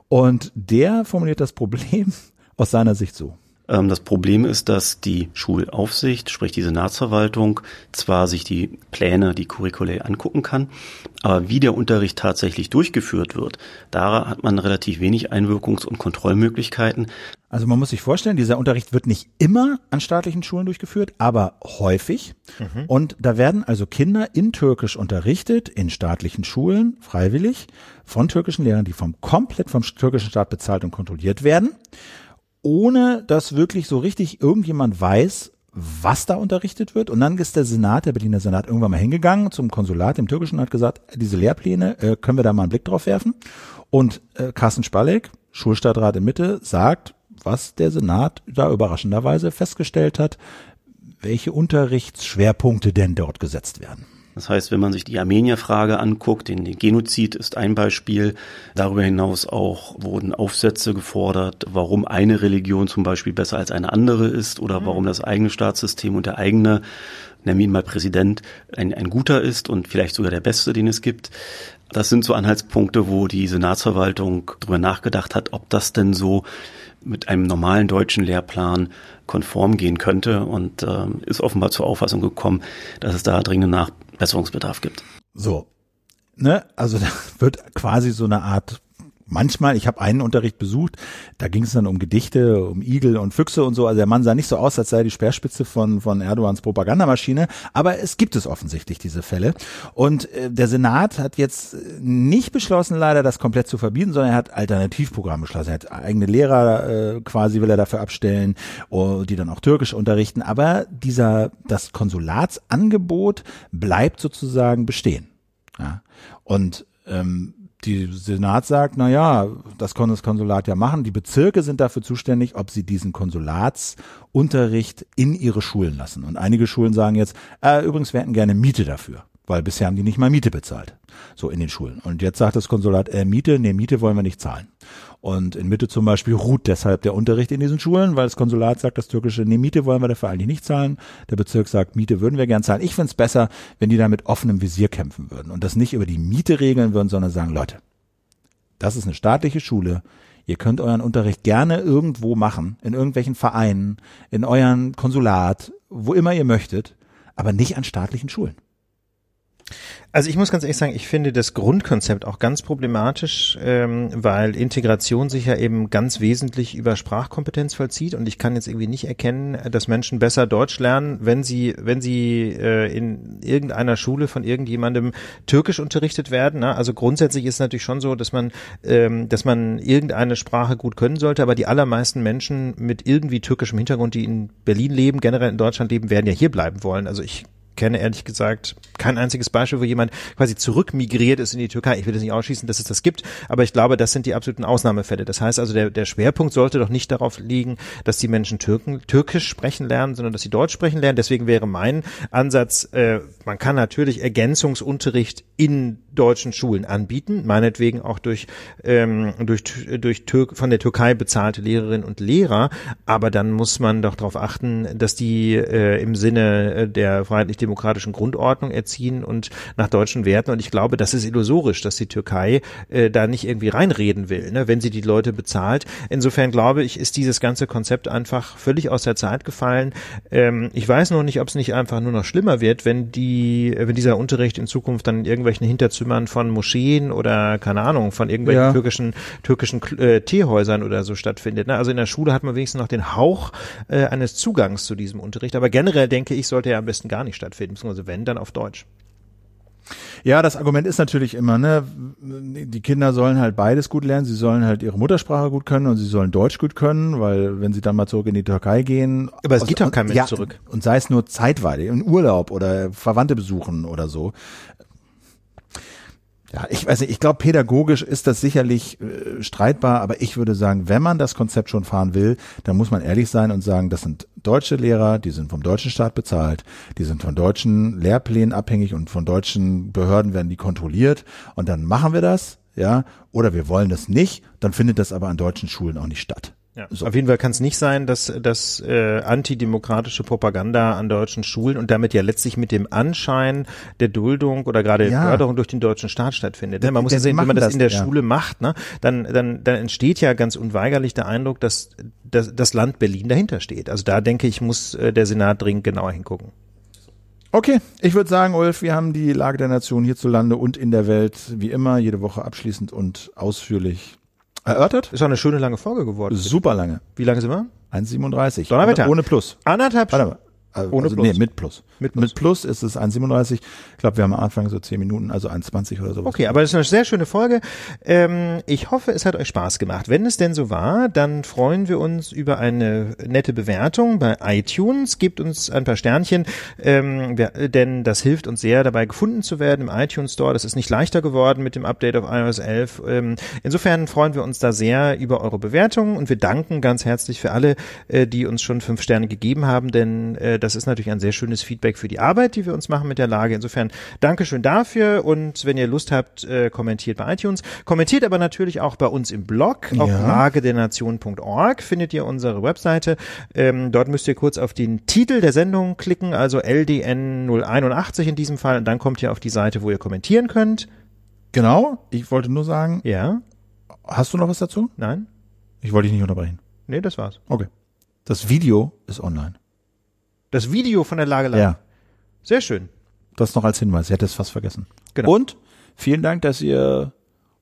und der formuliert das Problem aus seiner Sicht so. Ähm, das Problem ist, dass die Schulaufsicht, sprich die Senatsverwaltung, zwar sich die Pläne, die Curriculae angucken kann, aber wie der Unterricht tatsächlich durchgeführt wird, da hat man relativ wenig Einwirkungs- und Kontrollmöglichkeiten. Also man muss sich vorstellen, dieser Unterricht wird nicht immer an staatlichen Schulen durchgeführt, aber häufig. Mhm. Und da werden also Kinder in Türkisch unterrichtet, in staatlichen Schulen, freiwillig, von türkischen Lehrern, die vom komplett vom türkischen Staat bezahlt und kontrolliert werden ohne dass wirklich so richtig irgendjemand weiß, was da unterrichtet wird. Und dann ist der Senat, der Berliner Senat, irgendwann mal hingegangen zum Konsulat, dem Türkischen, und hat gesagt, diese Lehrpläne, äh, können wir da mal einen Blick drauf werfen? Und äh, Carsten Spalek, Schulstadtrat in Mitte, sagt, was der Senat da überraschenderweise festgestellt hat, welche Unterrichtsschwerpunkte denn dort gesetzt werden. Das heißt, wenn man sich die Armenierfrage anguckt, den Genozid ist ein Beispiel. Darüber hinaus auch wurden Aufsätze gefordert, warum eine Religion zum Beispiel besser als eine andere ist oder mhm. warum das eigene Staatssystem und der eigene, nennen wir ihn mal Präsident, ein, ein guter ist und vielleicht sogar der beste, den es gibt. Das sind so Anhaltspunkte, wo die Senatsverwaltung darüber nachgedacht hat, ob das denn so mit einem normalen deutschen Lehrplan konform gehen könnte und äh, ist offenbar zur Auffassung gekommen, dass es da dringenden Nachbesserungsbedarf gibt. So, ne, also da wird quasi so eine Art manchmal, ich habe einen Unterricht besucht, da ging es dann um Gedichte, um Igel und Füchse und so. Also der Mann sah nicht so aus, als sei die Speerspitze von, von Erdogans Propagandamaschine, aber es gibt es offensichtlich diese Fälle. Und äh, der Senat hat jetzt nicht beschlossen, leider das komplett zu verbieten, sondern er hat Alternativprogramme beschlossen. Er hat eigene Lehrer äh, quasi will er dafür abstellen, oh, die dann auch Türkisch unterrichten. Aber dieser, das Konsulatsangebot bleibt sozusagen bestehen. Ja. Und ähm, die Senat sagt, na ja, das kann das Konsulat ja machen. Die Bezirke sind dafür zuständig, ob sie diesen Konsulatsunterricht in ihre Schulen lassen. Und einige Schulen sagen jetzt, äh, übrigens, wir hätten gerne Miete dafür, weil bisher haben die nicht mal Miete bezahlt. So in den Schulen. Und jetzt sagt das Konsulat, äh, Miete, nee, Miete wollen wir nicht zahlen. Und in Mitte zum Beispiel ruht deshalb der Unterricht in diesen Schulen, weil das Konsulat sagt, das türkische, nee, Miete wollen wir dafür eigentlich nicht zahlen. Der Bezirk sagt, Miete würden wir gern zahlen. Ich finde es besser, wenn die da mit offenem Visier kämpfen würden und das nicht über die Miete regeln würden, sondern sagen, Leute, das ist eine staatliche Schule. Ihr könnt euren Unterricht gerne irgendwo machen, in irgendwelchen Vereinen, in euren Konsulat, wo immer ihr möchtet, aber nicht an staatlichen Schulen. Also ich muss ganz ehrlich sagen, ich finde das Grundkonzept auch ganz problematisch, ähm, weil Integration sich ja eben ganz wesentlich über Sprachkompetenz vollzieht und ich kann jetzt irgendwie nicht erkennen, dass Menschen besser Deutsch lernen, wenn sie, wenn sie äh, in irgendeiner Schule von irgendjemandem Türkisch unterrichtet werden. Ne? Also grundsätzlich ist es natürlich schon so, dass man, ähm, dass man irgendeine Sprache gut können sollte, aber die allermeisten Menschen mit irgendwie türkischem Hintergrund, die in Berlin leben, generell in Deutschland leben, werden ja hier bleiben wollen. Also ich kenne ehrlich gesagt kein einziges Beispiel, wo jemand quasi zurückmigriert ist in die Türkei. Ich will das nicht ausschließen, dass es das gibt, aber ich glaube, das sind die absoluten Ausnahmefälle. Das heißt also, der, der Schwerpunkt sollte doch nicht darauf liegen, dass die Menschen Türken, Türkisch sprechen lernen, sondern dass sie Deutsch sprechen lernen. Deswegen wäre mein Ansatz, äh, man kann natürlich Ergänzungsunterricht in deutschen Schulen anbieten, meinetwegen auch durch, ähm, durch, durch Türk, von der Türkei bezahlte Lehrerinnen und Lehrer, aber dann muss man doch darauf achten, dass die äh, im Sinne äh, der freiheitlich-demokratischen Grundordnung erziehen und nach deutschen Werten. Und ich glaube, das ist illusorisch, dass die Türkei äh, da nicht irgendwie reinreden will, ne, wenn sie die Leute bezahlt. Insofern glaube ich, ist dieses ganze Konzept einfach völlig aus der Zeit gefallen. Ähm, ich weiß noch nicht, ob es nicht einfach nur noch schlimmer wird, wenn die, wenn dieser Unterricht in Zukunft dann in irgendwelchen Hinterzimmern von Moscheen oder keine Ahnung von irgendwelchen Ja. türkischen türkischen äh, Teehäusern oder so stattfindet. Ne? Also in der Schule hat man wenigstens noch den Hauch äh, eines Zugangs zu diesem Unterricht. Aber generell denke ich, sollte er am besten gar nicht stattfinden, beziehungsweise wenn, dann auf Deutsch. Ja, das Argument ist natürlich immer, ne, die Kinder sollen halt beides gut lernen. Sie sollen halt ihre Muttersprache gut können und sie sollen Deutsch gut können, weil wenn sie dann mal zurück in die Türkei gehen. Aber es aus- geht doch kein Mensch ja, zurück. Und sei es nur zeitweilig, in Urlaub oder Verwandte besuchen oder so. Ja, ich weiß nicht, ich glaube, pädagogisch ist das sicherlich äh, streitbar, aber ich würde sagen, wenn man das Konzept schon fahren will, dann muss man ehrlich sein und sagen, das sind deutsche Lehrer, die sind vom deutschen Staat bezahlt, die sind von deutschen Lehrplänen abhängig und von deutschen Behörden werden die kontrolliert und dann machen wir das, ja, oder wir wollen das nicht, dann findet das aber an deutschen Schulen auch nicht statt. Ja. So. Auf jeden Fall kann es nicht sein, dass, dass äh, antidemokratische Propaganda an deutschen Schulen und damit ja letztlich mit dem Anschein der Duldung oder gerade Ja. Förderung durch den deutschen Staat stattfindet. Ne? Man muss ja sehen, wenn man das, das, in der ja. Schule macht, ne, dann, dann, dann entsteht ja ganz unweigerlich der Eindruck, dass, dass das Land Berlin dahinter steht. Also da denke ich, muss äh, der Senat dringend genauer hingucken. Okay, ich würde sagen, Ulf, wir haben die Lage der Nation hierzulande und in der Welt wie immer jede Woche abschließend und ausführlich erörtert. Ist auch eine schöne lange Folge geworden. Super lange. Wie lange sind wir? 1,37. Donnerwetter. Ohne Plus. Anderthalb mal. Also, Ohne also, Plus. Nee, mit Plus. Mit Plus. Mit Plus ist es 1,37. Ich glaube, wir haben am Anfang so 10 Minuten, also 1,20 oder so. Okay, aber das ist eine sehr schöne Folge. Ähm, ich hoffe, es hat euch Spaß gemacht. Wenn es denn so war, dann freuen wir uns über eine nette Bewertung bei iTunes. Gebt uns ein paar Sternchen, ähm, denn das hilft uns sehr, dabei gefunden zu werden im iTunes Store. Das ist nicht leichter geworden mit dem Update auf iOS 11. Ähm, insofern freuen wir uns da sehr über eure Bewertungen und wir danken ganz herzlich für alle, äh, die uns schon fünf Sterne gegeben haben, denn äh, das ist natürlich ein sehr schönes Feedback für die Arbeit, die wir uns machen mit der Lage. Insofern Dankeschön dafür und wenn ihr Lust habt, äh, kommentiert bei iTunes. Kommentiert aber natürlich auch bei uns im Blog auf Ja. lagedernation.org findet ihr unsere Webseite. Ähm, dort müsst ihr kurz auf den Titel der Sendung klicken, also LDN 081 in diesem Fall und dann kommt ihr auf die Seite, wo ihr kommentieren könnt. Genau. Ich wollte nur sagen, Ja? hast du noch was dazu? Nein? Ich wollte dich nicht unterbrechen. Nee, das war's. Okay. Das Video ist online. Das Video von der Lage live. Ja. Sehr schön. Das noch als Hinweis. Ich hätte es fast vergessen. Genau. Und vielen Dank, dass ihr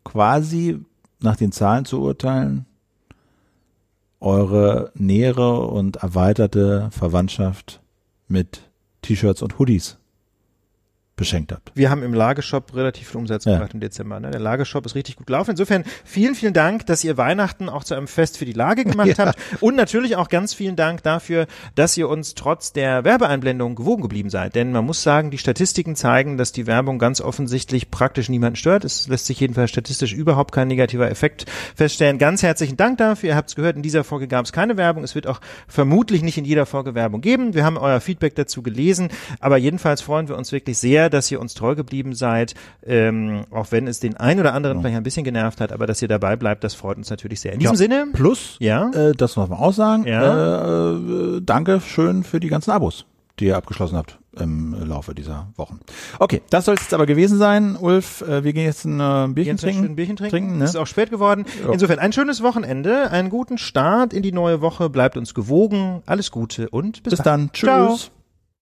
quasi nach den Zahlen zu urteilen eure nähere und erweiterte Verwandtschaft mit T-Shirts und Hoodies beschenkt habt. Wir haben im Lagershop relativ viel Umsatz Ja. gemacht im Dezember. Ne? Der Lagershop ist richtig gut gelaufen. Insofern vielen, vielen Dank, dass ihr Weihnachten auch zu einem Fest für die Lage gemacht Ja. habt. Und natürlich auch ganz vielen Dank dafür, dass ihr uns trotz der Werbeeinblendung gewogen geblieben seid. Denn man muss sagen, die Statistiken zeigen, dass die Werbung ganz offensichtlich praktisch niemanden stört. Es lässt sich jedenfalls statistisch überhaupt kein negativer Effekt feststellen. Ganz herzlichen Dank dafür. Ihr habt es gehört, in dieser Folge gab es keine Werbung. Es wird auch vermutlich nicht in jeder Folge Werbung geben. Wir haben euer Feedback dazu gelesen. Aber jedenfalls freuen wir uns wirklich sehr, dass ihr uns treu geblieben seid, ähm, auch wenn es den einen oder anderen vielleicht ein bisschen genervt hat, aber dass ihr dabei bleibt, das freut uns natürlich sehr. In diesem Ja. Sinne, Plus, Ja. äh, das muss man auch sagen, Ja. äh, äh, danke schön für die ganzen Abos, die ihr abgeschlossen habt im Laufe dieser Wochen. Okay, das soll es jetzt aber gewesen sein. Ulf, äh, wir gehen jetzt ein äh, Bierchen ein trinken. schön Bierchen trinken. trinken ne? Es ist auch spät geworden. Ja. Insofern ein schönes Wochenende, einen guten Start in die neue Woche. Bleibt uns gewogen. Alles Gute und bis, Bis dann. Tschüss. Ciao.